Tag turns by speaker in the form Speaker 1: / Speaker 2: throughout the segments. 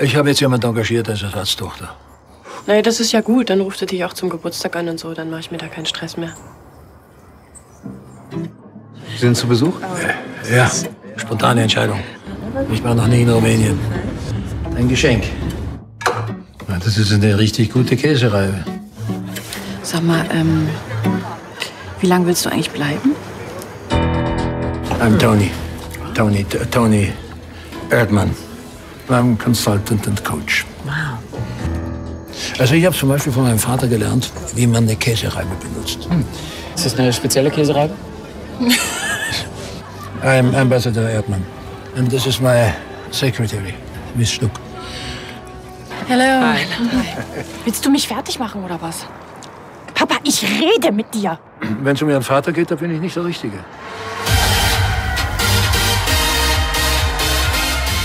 Speaker 1: Ich habe jetzt jemanden engagiert als Ersatztochter.
Speaker 2: Naja, das ist ja gut. Dann ruft er dich auch zum Geburtstag an und so. Dann mache ich mir da keinen Stress mehr.
Speaker 3: Sie sind zu Besuch?
Speaker 1: Ja, spontane Entscheidung. Ich war noch nie in Rumänien. Ein Geschenk. Ja, Das ist eine richtig gute Käsereibe.
Speaker 2: Sag mal, ähm, wie lange willst du eigentlich bleiben?
Speaker 1: I'm Tony. Tony, Tony Erdmann. I'm Consultant and Coach.
Speaker 2: Wow.
Speaker 1: Also ich habe zum Beispiel von meinem Vater gelernt, wie man eine Käsereibe benutzt.
Speaker 3: Ist das eine spezielle Käsereibe?
Speaker 1: I'm Ambassador Erdmann. And this is my secretary, Miss Schnuck.
Speaker 4: Hallo. Hi. Willst du mich fertig machen oder was? Papa, ich rede mit dir.
Speaker 1: Wenn es um Ihren Vater geht, da bin ich nicht der Richtige.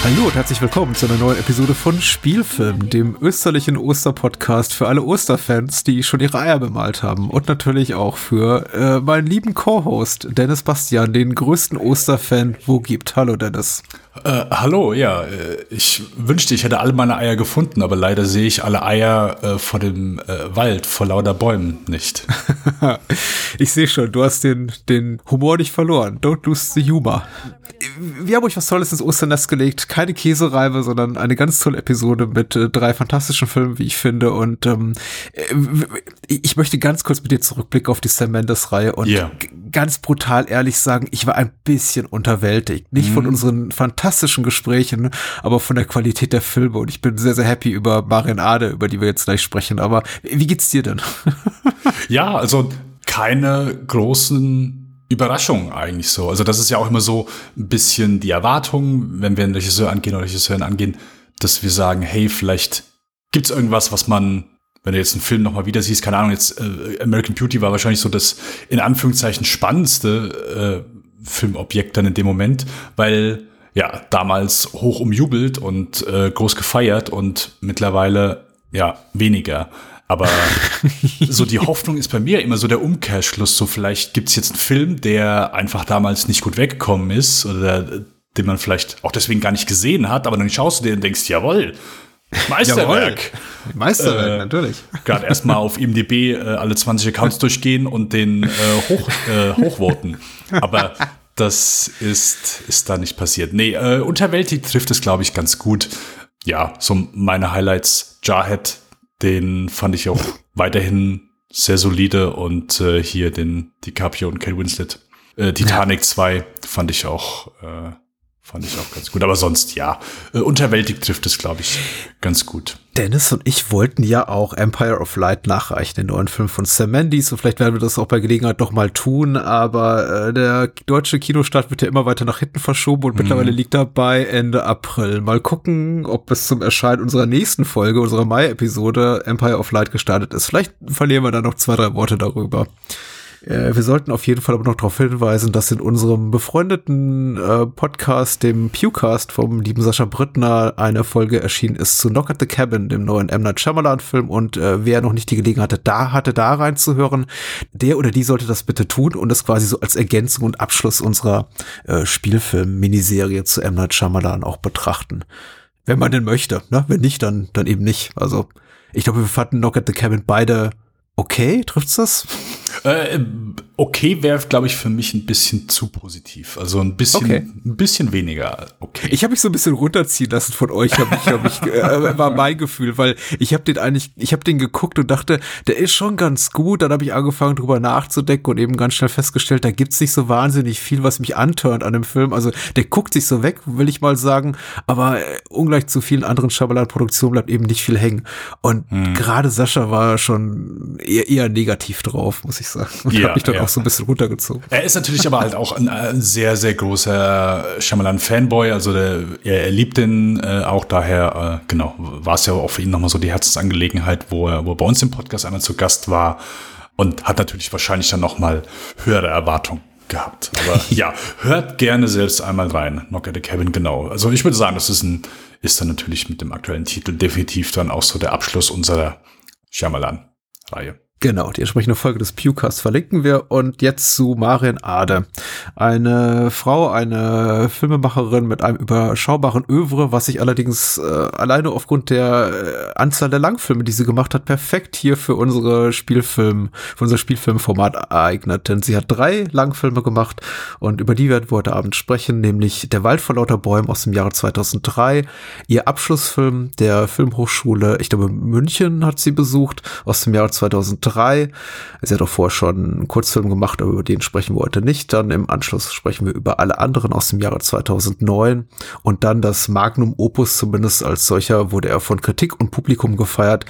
Speaker 5: Hallo und herzlich willkommen zu einer neuen Episode von Spielfilm, dem österlichen Osterpodcast für alle Osterfans, die schon ihre Eier bemalt haben. Und natürlich auch für äh, meinen lieben Co-Host Dennis Bastian, den größten Osterfan, wo gibt. Hallo Dennis.
Speaker 6: Äh, hallo, ja, äh, ich wünschte, ich hätte alle meine Eier gefunden, aber leider sehe ich alle Eier äh, vor dem äh, Wald, vor lauter Bäumen nicht.
Speaker 5: ich sehe schon, du hast den, den Humor nicht verloren. Don't lose the humor. Wir haben euch was Tolles ins Osternest gelegt. Keine Käsereibe, sondern eine ganz tolle Episode mit äh, drei fantastischen Filmen, wie ich finde. Und ähm, äh, ich möchte ganz kurz mit dir zurückblicken auf die Sam Mendes-Reihe und g- ganz brutal ehrlich sagen, ich war ein bisschen unterwältigt. Nicht von unseren fantastischen Gesprächen, aber von der Qualität der Filme. Und ich bin sehr, sehr happy über Marian Ade, über die wir jetzt gleich sprechen. Aber wie geht's dir denn?
Speaker 6: ja, also keine großen Überraschungen eigentlich so. Also das ist ja auch immer so ein bisschen die Erwartung, wenn wir einen Regisseur angehen oder Regisseurin angehen, dass wir sagen, hey, vielleicht gibt's irgendwas, was man, wenn du jetzt einen Film nochmal wieder siehst, keine Ahnung, jetzt äh, American Beauty war wahrscheinlich so das in Anführungszeichen spannendste äh, Filmobjekt dann in dem Moment, weil ja damals hoch umjubelt und äh, groß gefeiert und mittlerweile ja weniger. Aber so die Hoffnung ist bei mir immer so der Umkehrschluss. So vielleicht gibt's jetzt einen Film, der einfach damals nicht gut weggekommen ist oder den man vielleicht auch deswegen gar nicht gesehen hat, aber dann schaust du dir und denkst, jawohl, Meisterwerk.
Speaker 5: Meisterwerk,
Speaker 6: Äh,
Speaker 5: natürlich.
Speaker 6: Gerade erstmal auf IMDb äh, alle 20 Accounts durchgehen und den äh, hoch, äh, hochvoten. Aber das ist, ist da nicht passiert. Nee, äh, Unterwältigt trifft es, glaube ich, ganz gut. Ja, so meine Highlights. Jarhead, den fand ich auch weiterhin sehr solide und äh, hier den DiCaprio und Kate Winslet. Äh, Titanic 2 fand ich auch, äh, fand ich auch ganz gut. Aber sonst ja, äh, Unterwältigt trifft es, glaube ich, ganz gut.
Speaker 5: Dennis und ich wollten ja auch Empire of Light nachreichen, den neuen Film von Sam Mendes. Und vielleicht werden wir das auch bei Gelegenheit noch mal tun. Aber äh, der deutsche Kinostart wird ja immer weiter nach hinten verschoben und mittlerweile liegt er bei Ende April. Mal gucken, ob es zum Erscheinen unserer nächsten Folge, unserer Mai-Episode Empire of Light gestartet ist. Vielleicht verlieren wir da noch zwei, drei Worte darüber. Äh, Wir sollten auf jeden Fall aber noch darauf hinweisen, dass in unserem befreundeten äh, Podcast, dem Pewcast vom lieben Sascha Brittner, eine Folge erschienen ist zu Knock at the Cabin, dem neuen M. Night Shyamalan-Film. Und äh, wer noch nicht die Gelegenheit hatte, da hatte, da reinzuhören, der oder die sollte das bitte tun und das quasi so als Ergänzung und Abschluss unserer äh, Spielfilm-Miniserie zu M. Night Shyamalan auch betrachten. Wenn man denn möchte, ne? Wenn nicht, dann, dann eben nicht. Also, ich glaube, wir fanden Knock at the Cabin beide okay. Trifft's das?
Speaker 6: Äh, okay wäre, glaube ich, für mich ein bisschen zu positiv. Also ein bisschen,
Speaker 5: Okay.
Speaker 6: ein bisschen weniger okay.
Speaker 5: Ich habe mich so ein bisschen runterziehen lassen von euch, hab ich, hab ich, äh, war mein Gefühl, weil ich habe den eigentlich, ich habe den geguckt und dachte, der ist schon ganz gut. Dann habe ich angefangen drüber nachzudenken und eben ganz schnell festgestellt, da gibt's nicht so wahnsinnig viel, was mich antörnt an dem Film. Also der guckt sich so weg, will ich mal sagen, aber äh, ungleich zu vielen anderen Shyamalan-Produktionen bleibt eben nicht viel hängen. Und gerade Sascha war schon eher, eher negativ drauf, muss ich sagen. Und
Speaker 6: Ja,
Speaker 5: hat mich dann
Speaker 6: ja.
Speaker 5: auch so ein bisschen runtergezogen.
Speaker 6: Er ist natürlich aber halt auch ein, ein sehr, sehr großer Shyamalan-Fanboy. Also der, er, er liebt den äh, auch daher, äh, genau, war es ja auch für ihn nochmal so die Herzensangelegenheit, wo er, wo er bei uns im Podcast einmal zu Gast war und hat natürlich wahrscheinlich dann nochmal höhere Erwartungen gehabt. Aber ja, hört gerne selbst einmal rein. Knock at the Cabin, genau. Also ich würde sagen, das ist ein, ist dann natürlich mit dem aktuellen Titel definitiv dann auch so der Abschluss unserer Shyamalan-Reihe.
Speaker 5: Genau, die entsprechende Folge des Pewcast verlinken wir. Und jetzt zu Marian Ade. Eine Frau, eine Filmemacherin mit einem überschaubaren Övre, was sich allerdings äh, alleine aufgrund der äh, Anzahl der Langfilme, die sie gemacht hat, perfekt hier für unsere Spielfilm, für unser Spielfilmformat ereignet. Denn sie hat drei Langfilme gemacht und über die werden wir heute Abend sprechen, nämlich Der Wald vor lauter Bäumen aus dem Jahre 2003, ihr Abschlussfilm der Filmhochschule, ich glaube München hat sie besucht, aus dem Jahre 2003 3. Sie hat auch vorher schon einen Kurzfilm gemacht, aber über den sprechen wir heute nicht. Dann im Anschluss sprechen wir über alle anderen aus dem Jahre 2009. Und dann das Magnum Opus, zumindest als solcher, wurde er von Kritik und Publikum gefeiert.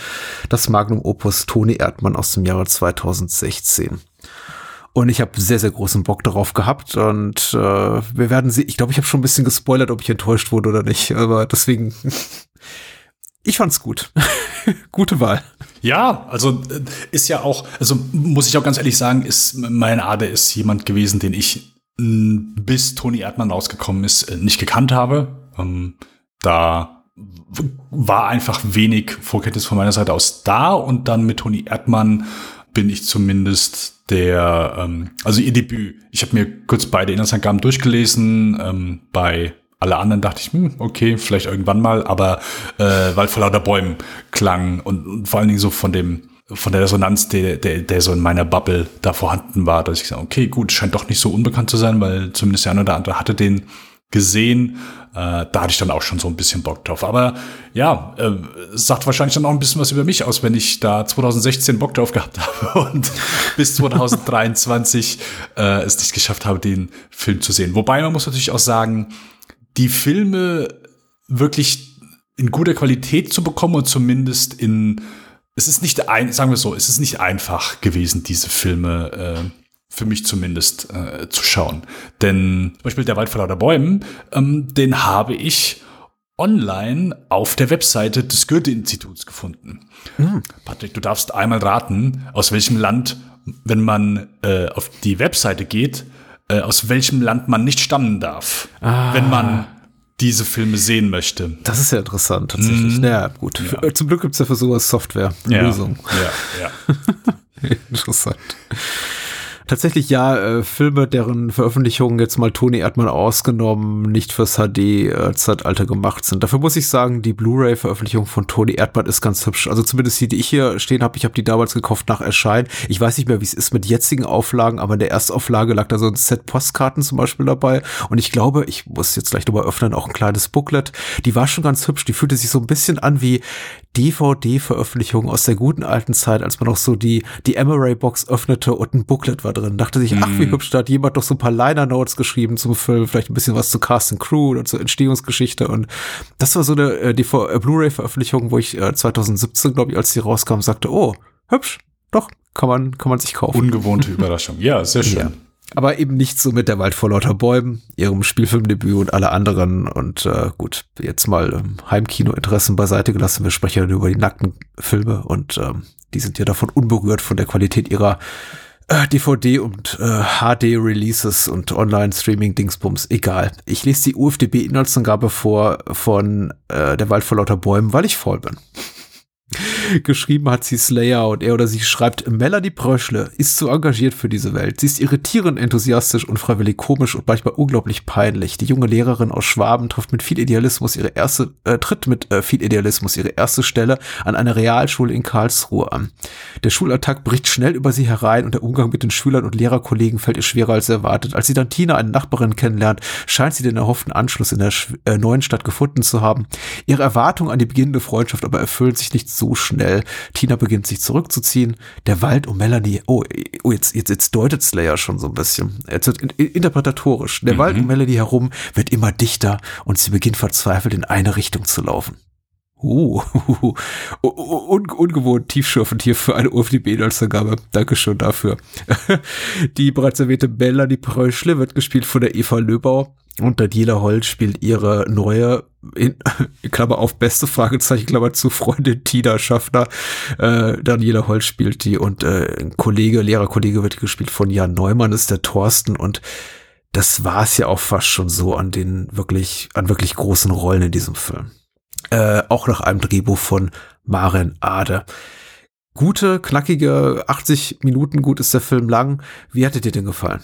Speaker 5: Das Magnum Opus Toni Erdmann aus dem Jahre 2016. Und ich habe sehr, sehr großen Bock darauf gehabt. Und äh, wir werden sie, ich glaube, ich habe schon ein bisschen gespoilert, ob ich enttäuscht wurde oder nicht. Aber deswegen, ich fand's gut. Gute Wahl.
Speaker 6: Ja, also äh, ist ja auch, also muss ich auch ganz ehrlich sagen, ist mein Ade ist jemand gewesen, den ich bis Toni Erdmann rausgekommen ist, äh, nicht gekannt habe. Ähm, da war einfach wenig Vorkenntnis von meiner Seite aus da und dann mit Toni Erdmann bin ich zumindest der, ähm, also ihr Debüt. Ich habe mir kurz beide Inhaltsangaben durchgelesen. Ähm, bei alle anderen dachte ich, hm, okay, vielleicht irgendwann mal, aber äh, weil vor lauter Bäumen klang und, und vor allen Dingen so von dem von der Resonanz, der, der, der so in meiner Bubble da vorhanden war, dass ich gesagt okay, gut, scheint doch nicht so unbekannt zu sein, weil zumindest der eine oder andere hatte den gesehen. Äh, da hatte ich dann auch schon so ein bisschen Bock drauf. Aber ja, äh, sagt wahrscheinlich dann auch ein bisschen was über mich aus, wenn ich da 2016 Bock drauf gehabt habe und bis 2023 äh, es nicht geschafft habe, den Film zu sehen. Wobei man muss natürlich auch sagen, die Filme wirklich in guter Qualität zu bekommen und zumindest in, es ist nicht ein, sagen wir so, es ist nicht einfach gewesen, diese Filme äh, für mich zumindest äh, zu schauen. Denn zum Beispiel der Wald vor lauter Bäumen, ähm, den habe ich online auf der Webseite des Goethe-Instituts gefunden. Mhm. Patrick, du darfst einmal raten, aus welchem Land, wenn man äh, auf die Webseite geht, äh, aus welchem Land man nicht stammen darf, ah. wenn man diese Filme sehen möchte.
Speaker 5: Das ist ja interessant, tatsächlich. Mm. Ja, gut. Ja. Für, zum Glück gibt es ja für sowas Software. Lösung.
Speaker 6: Ja, ja.
Speaker 5: interessant. Tatsächlich ja, äh, Filme, deren Veröffentlichungen jetzt mal Toni Erdmann ausgenommen, nicht fürs HD-Zeitalter gemacht sind. Dafür muss ich sagen, die Blu-ray-Veröffentlichung von Toni Erdmann ist ganz hübsch. Also zumindest die, die ich hier stehen habe, ich habe die damals gekauft nach Erscheinen. Ich weiß nicht mehr, wie es ist mit jetzigen Auflagen, aber in der Erstauflage lag da so ein Set Postkarten zum Beispiel dabei. Und ich glaube, ich muss jetzt gleich nochmal öffnen, auch ein kleines Booklet. Die war schon ganz hübsch. Die fühlte sich so ein bisschen an wie DVD-Veröffentlichungen aus der guten alten Zeit, als man noch so die, die Emery-Box öffnete und ein Booklet war drin. Dachte sich, ach, wie mhm. hübsch, da hat jemand doch so ein paar Liner-Notes geschrieben zum Film, vielleicht ein bisschen was zu Cast and Crew und zur Entstehungsgeschichte. Und das war so eine äh, die äh, Blu-ray-Veröffentlichung, wo ich äh, 2017, glaube ich, als die rauskam, sagte, oh, hübsch, doch, kann man, kann man sich kaufen.
Speaker 6: Ungewohnte Überraschung. Ja, sehr schön. Ja.
Speaker 5: Aber eben nicht so mit der Wald vor lauter Bäumen, ihrem Spielfilmdebüt und alle anderen. Und äh, gut, jetzt mal ähm, Heimkino-Interessen beiseite gelassen. Wir sprechen ja über die nackten Filme und ähm, die sind ja davon unberührt von der Qualität ihrer äh, DVD und äh, HD-Releases und Online-Streaming-Dingsbums. Egal. Ich lese die UFDB-Inhaltsangabe vor von äh, Der Wald vor lauter Bäumen, weil ich voll bin. Geschrieben hat sie Slayer und er oder sie schreibt, Melanie Bröschle ist zu engagiert für diese Welt. Sie ist irritierend enthusiastisch und freiwillig komisch und manchmal unglaublich peinlich. Die junge Lehrerin aus Schwaben trifft mit viel Idealismus ihre erste, äh, tritt mit äh, viel Idealismus ihre erste Stelle an einer Realschule in Karlsruhe an. Der Schulattack bricht schnell über sie herein und der Umgang mit den Schülern und Lehrerkollegen fällt ihr schwerer als erwartet. Als sie dann Tina, eine Nachbarin, kennenlernt, scheint sie den erhofften Anschluss in der äh, neuen Stadt gefunden zu haben. Ihre Erwartungen an die beginnende Freundschaft aber erfüllen sich nicht so schnell. Tina beginnt sich zurückzuziehen. Der Wald um Melanie, oh, oh jetzt, jetzt, jetzt deutet Slayer schon so ein bisschen. Jetzt wird interpretatorisch. Der mhm. Wald um Melanie herum wird immer dichter und sie beginnt verzweifelt in eine Richtung zu laufen. Uh, uh, uh, un ungewohnt tiefschürfend hier für eine UFDB-Inhaltsangabe. Dankeschön dafür. die bereits erwähnte Bella, die Pröschle, wird gespielt von der Eva Löbau. Und Daniela Holt spielt ihre neue, in, Klammer auf, beste Fragezeichen, Klammer zu, Freundin Tina Schaffner. Äh, Daniela Holt spielt die und äh, ein Kollege, Lehrerkollege wird gespielt von Jan Neumann, ist der Thorsten und das war es ja auch fast schon so an den wirklich, an wirklich großen Rollen in diesem Film. Äh, auch nach einem Drehbuch von Maren Ade. gute, knackige 80 Minuten, gut ist der Film lang. Wie hat dir denn gefallen?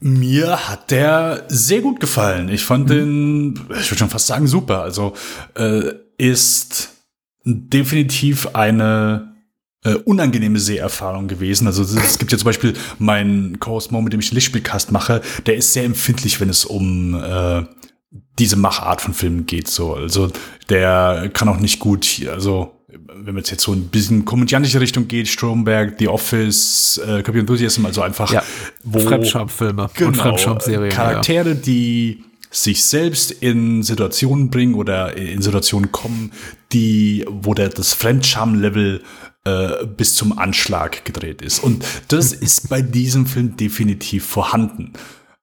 Speaker 6: Mir hat der sehr gut gefallen. Ich fand mhm. den, ich würde schon fast sagen, super. Also äh, ist definitiv eine äh, unangenehme Seherfahrung gewesen. Also es gibt ja zum Beispiel meinen Co-Host Mo, mit dem ich Lichtspielcast mache, der ist sehr empfindlich, wenn es um äh, diese Machart von Filmen geht. So, also der kann auch nicht gut, also wenn man jetzt so ein bisschen komödiantische Richtung geht, Stromberg, The Office, äh, Copy Enthusiasm, also einfach
Speaker 5: ja, wo Fremdscham-Filme
Speaker 6: genau, und Fremdscham-Serien. Charaktere, ja. die sich selbst in Situationen bringen oder in Situationen kommen, die, wo der, das Fremdscham-Level äh, bis zum Anschlag gedreht ist. Und das ist bei diesem Film definitiv vorhanden.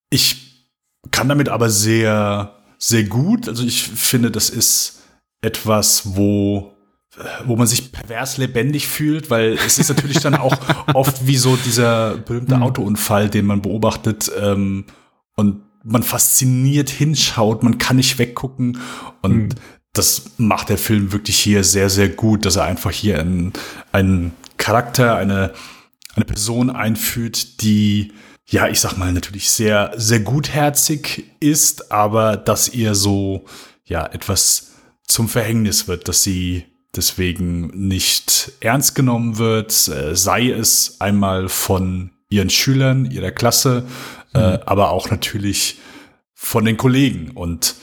Speaker 6: Ich kann damit aber sehr, sehr gut, also ich finde, das ist etwas, wo wo man sich pervers lebendig fühlt, weil es ist natürlich dann auch oft wie so dieser berühmte hm. Autounfall, den man beobachtet ähm, und man fasziniert hinschaut, man kann nicht weggucken und mhm. das macht der Film wirklich hier sehr, sehr gut, dass er einfach hier einen, einen Charakter, eine, eine Person einführt, die ja, ich sag mal, natürlich sehr, sehr gutherzig ist, aber dass ihr so, ja, etwas zum Verhängnis wird, dass sie deswegen nicht ernst genommen wird, äh, sei es einmal von ihren Schülern, ihrer Klasse, äh, mhm. äh, aber auch natürlich von den Kollegen. Und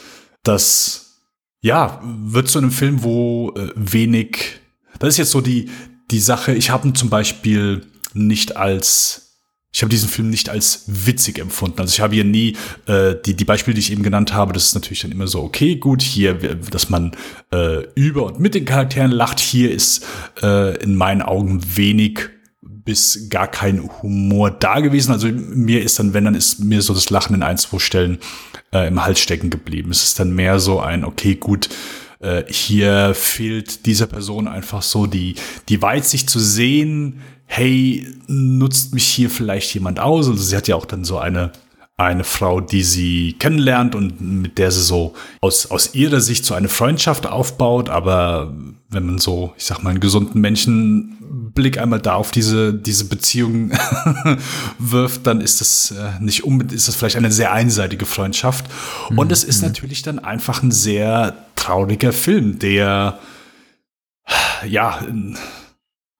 Speaker 6: das, ja, wird zu einem Film, wo äh, wenig, das ist jetzt so die, die Sache, ich habe ihn zum Beispiel nicht als ich habe diesen Film nicht als witzig empfunden. Also ich habe hier nie äh, die, die Beispiele, die ich eben genannt habe, das ist natürlich dann immer so, okay, gut, hier, dass man äh, über und mit den Charakteren lacht. Hier ist äh, in meinen Augen wenig bis gar kein Humor da gewesen. Also mir ist dann, wenn, dann ist mir so das Lachen in ein, zwei Stellen äh, im Hals stecken geblieben. Es ist dann mehr so ein, okay, gut, äh, hier fehlt dieser Person einfach so die, die Weitsicht zu sehen, hey, nutzt mich hier vielleicht jemand aus? Also sie hat ja auch dann so eine eine Frau, die sie kennenlernt und mit der sie so aus, aus ihrer Sicht so eine Freundschaft aufbaut. Aber wenn man so, ich sag mal, einen gesunden Menschenblick einmal da auf diese, diese Beziehung wirft, dann ist das äh, nicht unbedingt, ist das vielleicht eine sehr einseitige Freundschaft. Und mhm. es ist natürlich dann einfach ein sehr trauriger Film, der, ja,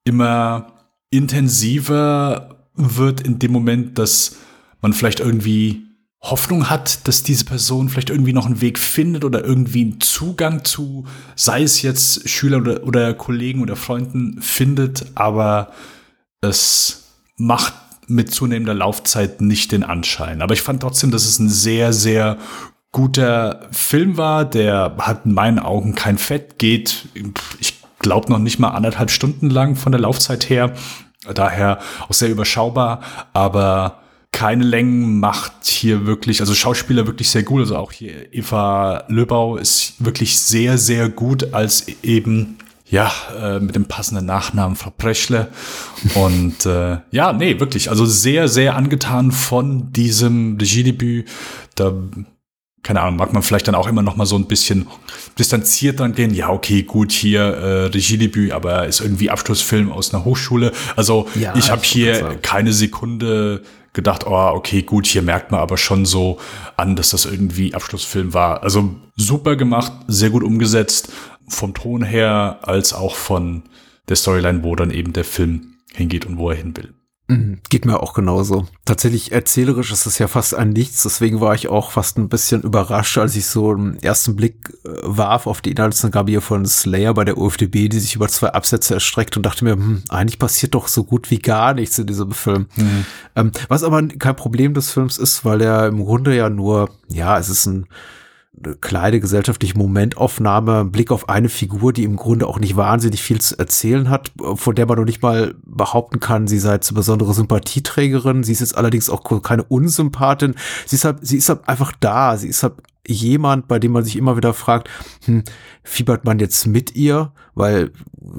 Speaker 6: immer intensiver wird in dem Moment, dass man vielleicht irgendwie Hoffnung hat, dass diese Person vielleicht irgendwie noch einen Weg findet oder irgendwie einen Zugang zu, sei es jetzt Schüler oder, oder Kollegen oder Freunden findet, aber es macht mit zunehmender Laufzeit nicht den Anschein. Aber ich fand trotzdem, dass es ein sehr, sehr guter Film war. Der hat in meinen Augen kein Fett, geht, ich glaube noch nicht mal anderthalb Stunden lang von der Laufzeit her. Daher auch sehr überschaubar, aber keine Längen macht hier wirklich, also Schauspieler wirklich sehr gut. Also auch hier Eva Löbau ist wirklich sehr, sehr gut als eben ja, äh, mit dem passenden Nachnamen Frau Preschle. Und äh, ja, nee, wirklich, also sehr, sehr angetan von diesem Regiedebüt. Da keine Ahnung, mag man vielleicht dann auch immer noch mal so ein bisschen distanziert dran gehen. Ja, okay, gut, hier äh, Regiedebüt, aber ist irgendwie Abschlussfilm aus einer Hochschule. Also ja, ich habe hier keine Sekunde gedacht, oh, okay, gut, hier merkt man aber schon so an, dass das irgendwie Abschlussfilm war. Also super gemacht, sehr gut umgesetzt, vom Ton her als auch von der Storyline, wo dann eben der Film hingeht und wo er hin will.
Speaker 5: Mhm, geht mir auch genauso. Tatsächlich erzählerisch ist es ja fast ein Nichts, deswegen war ich auch fast ein bisschen überrascht, als ich so einen ersten Blick äh, warf auf die Inhaltsangabe hier von Slayer bei der UFDB, die sich über zwei Absätze erstreckt und dachte mir, hm, eigentlich passiert doch so gut wie gar nichts in diesem Film. Mhm. Ähm, was aber kein Problem des Films ist, weil er im Grunde ja nur, ja, es ist ein kleine gesellschaftliche Momentaufnahme, Blick auf eine Figur, die im Grunde auch nicht wahnsinnig viel zu erzählen hat, von der man noch nicht mal behaupten kann, sie sei zu besondere Sympathieträgerin. Sie ist jetzt allerdings auch keine Unsympathin. Sie ist halt, sie ist halt einfach da. Sie ist halt jemand, bei dem man sich immer wieder fragt, hm, fiebert man jetzt mit ihr? Weil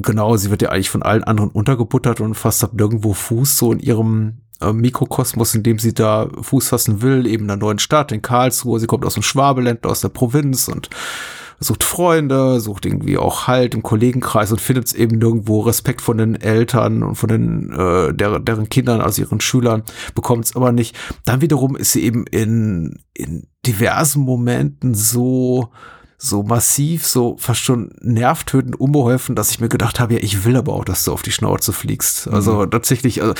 Speaker 5: genau, sie wird ja eigentlich von allen anderen untergebuttert und fast hat nirgendwo Fuß so in ihrem äh, Mikrokosmos, in dem sie da Fuß fassen will, eben einer neuen Stadt in Karlsruhe. Sie kommt aus dem Schwabeland, aus der Provinz und sucht Freunde, sucht irgendwie auch Halt im Kollegenkreis und findet es eben nirgendwo Respekt von den Eltern und von den äh, der, deren Kindern, also ihren Schülern, bekommt es aber nicht. Dann wiederum ist sie eben in, in diversen Momenten so so massiv, so fast schon nervtötend unbeholfen, dass ich mir gedacht habe, ja, ich will aber auch, dass du auf die Schnauze fliegst. Also mhm. tatsächlich, also,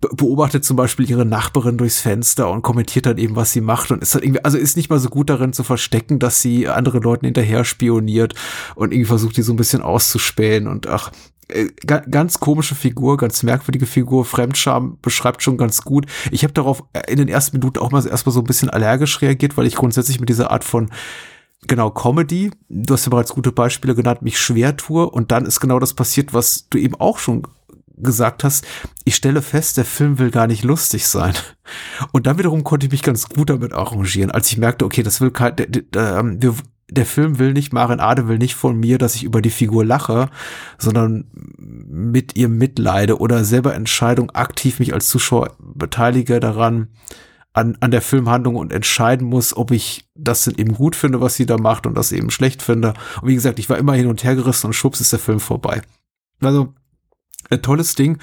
Speaker 5: beobachtet zum Beispiel ihre Nachbarin durchs Fenster und kommentiert dann eben, was sie macht und ist dann irgendwie, also ist nicht mal so gut darin zu verstecken, dass sie anderen Leuten hinterher spioniert und irgendwie versucht, die so ein bisschen auszuspähen und ach, äh, ganz komische Figur, ganz merkwürdige Figur, Fremdscham beschreibt schon ganz gut. Ich habe darauf in den ersten Minuten auch mal erstmal so ein bisschen allergisch reagiert, weil ich grundsätzlich mit dieser Art von genau Comedy, du hast ja bereits gute Beispiele genannt, mich schwer tue und dann ist genau das passiert, was du eben auch schon gesagt hast, ich stelle fest, der Film will gar nicht lustig sein. Und dann wiederum konnte ich mich ganz gut damit arrangieren, als ich merkte, okay, das will kein, der, der, ähm, der Film will nicht, Maren Ade will nicht von mir, dass ich über die Figur lache, sondern mit ihr mitleide oder selber Entscheidung aktiv mich als Zuschauer beteilige daran, an, an der Filmhandlung und entscheiden muss, ob ich das denn eben gut finde, was sie da macht und das eben schlecht finde. Und wie gesagt, ich war immer hin und her gerissen und schwupps ist der Film vorbei. Also ein tolles Ding.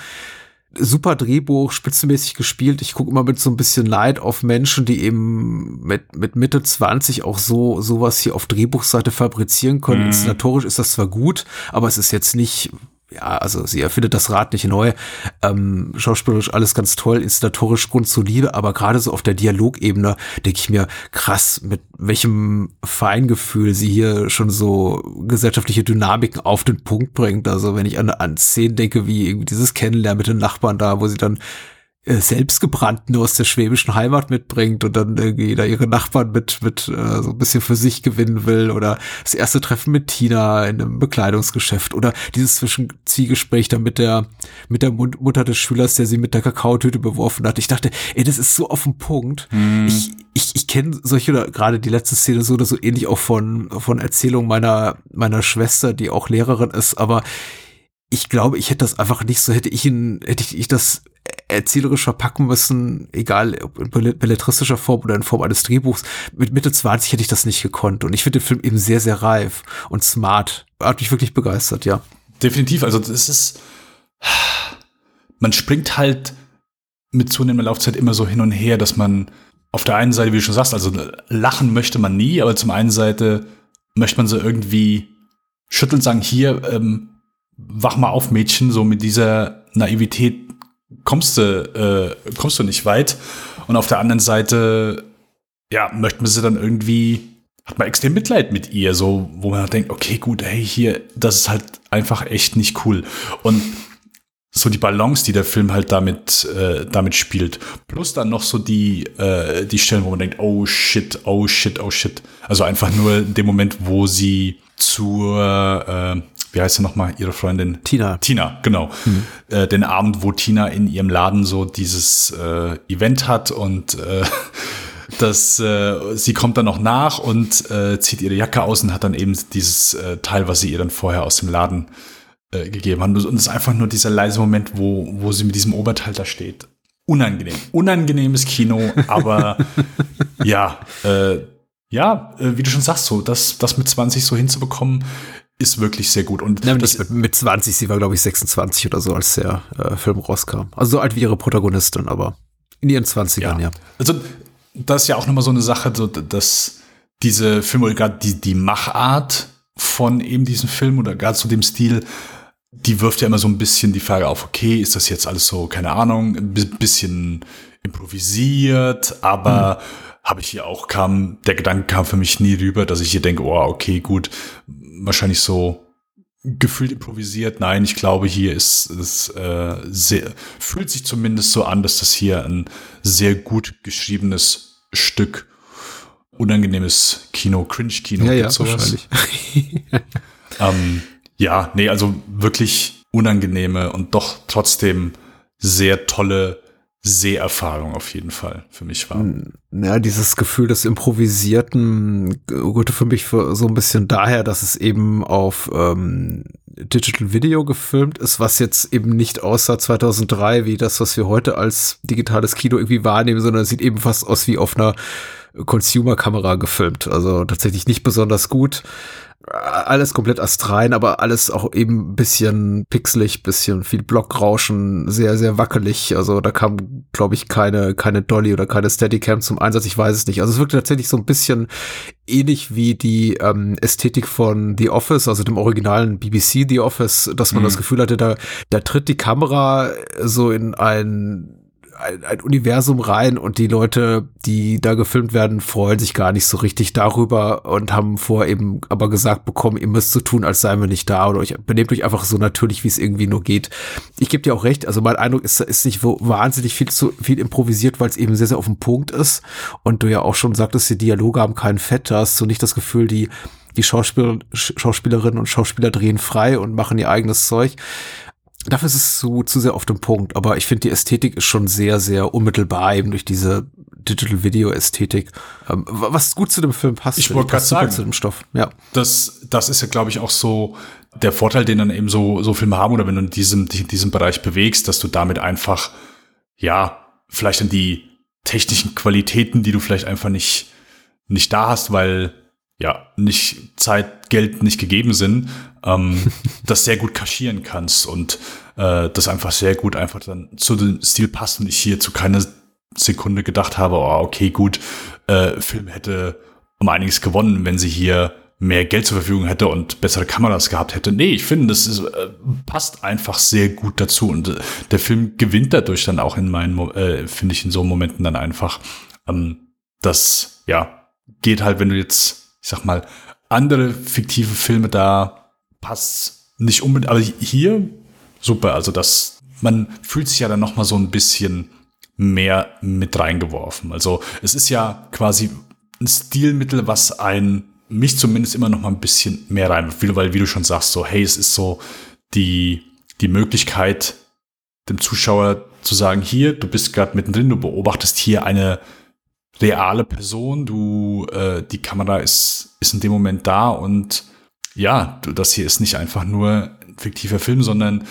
Speaker 5: Super Drehbuch, spitzenmäßig gespielt. Ich gucke immer mit so ein bisschen Neid auf Menschen, die eben mit, mit Mitte 20 auch so sowas hier auf Drehbuchseite fabrizieren können. Mhm. Inszenatorisch ist das zwar gut, aber es ist jetzt nicht ja, also sie erfindet das Rad nicht neu. Ähm, schauspielerisch alles ganz toll, installatorisch grundsolide, aber gerade so auf der Dialogebene denke ich mir, krass, mit welchem Feingefühl sie hier schon so gesellschaftliche Dynamiken auf den Punkt bringt. Also wenn ich an, an Szenen denke, wie dieses Kennenlernen mit den Nachbarn da, wo sie dann selbstgebrannten aus der schwäbischen Heimat mitbringt und dann irgendwie da ihre Nachbarn mit, mit äh, so ein bisschen für sich gewinnen will oder das erste Treffen mit Tina in einem Bekleidungsgeschäft oder dieses Zwiegespräch da mit der, mit der Mutter des Schülers, der sie mit der Kakaotüte beworfen hat. Ich dachte, ey, das ist so auf den Punkt. Mm. Ich, ich, ich kenne solche oder gerade die letzte Szene so oder so ähnlich auch von, von Erzählungen meiner, meiner Schwester, die auch Lehrerin ist, aber ich glaube, ich hätte das einfach nicht so, hätte ich ihn, hätte ich, ich das erzählerisch verpacken müssen, egal ob in belletristischer Form oder in Form eines Drehbuchs. Mit Mitte 20 hätte ich das nicht gekonnt. Und ich finde den Film eben sehr, sehr reif und smart. Hat mich wirklich begeistert, ja.
Speaker 6: Definitiv. Also das ist, man springt halt mit zunehmender Laufzeit immer so hin und her, dass man auf der einen Seite, wie du schon sagst, also lachen möchte man nie, aber zum einen Seite möchte man so irgendwie schütteln, sagen, hier, ähm, wach mal auf, Mädchen, so mit dieser Naivität kommst du, äh, kommst du nicht weit. Und auf der anderen Seite, ja, möchten wir sie dann irgendwie, hat man extrem Mitleid mit ihr, so, wo man denkt, okay, gut, hey, hier, das ist halt einfach echt nicht cool. Und so die Balance, die der Film halt damit, äh, damit spielt. Plus dann noch so die, äh, die Stellen, wo man denkt, oh shit, oh shit, oh shit. Also einfach nur in dem Moment, wo sie zur, äh, wie heißt sie nochmal, ihre Freundin?
Speaker 5: Tina.
Speaker 6: Tina, genau. Mhm. Äh, den Abend, wo Tina in ihrem Laden so dieses äh, Event hat und äh, dass äh, sie kommt dann noch nach und äh, zieht ihre Jacke aus und hat dann eben dieses äh, Teil, was sie ihr dann vorher aus dem Laden äh, gegeben hat. Und es ist einfach nur dieser leise Moment, wo, wo sie mit diesem Oberteil da steht. Unangenehm. Unangenehmes Kino, aber ja, äh, ja, äh, wie du schon sagst, so, das, das mit 20 so hinzubekommen, ist wirklich sehr gut. Und
Speaker 5: ja, das, mit 20, sie war, glaube ich, 26 oder so, als der äh, Film rauskam. Also so alt wie ihre Protagonistin, aber in ihren 20ern, ja. ja.
Speaker 6: Also, das ist ja auch nochmal so eine Sache, so, dass diese Filme oder gerade die, die Machart von eben diesem Film oder gerade zu dem Stil, die wirft ja immer so ein bisschen die Frage auf, okay, ist das jetzt alles so, keine Ahnung, ein bisschen improvisiert, aber hm habe ich hier auch kam, der Gedanke kam für mich nie rüber, dass ich hier denke, oh, okay, gut, wahrscheinlich so gefühlt improvisiert. Nein, ich glaube, hier ist es äh, sehr, fühlt sich zumindest so an, dass das hier ein sehr gut geschriebenes Stück unangenehmes Kino, Cringe-Kino
Speaker 5: ja, ja, wahrscheinlich.
Speaker 6: ähm, ja, nee, also wirklich unangenehme und doch trotzdem sehr tolle Seherfahrung auf jeden Fall für mich war.
Speaker 5: Ja, dieses Gefühl des Improvisierten rührte für mich so ein bisschen daher, dass es eben auf ähm, Digital Video gefilmt ist, was jetzt eben nicht aussah 2003 wie das, was wir heute als digitales Kino irgendwie wahrnehmen, sondern es sieht eben fast aus wie auf einer Consumer-Kamera gefilmt. Also tatsächlich nicht besonders gut alles komplett astrein, aber alles auch eben ein bisschen pixelig, bisschen viel Blockrauschen, sehr, sehr wackelig. Also da kam, glaube ich, keine, keine Dolly oder keine Steadicam zum Einsatz. Ich weiß es nicht. Also es wirkte tatsächlich so ein bisschen ähnlich wie die ähm, Ästhetik von The Office, also dem originalen BBC The Office, dass man mhm. das Gefühl hatte, da, da tritt die Kamera so in ein ein, ein Universum rein und die Leute, die da gefilmt werden, freuen sich gar nicht so richtig darüber und haben vorher eben aber gesagt bekommen, ihr müsst so tun, als seien wir nicht da oder euch benehmt euch einfach so natürlich, wie es irgendwie nur geht. Ich gebe dir auch recht, also mein Eindruck ist, ist nicht wahnsinnig viel zu viel improvisiert, weil es eben sehr, sehr auf dem Punkt ist und du ja auch schon sagtest, die Dialoge haben keinen Fett, da hast du nicht das Gefühl, die die Schauspieler, Schauspielerinnen und Schauspieler drehen frei und machen ihr eigenes Zeug. Dafür ist es zu, zu sehr auf dem Punkt, aber ich finde, die Ästhetik ist schon sehr, sehr unmittelbar eben durch diese Digital Video Ästhetik, ähm, was gut zu dem Film passt.
Speaker 6: Ich wollte gerade sagen,
Speaker 5: zu dem Stoff. Ja.
Speaker 6: Das, das ist ja, glaube ich, auch so der Vorteil, den dann eben so, so Filme haben oder wenn du in diesem, in diesem Bereich bewegst, dass du damit einfach, ja, vielleicht an die technischen Qualitäten, die du vielleicht einfach nicht, nicht da hast, weil ja, nicht Zeit, Geld nicht gegeben sind, ähm, das sehr gut kaschieren kannst und äh, das einfach sehr gut einfach dann zu dem Stil passt und ich hier zu keiner Sekunde gedacht habe, oh, okay, gut, äh, Film hätte um einiges gewonnen, wenn sie hier mehr Geld zur Verfügung hätte und bessere Kameras gehabt hätte. Nee, ich finde, das ist, äh, passt einfach sehr gut dazu und äh, der Film gewinnt dadurch dann auch in meinen, äh, finde ich, in so Momenten dann einfach. Ähm, das, ja, geht halt, wenn du jetzt ich sag mal, andere fiktive Filme, da passt nicht unbedingt, aber hier super. Also das, man fühlt sich ja dann noch mal so ein bisschen mehr mit reingeworfen. Also es ist ja quasi ein Stilmittel, was ein mich zumindest immer noch mal ein bisschen mehr rein, weil wie du schon sagst, so hey, es ist so die die Möglichkeit dem Zuschauer zu sagen, hier, du bist gerade mittendrin, du beobachtest hier eine reale Person, du, äh, die Kamera ist, ist in dem Moment da und ja, das hier ist nicht einfach nur ein fiktiver Film, sondern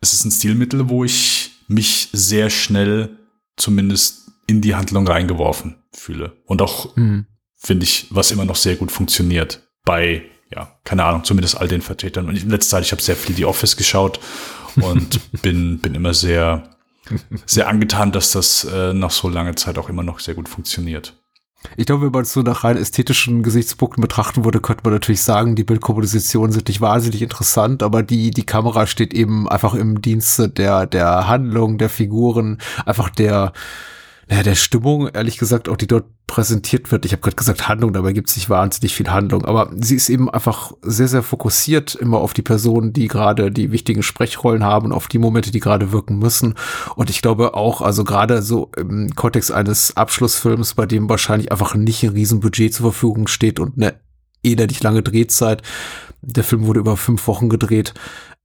Speaker 6: es ist ein Stilmittel, wo ich mich sehr schnell zumindest in die Handlung reingeworfen fühle. Und auch, mhm. finde ich, was immer noch sehr gut funktioniert bei, ja, keine Ahnung, zumindest all den Vertretern. Und in letzter Zeit, ich habe sehr viel The Office geschaut und bin, bin immer sehr sehr angetan, dass das äh, nach so langer Zeit auch immer noch sehr gut funktioniert.
Speaker 5: Ich glaube, wenn man es so nach rein ästhetischen Gesichtspunkten betrachten würde, könnte man natürlich sagen, die Bildkompositionen sind nicht wahnsinnig interessant, aber die, die Kamera steht eben einfach im Dienste der, der Handlung, der Figuren, einfach der, ja, der Stimmung, ehrlich gesagt, auch die dort präsentiert wird. Ich habe gerade gesagt Handlung, dabei gibt es nicht wahnsinnig viel Handlung, aber sie ist eben einfach sehr, sehr fokussiert immer auf die Personen, die gerade die wichtigen Sprechrollen haben und auf die Momente, die gerade wirken müssen. Und ich glaube auch, also gerade so im Kontext eines Abschlussfilms, bei dem wahrscheinlich einfach nicht ein Riesenbudget zur Verfügung steht und eine elendig lange Drehzeit. Der Film wurde über fünf Wochen gedreht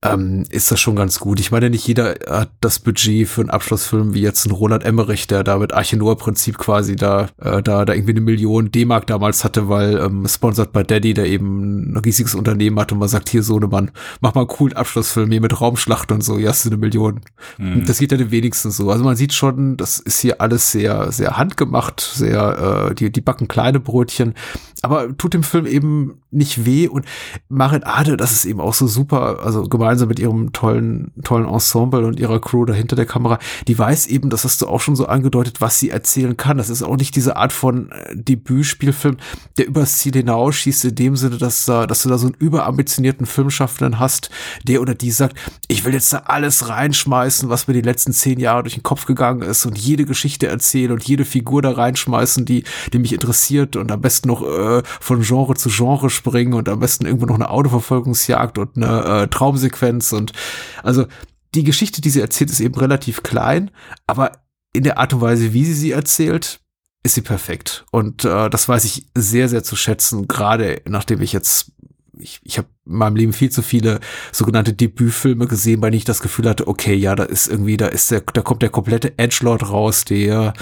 Speaker 5: ähm, ist das schon ganz gut. Ich meine, nicht jeder hat das Budget für einen Abschlussfilm wie jetzt ein Roland Emmerich, der da mit Archenor-Prinzip quasi da, äh, da, da irgendwie eine Million D-Mark damals hatte, weil ähm, sponsored by Daddy, der eben ein riesiges Unternehmen hat und man sagt, hier Sohnemann, mach mal einen coolen Abschlussfilm hier mit Raumschlacht und so, ja, hast du eine Million. Mhm. Das geht ja den wenigsten so. Also man sieht schon, das ist hier alles sehr, sehr handgemacht, sehr, äh, die, die backen kleine Brötchen, aber tut dem Film eben nicht weh und Marit Ade, das ist eben auch so super, also gemeinsam mit ihrem tollen, tollen Ensemble und ihrer Crew dahinter der Kamera, die weiß eben, das hast du auch schon so angedeutet, was sie erzählen kann. Das ist auch nicht diese Art von äh, Debütspielfilm, der übers Ziel hinausschießt, in dem Sinne, dass, dass du da so einen überambitionierten Filmschaffenden hast, der oder die sagt, ich will jetzt da alles reinschmeißen, was mir die letzten zehn Jahre durch den Kopf gegangen ist und jede Geschichte erzählen und jede Figur da reinschmeißen, die, die mich interessiert und am besten noch äh, von Genre zu Genre springen und am besten irgendwo noch eine Autoverfolgungsjagd und eine äh, Traumsequenz und also die Geschichte, die sie erzählt, ist eben relativ klein, aber in der Art und Weise, wie sie sie erzählt, ist sie perfekt. Und äh, das weiß ich sehr, sehr zu schätzen, gerade nachdem ich jetzt, ich, ich habe in meinem Leben viel zu viele sogenannte Debütfilme gesehen, bei denen ich das Gefühl hatte, okay, ja, da ist irgendwie, da ist der, da kommt der komplette Edgelord raus, der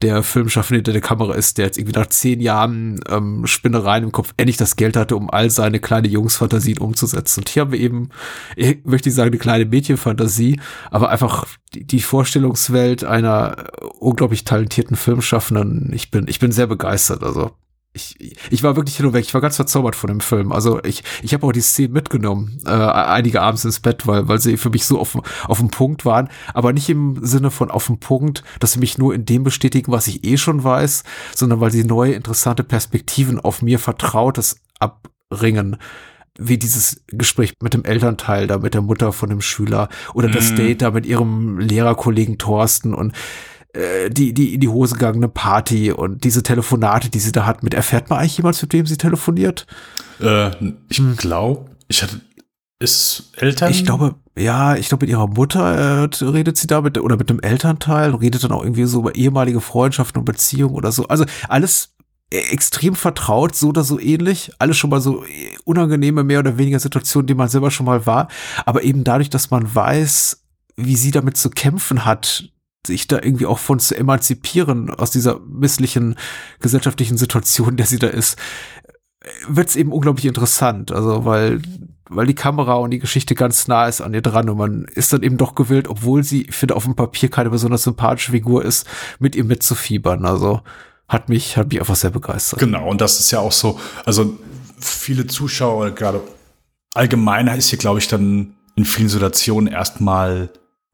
Speaker 5: der Filmschaffende hinter der Kamera ist, der jetzt irgendwie nach zehn Jahren ähm, Spinnereien im Kopf endlich das Geld hatte, um all seine kleine Jungsfantasien umzusetzen. Und hier haben wir eben, ich möchte nicht sagen, eine kleine Mädchenfantasie, aber einfach die, die Vorstellungswelt einer unglaublich talentierten Filmschaffenden. Ich bin, ich bin sehr begeistert. Also ich, ich war wirklich hin und weg. Ich war ganz verzaubert von dem Film. Also ich, ich habe auch die Szene mitgenommen, äh, einige abends ins Bett, weil, weil sie für mich so auf, auf dem Punkt waren. Aber nicht im Sinne von auf dem Punkt, dass sie mich nur in dem bestätigen, was ich eh schon weiß, sondern weil sie neue, interessante Perspektiven auf mir Vertrautes abringen wie dieses Gespräch mit dem Elternteil da, mit der Mutter von dem Schüler oder das mhm. Date da mit ihrem Lehrerkollegen Thorsten und äh, die, die in die Hose gegangene Party und diese Telefonate, die sie da hat, mit erfährt man eigentlich jemals, mit wem sie telefoniert?
Speaker 6: Äh, ich hm. glaube, ich hatte, ist Eltern?
Speaker 5: Ich glaube, ja, ich glaube, mit ihrer Mutter äh, redet sie da mit, oder mit dem Elternteil, redet dann auch irgendwie so über ehemalige Freundschaften und Beziehungen oder so. Also alles e, extrem vertraut, so oder so ähnlich. Alles schon mal so äh, unangenehme, mehr oder weniger Situationen, die man selber schon mal war. Aber eben dadurch, dass man weiß, wie sie damit zu kämpfen hat, sich da irgendwie auch von zu emanzipieren aus dieser misslichen gesellschaftlichen Situation, der sie da ist, wird es eben unglaublich interessant. Also, weil, weil die Kamera und die Geschichte ganz nah ist an ihr dran und man ist dann eben doch gewillt, obwohl sie, ich finde, auf dem Papier keine besonders sympathische Figur ist, mit ihr mitzufiebern. Also, hat mich, hat mich einfach sehr begeistert.
Speaker 6: Genau, und das ist ja auch so, also viele Zuschauer, gerade allgemeiner ist hier, glaube ich, dann in vielen Situationen erstmal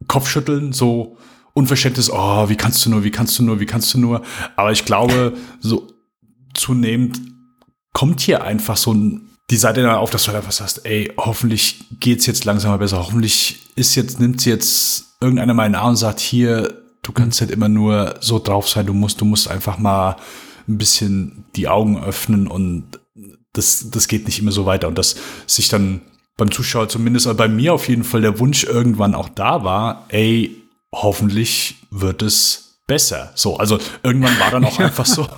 Speaker 6: Kopfschütteln, so, Unverständnis, oh, wie kannst du nur, wie kannst du nur, wie kannst du nur. Aber ich glaube, so zunehmend kommt hier einfach so ein, die Seite dann auf, dass du einfach sagst, ey, hoffentlich geht's jetzt langsam mal besser. Hoffentlich ist jetzt, nimmt sie jetzt irgendeiner mal in den Arm und sagt, hier, du kannst halt immer nur so drauf sein, du musst, du musst einfach mal ein bisschen die Augen öffnen und das, das geht nicht immer so weiter. Und dass sich dann beim Zuschauer zumindest, oder bei mir auf jeden Fall der Wunsch irgendwann auch da war, ey, hoffentlich wird es besser. So, also irgendwann war dann auch einfach so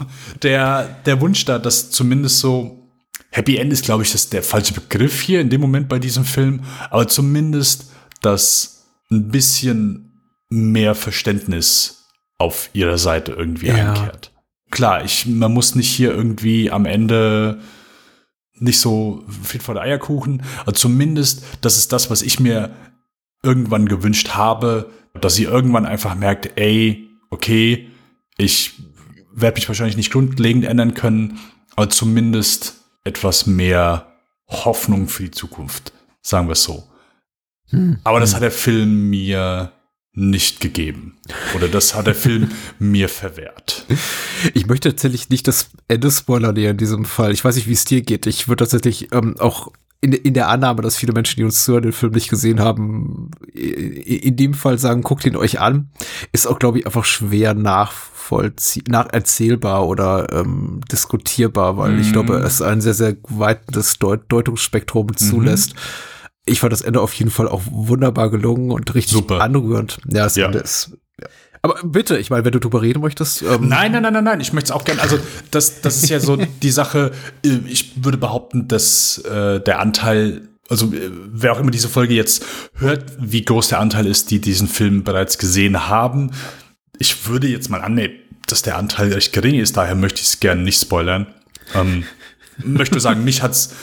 Speaker 6: der, der Wunsch da, dass zumindest so Happy End ist, glaube ich, das der falsche Begriff hier in dem Moment bei diesem Film, aber zumindest, dass ein bisschen mehr Verständnis auf ihrer Seite irgendwie ja. einkehrt. Klar, ich, man muss nicht hier irgendwie am Ende nicht so viel vor der Eierkuchen, aber zumindest, das ist das, was ich mir irgendwann gewünscht habe, dass sie irgendwann einfach merkt, ey, okay, ich werde mich wahrscheinlich nicht grundlegend ändern können, aber zumindest etwas mehr Hoffnung für die Zukunft, sagen wir es so. Hm. Aber das hat der Film mir nicht gegeben. Oder das hat der Film mir verwehrt.
Speaker 5: Ich möchte tatsächlich nicht das Ende spoilern in diesem Fall. Ich weiß nicht, wie es dir geht. Ich würde tatsächlich ähm, auch in, in der Annahme, dass viele Menschen, die uns zuhören, den Film nicht gesehen haben, in dem Fall sagen, guckt ihn euch an, ist auch, glaube ich, einfach schwer nachvollzieh nacherzählbar oder ähm, diskutierbar, weil mm. ich glaube, es ein sehr, sehr weites Deut Deutungsspektrum mhm. zulässt. Mm Ich fand das Ende auf jeden Fall auch wunderbar gelungen und richtig Super. anrührend. Ja, das ja. Ende ist aber bitte, ich meine, wenn du drüber reden möchtest.
Speaker 6: Ähm nein, nein, nein, nein, nein. Ich möchte es auch gerne. Also, das, das ist ja so die Sache. Äh, ich würde behaupten, dass äh, der Anteil, also äh, wer auch immer diese Folge jetzt hört, wie groß der Anteil ist, die diesen Film bereits gesehen haben. Ich würde jetzt mal annehmen, dass der Anteil recht gering ist. Daher möchte ich es gerne nicht spoilern. Ähm, möchte sagen, mich hat's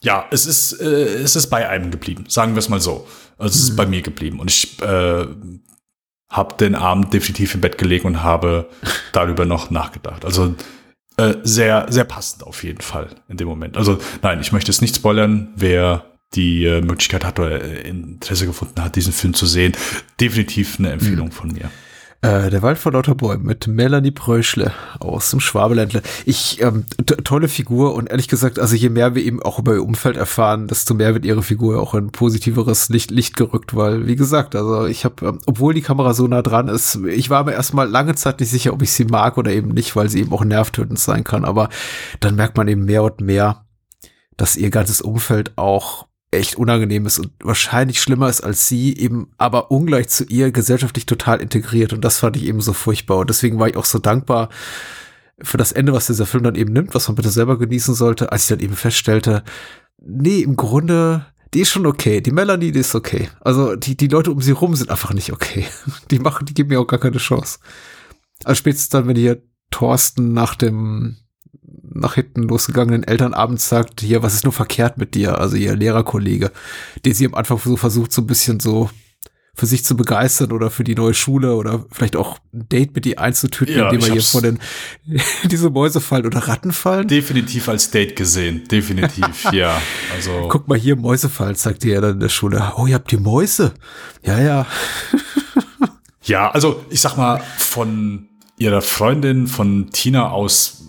Speaker 6: ja, es ist, äh, es ist bei einem geblieben, sagen wir es mal so. Also es ist mhm. bei mir geblieben. Und ich äh, habe den Abend definitiv im Bett gelegen und habe darüber noch nachgedacht. Also äh, sehr, sehr passend auf jeden Fall in dem Moment. Also nein, ich möchte es nicht spoilern, wer die äh, Möglichkeit hat oder äh, Interesse gefunden hat, diesen Film zu sehen. Definitiv eine Empfehlung mhm. von mir.
Speaker 5: Äh, der Wald vor lauter Bäumen mit Melanie Pröschle aus dem Schwabeländle. Ich, ähm, tolle Figur und ehrlich gesagt, also je mehr wir eben auch über ihr Umfeld erfahren, desto mehr wird ihre Figur auch in positiveres Licht, Licht gerückt, weil, wie gesagt, also ich habe, ähm, obwohl die Kamera so nah dran ist, ich war mir erstmal lange Zeit nicht sicher, ob ich sie mag oder eben nicht, weil sie eben auch nervtötend sein kann, aber dann merkt man eben mehr und mehr, dass ihr ganzes Umfeld auch echt unangenehm ist und wahrscheinlich schlimmer ist als sie, eben aber ungleich zu ihr gesellschaftlich total integriert. Und das fand ich eben so furchtbar. Und deswegen war ich auch so dankbar für das Ende, was dieser Film dann eben nimmt, was man bitte selber genießen sollte, als ich dann eben feststellte, nee, im Grunde, die ist schon okay. Die Melanie, die ist okay. Also die, die Leute um sie rum sind einfach nicht okay. Die machen, die geben mir auch gar keine Chance. Also spätestens dann, wenn hier Thorsten nach dem nach hinten losgegangenen Eltern abends sagt, hier, was ist nur verkehrt mit dir? Also ihr Lehrerkollege, den sie am Anfang so versucht, so ein bisschen so für sich zu begeistern oder für die neue Schule oder vielleicht auch ein Date mit ihr einzutüten, ja, indem er hier vor den diese Mäuse fallen oder Ratten fallen.
Speaker 6: Definitiv als Date gesehen, definitiv, ja. Also
Speaker 5: guck mal hier Mäuse fallen, sagt ihr dann in der Schule. Oh, ihr habt die Mäuse. Ja, ja.
Speaker 6: ja, also ich sag mal von ihrer Freundin von Tina aus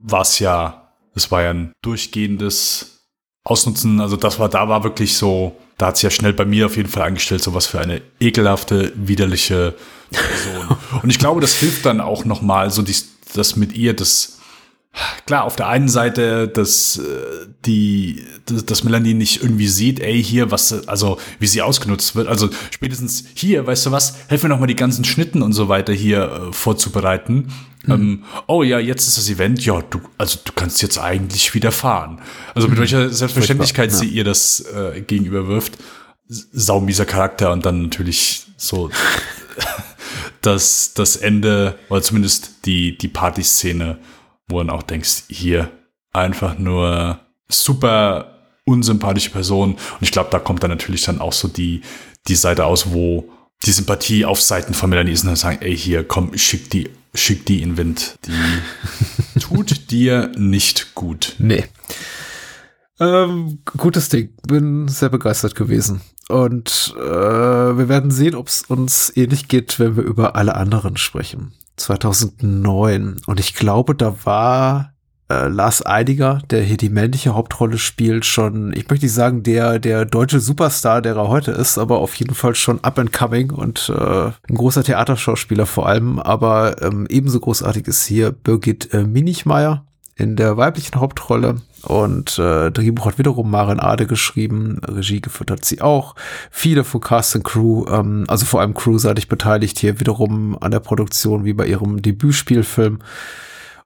Speaker 6: war es ja, es war ja ein durchgehendes Ausnutzen. Also das war, da war wirklich so da hat sich ja schnell bei mir auf jeden Fall eingestellt, so was für eine ekelhafte, widerliche Person. Und ich glaube, das hilft dann auch nochmal, so dies, das mit ihr, das, klar, auf der einen Seite, dass äh, die, dass Melanie nicht irgendwie sieht, ey, hier, was, also wie sie ausgenutzt wird. Also spätestens hier, weißt du was, helfen wir nochmal die ganzen Schnitten und so weiter hier äh, vorzubereiten. Mhm. Ähm, oh ja, jetzt ist das Event. Ja, du, also du kannst jetzt eigentlich wieder fahren. Also mit mhm. welcher Selbstverständlichkeit ja. sie ihr das äh, gegenüber wirft. Saumieser Charakter und dann natürlich so das, das Ende, oder zumindest die, die Partyszene, wo dann auch denkst, hier einfach nur super unsympathische Person. Und ich glaube, da kommt dann natürlich dann auch so die, die Seite aus, wo die Sympathie auf Seiten von Melanie ist und dann sagen, ey, hier, komm, schick die schick die in Wind. Die tut dir nicht gut.
Speaker 5: Nee. Ähm, gutes Ding. Bin sehr begeistert gewesen. Und äh, wir werden sehen, ob es uns ähnlich geht, wenn wir über alle anderen sprechen. 2009. Und ich glaube, da war äh, Lars Eidiger, der hier die männliche Hauptrolle spielt, schon, ich möchte nicht sagen, der, der deutsche Superstar, der er heute ist, aber auf jeden Fall schon up and coming und äh, ein großer Theaterschauspieler vor allem. Aber ähm, ebenso großartig ist hier Birgit äh, Minichmeier in der weiblichen Hauptrolle. Und äh, Drehbuch hat wiederum Maren Ade geschrieben, Regie geführt hat sie auch. Viele von Cast and Crew, ähm, also vor allem crewseitig beteiligt hier wiederum an der Produktion wie bei ihrem Debütspielfilm.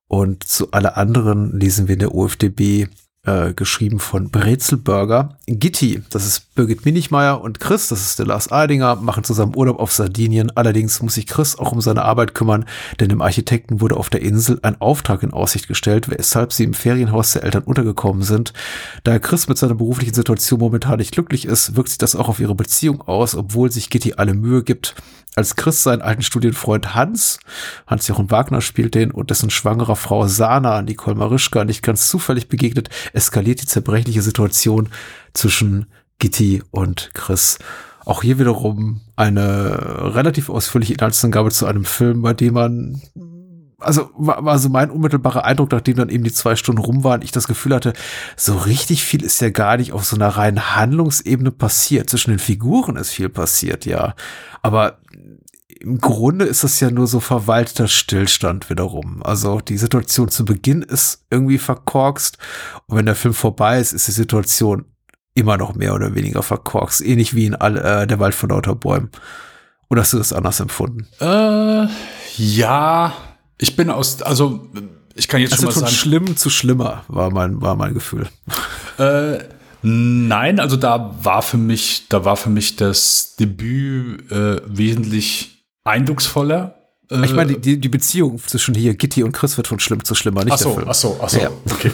Speaker 5: Und zu alle anderen lesen wir in der OFDB äh, geschrieben von Brezelburger. Gitti, das ist Birgit Minichmeier und Chris, das ist der Lars Eidinger, machen zusammen Urlaub auf Sardinien. Allerdings muss sich Chris auch um seine Arbeit kümmern, denn dem Architekten wurde auf der Insel ein Auftrag in Aussicht gestellt, weshalb sie im Ferienhaus der Eltern untergekommen sind. Da Chris mit seiner beruflichen Situation momentan nicht glücklich ist, wirkt sich das auch auf ihre Beziehung aus, obwohl sich Gitti alle Mühe gibt als Chris seinen alten Studienfreund Hans, Hans-Jochen Wagner spielt den, und dessen schwangere Frau Sana, Nicole Marischka, nicht ganz zufällig begegnet, eskaliert die zerbrechliche Situation zwischen Gitti und Chris. Auch hier wiederum eine relativ ausführliche Inhaltsangabe zu einem Film, bei dem man also war, war so mein unmittelbarer Eindruck, nachdem dann eben die zwei Stunden rum waren, ich das Gefühl hatte, so richtig viel ist ja gar nicht auf so einer reinen Handlungsebene passiert. Zwischen den Figuren ist viel passiert, ja. Aber im Grunde ist das ja nur so verwalteter Stillstand wiederum. Also die Situation zu Beginn ist irgendwie verkorkst und wenn der Film vorbei ist, ist die Situation immer noch mehr oder weniger verkorkst. Ähnlich wie in all, äh, Der Wald von lauter Bäumen. Oder hast du das anders empfunden?
Speaker 6: Äh, ja, ich bin aus, also ich kann jetzt also schon mal sagen.
Speaker 5: schlimm zu schlimmer war mein, war mein Gefühl.
Speaker 6: Äh, nein, also da war für mich, da war für mich das Debüt äh, wesentlich eindrucksvoller.
Speaker 5: Ich meine, die, die Beziehung zwischen hier Gitti und Chris wird von schlimm zu schlimmer, nicht
Speaker 6: ach so, der Film. Ach so, ach so, ja. okay.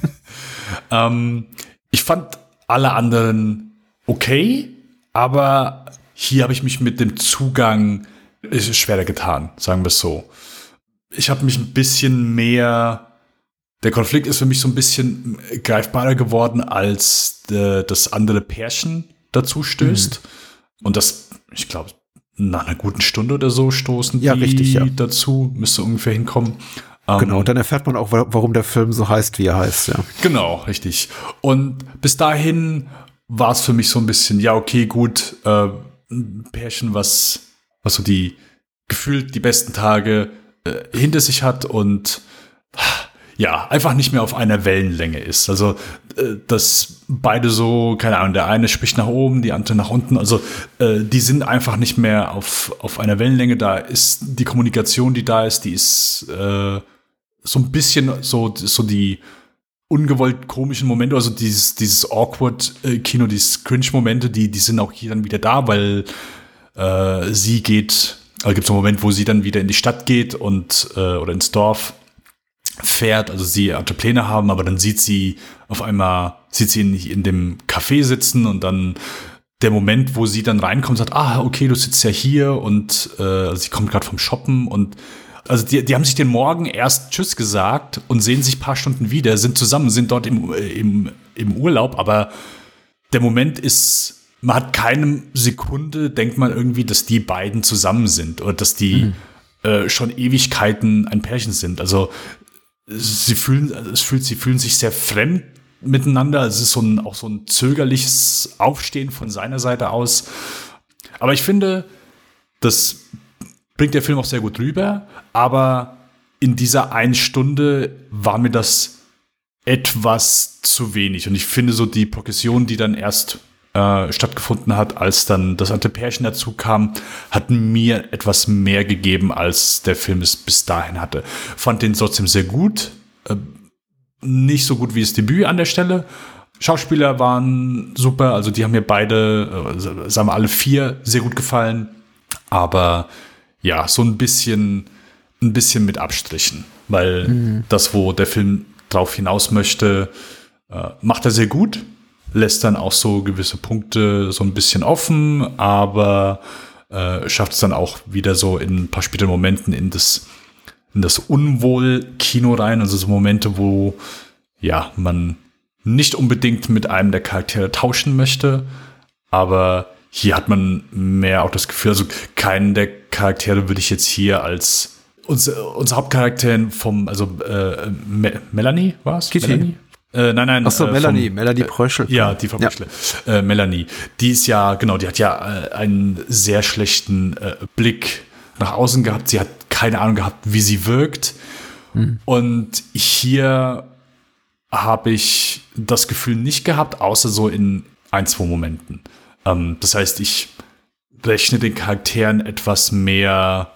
Speaker 6: ähm, ich fand alle anderen okay, aber hier habe ich mich mit dem Zugang schwerer getan, sagen wir es so ich habe mich ein bisschen mehr. Der Konflikt ist für mich so ein bisschen greifbarer geworden, als de, das andere Pärchen dazu stößt. Mhm. Und das, ich glaube, nach einer guten Stunde oder so stoßen
Speaker 5: ja,
Speaker 6: die
Speaker 5: richtig, ja.
Speaker 6: dazu, müsste ungefähr hinkommen.
Speaker 5: Genau, und ähm, dann erfährt man auch, warum der Film so heißt, wie er heißt, ja.
Speaker 6: Genau, richtig. Und bis dahin war es für mich so ein bisschen, ja, okay, gut, äh, ein Pärchen, was, was so die gefühlt die besten Tage äh, hinter sich hat und ja, einfach nicht mehr auf einer Wellenlänge ist. Also, äh, dass beide so, keine Ahnung, der eine spricht nach oben, die andere nach unten. Also, äh, die sind einfach nicht mehr auf, auf einer Wellenlänge. Da ist die Kommunikation, die da ist, die ist äh, so ein bisschen so, so die ungewollt komischen Momente, also dieses, dieses awkward äh, Kino, dieses Cringe-Momente, die, die sind auch hier dann wieder da, weil sie geht Also gibt es einen Moment, wo sie dann wieder in die Stadt geht und äh, oder ins Dorf fährt, also sie hatte Pläne haben, aber dann sieht sie auf einmal, sieht sie nicht in dem Café sitzen und dann der Moment, wo sie dann reinkommt, sagt, ah, okay, du sitzt ja hier und äh, also sie kommt gerade vom Shoppen und also die, die haben sich den Morgen erst Tschüss gesagt und sehen sich paar Stunden wieder, sind zusammen, sind dort im, im, im Urlaub, aber der Moment ist, man hat keine Sekunde, denkt man irgendwie, dass die beiden zusammen sind oder dass die mhm. äh, schon Ewigkeiten ein Pärchen sind. Also sie fühlen, es fühlt, sie fühlen sich sehr fremd miteinander. Es ist so ein, auch so ein zögerliches Aufstehen von seiner Seite aus. Aber ich finde, das bringt der Film auch sehr gut rüber. Aber in dieser einen Stunde war mir das etwas zu wenig. Und ich finde so die Progression, die dann erst äh, stattgefunden hat, als dann das alte Pärchen dazu kam, hat mir etwas mehr gegeben, als der Film es bis dahin hatte. Fand den trotzdem sehr gut. Äh, nicht so gut wie das Debüt an der Stelle. Schauspieler waren super, also die haben mir beide, äh, sagen wir alle vier, sehr gut gefallen. Aber ja, so ein bisschen, ein bisschen mit Abstrichen, weil mhm. das, wo der Film drauf hinaus möchte, macht er sehr gut, lässt dann auch so gewisse Punkte so ein bisschen offen, aber äh, schafft es dann auch wieder so in ein paar späteren Momenten in das in das Unwohl-Kino rein, also so Momente, wo ja, man nicht unbedingt mit einem der Charaktere tauschen möchte, aber hier hat man mehr auch das Gefühl, also keinen der Charaktere würde ich jetzt hier als unser, unser Hauptcharakterin vom, also äh, Me Melanie war es? Melanie?
Speaker 5: Äh, nein, nein.
Speaker 6: Achso,
Speaker 5: äh,
Speaker 6: Melanie, vom, Melanie. Äh, ja, die Frau ja. Preuschel. Äh, Melanie. Die ist ja, genau, die hat ja äh, einen sehr schlechten äh, Blick nach außen gehabt. Sie hat keine Ahnung gehabt, wie sie wirkt. Hm. Und hier habe ich das Gefühl nicht gehabt, außer so in ein, zwei Momenten. Ähm, das heißt, ich rechne den Charakteren etwas mehr,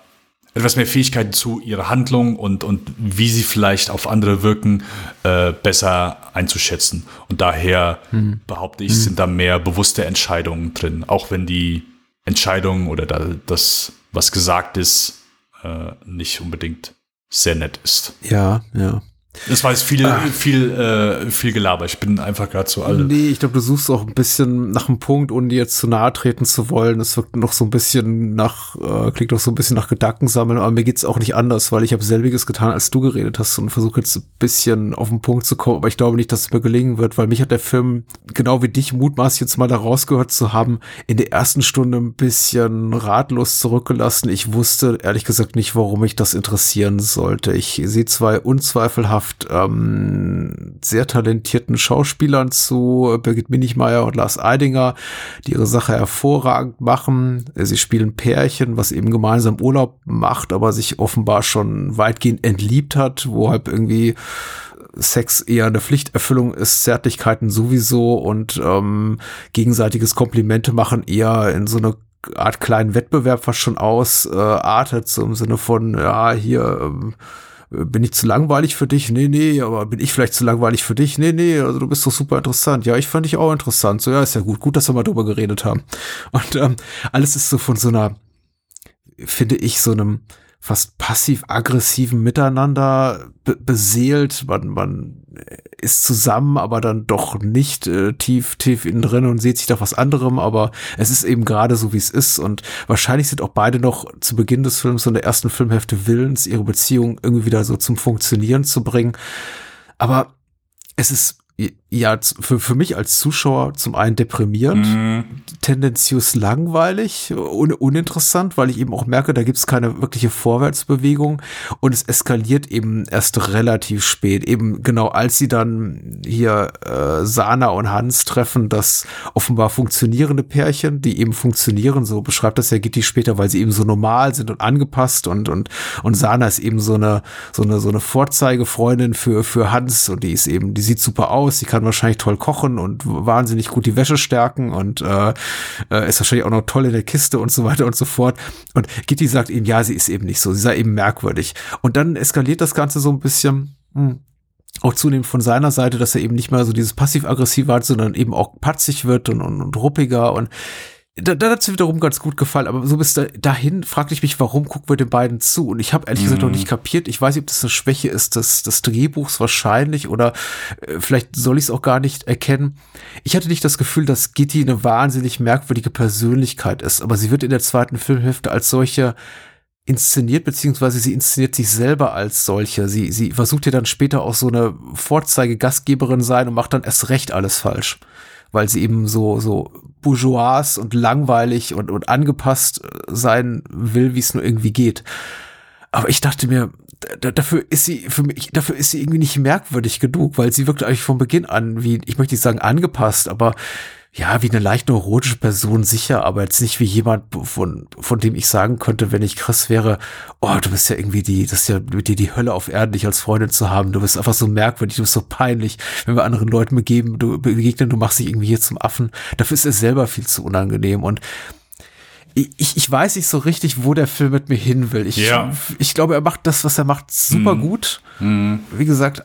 Speaker 6: etwas mehr Fähigkeiten zu, ihre Handlung und, und wie sie vielleicht auf andere wirken, äh, besser einzuschätzen. Und daher hm. behaupte ich, hm. sind da mehr bewusste Entscheidungen drin, auch wenn die Entscheidung oder da, das, was gesagt ist, äh, nicht unbedingt sehr nett ist.
Speaker 5: Ja, ja.
Speaker 6: Das war jetzt viel, Ach. viel, äh, viel Gelaber. Ich bin einfach gerade zu alle.
Speaker 5: Nee, ich glaube, du suchst auch ein bisschen nach einem Punkt, ohne dir jetzt zu nahe treten zu wollen. Es wirkt noch so ein bisschen nach, äh, klingt noch so ein bisschen nach Gedankensammeln, aber mir geht's auch nicht anders, weil ich habe selbiges getan, als du geredet hast und versuche jetzt ein bisschen auf den Punkt zu kommen, aber ich glaube nicht, dass es mir gelingen wird, weil mich hat der Film, genau wie dich mutmaßlich jetzt mal da rausgehört zu haben, in der ersten Stunde ein bisschen ratlos zurückgelassen. Ich wusste ehrlich gesagt nicht, warum mich das interessieren sollte. Ich sehe zwei unzweifelhaft zweifelhaft ähm, sehr talentierten Schauspielern zu, Birgit Minichmeier und Lars Eidinger, die ihre Sache hervorragend machen. Sie spielen Pärchen, was eben gemeinsam Urlaub macht, aber sich offenbar schon weitgehend entliebt hat, wo halt irgendwie Sex eher eine Pflichterfüllung ist, Zärtlichkeiten sowieso und ähm, gegenseitiges Komplimente machen eher in so eine Art kleinen Wettbewerb fast schon ausartet, äh, so im Sinne von, ja, hier ähm, bin ich zu langweilig für dich? Nee, nee, aber bin ich vielleicht zu langweilig für dich? Nee, nee, also du bist doch super interessant. Ja, ich fand dich auch interessant. So, ja, ist ja gut. Gut, dass wir mal drüber geredet haben. Und ähm, alles ist so von so einer, finde ich, so einem, fast passiv-aggressiven Miteinander be beseelt. Man, man ist zusammen, aber dann doch nicht äh, tief, tief innen drin und sieht sich doch was anderem, aber es ist eben gerade so, wie es ist. Und wahrscheinlich sind auch beide noch zu Beginn des Films und der ersten Filmhälfte willens, ihre Beziehung irgendwie wieder so zum Funktionieren zu bringen. Aber es ist ja, für, für mich als Zuschauer zum einen deprimierend, mhm. tendenziös langweilig, un, uninteressant, weil ich eben auch merke, da gibt's keine wirkliche Vorwärtsbewegung und es eskaliert eben erst relativ spät. Eben genau als sie dann hier äh, Sana und Hans treffen, das offenbar funktionierende Pärchen, die eben funktionieren, so beschreibt das ja Gitti später, weil sie eben so normal sind und angepasst und und und Sana ist eben so eine so eine so eine Vorzeigefreundin für für Hans und die ist eben, die sieht super aus, die kann wahrscheinlich toll kochen und wahnsinnig gut die Wäsche stärken und äh, äh, ist wahrscheinlich auch noch toll in der Kiste und so weiter und so fort. Und Gitti sagt ihm, ja, sie ist eben nicht so, sie sei eben merkwürdig. Und dann eskaliert das Ganze so ein bisschen. Hm, auch zunehmend von seiner Seite, dass er eben nicht mehr so dieses passiv-aggressive hat, sondern eben auch patzig wird und, und, und ruppiger und da, da hat es wiederum ganz gut gefallen, aber so bis da, dahin fragte ich mich, warum gucken wir den beiden zu? Und ich habe ehrlich gesagt noch
Speaker 6: Mhm.
Speaker 5: nicht kapiert. Ich weiß nicht, ob das eine Schwäche ist des, des Drehbuchs wahrscheinlich oder äh, vielleicht soll ich es auch gar nicht erkennen. Ich hatte nicht das Gefühl, dass Gitti eine wahnsinnig merkwürdige Persönlichkeit ist, aber sie wird in der zweiten Filmhälfte als solche inszeniert, beziehungsweise sie inszeniert sich selber als solche. Sie, sie versucht ja dann später auch so eine Vorzeige-Gastgeberin sein und macht dann erst recht alles falsch. Weil sie eben so, so bourgeois und langweilig und, und angepasst äh, sein will, wie es nur irgendwie geht. Aber ich dachte mir, da, dafür ist sie für mich, dafür ist sie irgendwie nicht merkwürdig genug, weil sie wirkt eigentlich von Beginn an wie, ich möchte nicht sagen angepasst, aber ja, wie eine leicht neurotische Person sicher, aber jetzt nicht wie jemand, von, von dem ich sagen könnte, wenn ich Chris wäre, oh, du bist ja irgendwie die, das ist ja mit dir die Hölle auf Erden, dich als Freundin zu haben. Du bist einfach so merkwürdig, du bist so peinlich, wenn wir anderen Leuten begeben, du begegnen, du machst dich irgendwie hier zum Affen. Dafür ist er selber viel zu unangenehm und ich, ich weiß nicht so richtig, wo der Film mit mir hin will. Ich,
Speaker 6: Ja.
Speaker 5: ich glaube, er macht das, was er macht, super gut. Wie gesagt,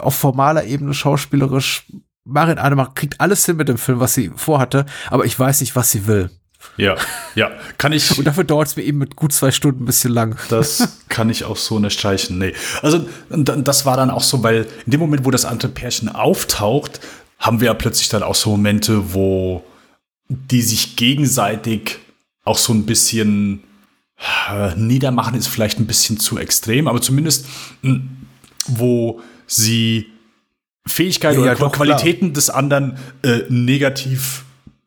Speaker 5: auf formaler Ebene, schauspielerisch, Marin Ademark kriegt alles hin mit dem Film, was sie vorhatte, aber ich weiß nicht, was sie will.
Speaker 6: Ja, ja, kann ich.
Speaker 5: Und dafür dauert es mir eben mit gut zwei Stunden ein bisschen lang.
Speaker 6: Das kann ich auch so unterstreichen. Nee. Also, das war dann auch so, weil in dem Moment, wo das andere Pärchen auftaucht, haben wir ja plötzlich dann auch so Momente, wo die sich gegenseitig auch so ein bisschen äh, niedermachen, ist vielleicht ein bisschen zu extrem, aber zumindest, mh, wo sie Fähigkeiten
Speaker 5: Ja,
Speaker 6: oder
Speaker 5: doch,
Speaker 6: Qualitäten des anderen äh, negativ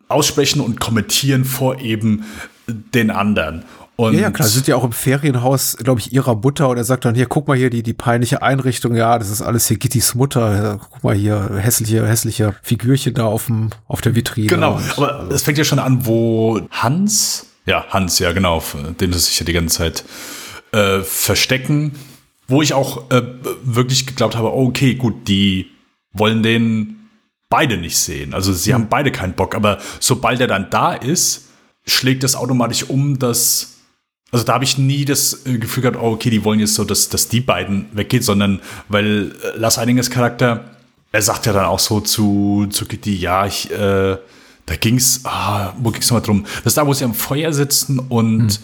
Speaker 6: aussprechen und kommentieren vor eben den anderen. Und
Speaker 5: Ja, ja, klar, sie sind ja auch im Ferienhaus, glaube ich, ihrer Mutter und er sagt dann, hier, guck mal hier, die, die peinliche Einrichtung, ja, das ist alles hier Gittys Mutter, guck mal hier, hässliche, hässliche Figürchen da auf dem, auf der Vitrine.
Speaker 6: Genau,
Speaker 5: Und-
Speaker 6: aber es fängt ja schon an, wo Hans, ja, Hans, ja, genau, den sie sich ja die ganze Zeit äh, verstecken, wo ich auch äh, wirklich geglaubt habe, okay, gut, die wollen den beide nicht sehen. Also sie haben beide keinen Bock, aber sobald er dann da ist, schlägt das automatisch um, dass also da habe ich nie das äh, Gefühl gehabt, oh, okay, die wollen jetzt so, dass, dass die beiden weggehen, sondern weil äh, Lars Einingers Charakter, er sagt ja dann auch so zu, zu Kitty, ja, ich, äh, da ging's, ah, wo ging's nochmal drum? Das ist da, wo sie am Feuer sitzen und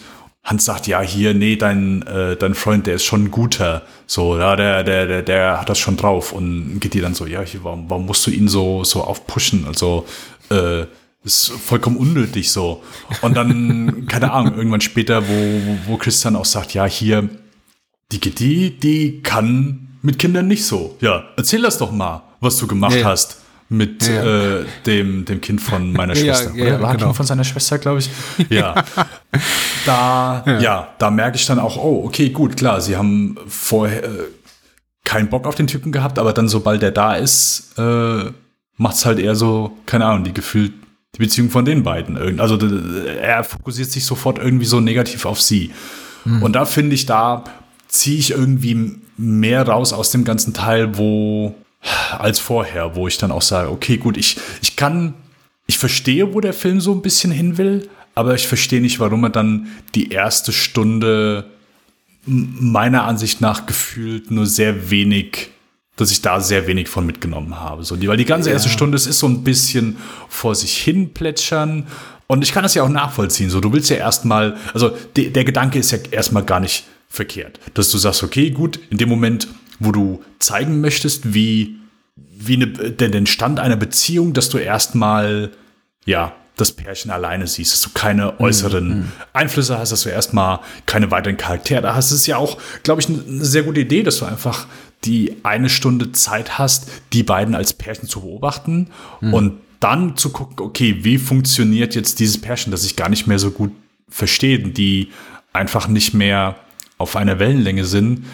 Speaker 6: Hans sagt, ja, hier, nee, dein, äh, dein Freund, der ist schon ein guter. So, ja, der, der, der, der hat das schon drauf. Und Gitti dann so, ja, hier, warum, warum musst du ihn so, so aufpushen? Also, äh, ist vollkommen unnötig so. Und dann, keine Ahnung, irgendwann später, wo, wo, Christian auch sagt, ja, hier, die Gitti, die kann mit Kindern nicht so. Ja, erzähl das doch mal, was du gemacht
Speaker 5: Ja, ja.
Speaker 6: hast mit
Speaker 5: Ja, ja.
Speaker 6: Äh, dem, dem Kind von meiner
Speaker 5: Ja,
Speaker 6: Schwester.
Speaker 5: ja,
Speaker 6: Oder war
Speaker 5: genau.
Speaker 6: Kind von seiner Schwester, glaube ich. Ja. da, ja. da merke ich dann auch, oh, okay, gut, klar, sie haben vorher äh, keinen Bock auf den Typen gehabt, aber dann, sobald der da ist, äh, macht's halt eher so, keine Ahnung, die gefühlt die Beziehung von den beiden. Irgend- Also er fokussiert sich sofort irgendwie so negativ auf sie. Und da finde ich, da ziehe ich irgendwie mehr raus aus dem ganzen Teil, wo als vorher, wo ich dann auch sage, okay, gut, ich, ich kann, ich verstehe, wo der Film so ein bisschen hin will, aber ich verstehe nicht, warum er dann die erste Stunde meiner Ansicht nach gefühlt nur sehr wenig, dass ich da sehr wenig von mitgenommen habe. So, die, weil die ganze erste Stunde, es ist so ein bisschen vor sich hin plätschern. Und ich kann das ja auch nachvollziehen. So, du willst ja erstmal, also de, der Gedanke ist ja erstmal gar nicht verkehrt, dass du sagst, okay, gut, in dem Moment, wo du zeigen möchtest, wie, wie eine, den, den Stand einer Beziehung, dass du erstmal, ja, das Pärchen alleine siehst, dass du keine äußeren Einflüsse hast, dass du erstmal keine weiteren Charaktere hast. Das ist ja auch, glaube ich, eine sehr gute Idee, dass du einfach die eine Stunde Zeit hast, die beiden als Pärchen zu beobachten und dann zu gucken, okay, wie funktioniert jetzt dieses Pärchen, das ich gar nicht mehr so gut verstehe, die einfach nicht mehr auf einer Wellenlänge sind.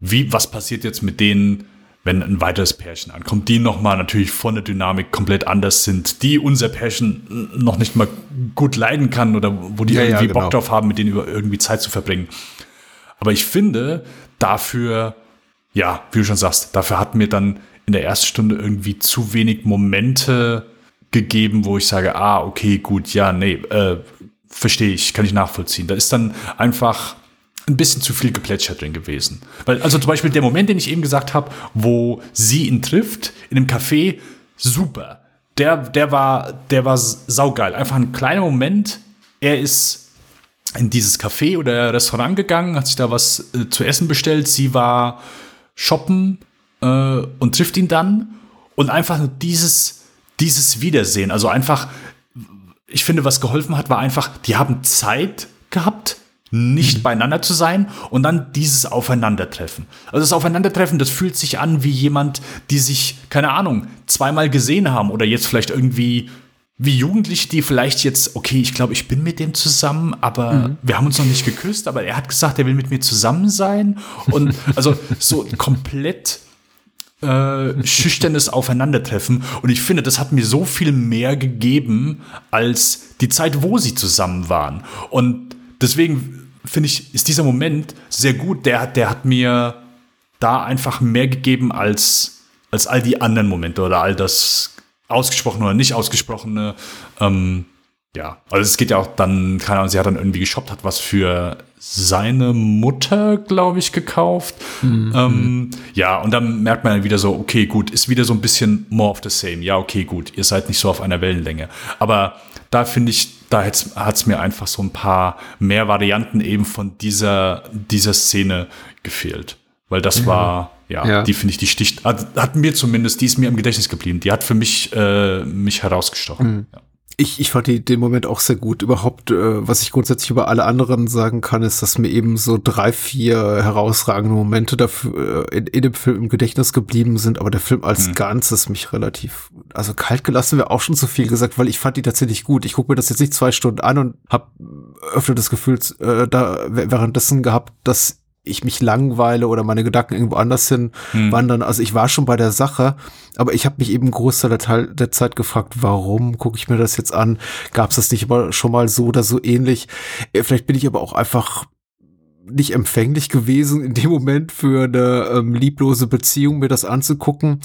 Speaker 6: Wie, was passiert jetzt mit denen, wenn ein weiteres Pärchen ankommt, die nochmal natürlich von der Dynamik komplett anders sind, die unser Pärchen noch nicht mal gut leiden kann oder wo die
Speaker 5: Ja, ja,
Speaker 6: irgendwie
Speaker 5: genau.
Speaker 6: Bock drauf haben, mit denen über irgendwie Zeit zu verbringen. Aber ich finde, dafür, ja, wie du schon sagst, dafür hat mir dann in der ersten Stunde irgendwie zu wenig Momente gegeben, wo ich sage, ah, okay, gut, ja, nee, äh, verstehe ich, kann ich nachvollziehen. Da ist dann einfach ein bisschen zu viel Geplätscher drin gewesen. Weil, also zum Beispiel der Moment, den ich eben gesagt habe, wo sie ihn trifft, in einem Café, super. der, der war, der war saugeil. Einfach ein kleiner Moment. Er ist in dieses Café oder Restaurant gegangen, hat sich da was äh, zu essen bestellt. Sie war shoppen äh, und trifft ihn dann. Und einfach nur dieses, dieses Wiedersehen. Also einfach, ich finde, was geholfen hat, war einfach, die haben Zeit gehabt, nicht mhm. beieinander zu sein und dann dieses Aufeinandertreffen. Also das Aufeinandertreffen, das fühlt sich an wie jemand, die sich, keine Ahnung, zweimal gesehen haben oder jetzt vielleicht irgendwie wie Jugendliche, die vielleicht jetzt, okay, ich glaube, ich bin mit dem zusammen, aber mhm. wir haben uns noch nicht geküsst, aber er hat gesagt, er will mit mir zusammen sein. Und also so komplett äh, schüchternes Aufeinandertreffen. Und ich finde, das hat mir so viel mehr gegeben als die Zeit, wo sie zusammen waren. Und deswegen finde ich, ist dieser Moment sehr gut. Der, der hat mir da einfach mehr gegeben als, als all die anderen Momente oder all das ausgesprochene oder nicht ausgesprochene. Ähm, ja, also es geht ja auch dann, keine Ahnung, sie hat dann irgendwie geshoppt, hat was für seine Mutter, glaube ich, gekauft. Mhm. Ähm, ja, und dann merkt man dann wieder so, okay, gut, ist wieder so ein bisschen more of the same. Ja, okay, gut, ihr seid nicht so auf einer Wellenlänge. Aber da finde ich, da hat es mir einfach so ein paar mehr Varianten eben von dieser, dieser Szene gefehlt. Weil das mhm. war, ja, ja, die finde ich, die sticht, hat, hat, mir zumindest, die ist mir im Gedächtnis geblieben. Die hat für mich, äh, mich herausgestochen. Mhm. Ja.
Speaker 5: Ich, ich fand die, den Moment auch sehr gut. Überhaupt, äh, was ich grundsätzlich über alle anderen sagen kann, ist, dass mir eben so drei, vier herausragende Momente dafür äh, in, in dem Film im Gedächtnis geblieben sind, aber der Film als mhm. Ganzes mich relativ, also kalt gelassen wäre auch schon zu viel gesagt, weil ich fand die tatsächlich gut. Ich gucke mir das jetzt nicht zwei Stunden an und habe öfter das Gefühl äh, da währenddessen gehabt, dass ich mich langweile oder meine Gedanken irgendwo anders hin hm. wandern. Also ich war schon bei der Sache, aber ich habe mich eben Großteil der, Teil der Zeit gefragt, warum gucke ich mir das jetzt an? Gab es das nicht immer schon mal so oder so ähnlich? Äh, vielleicht bin ich aber auch einfach nicht empfänglich gewesen in dem Moment für eine ähm, lieblose Beziehung, mir das anzugucken.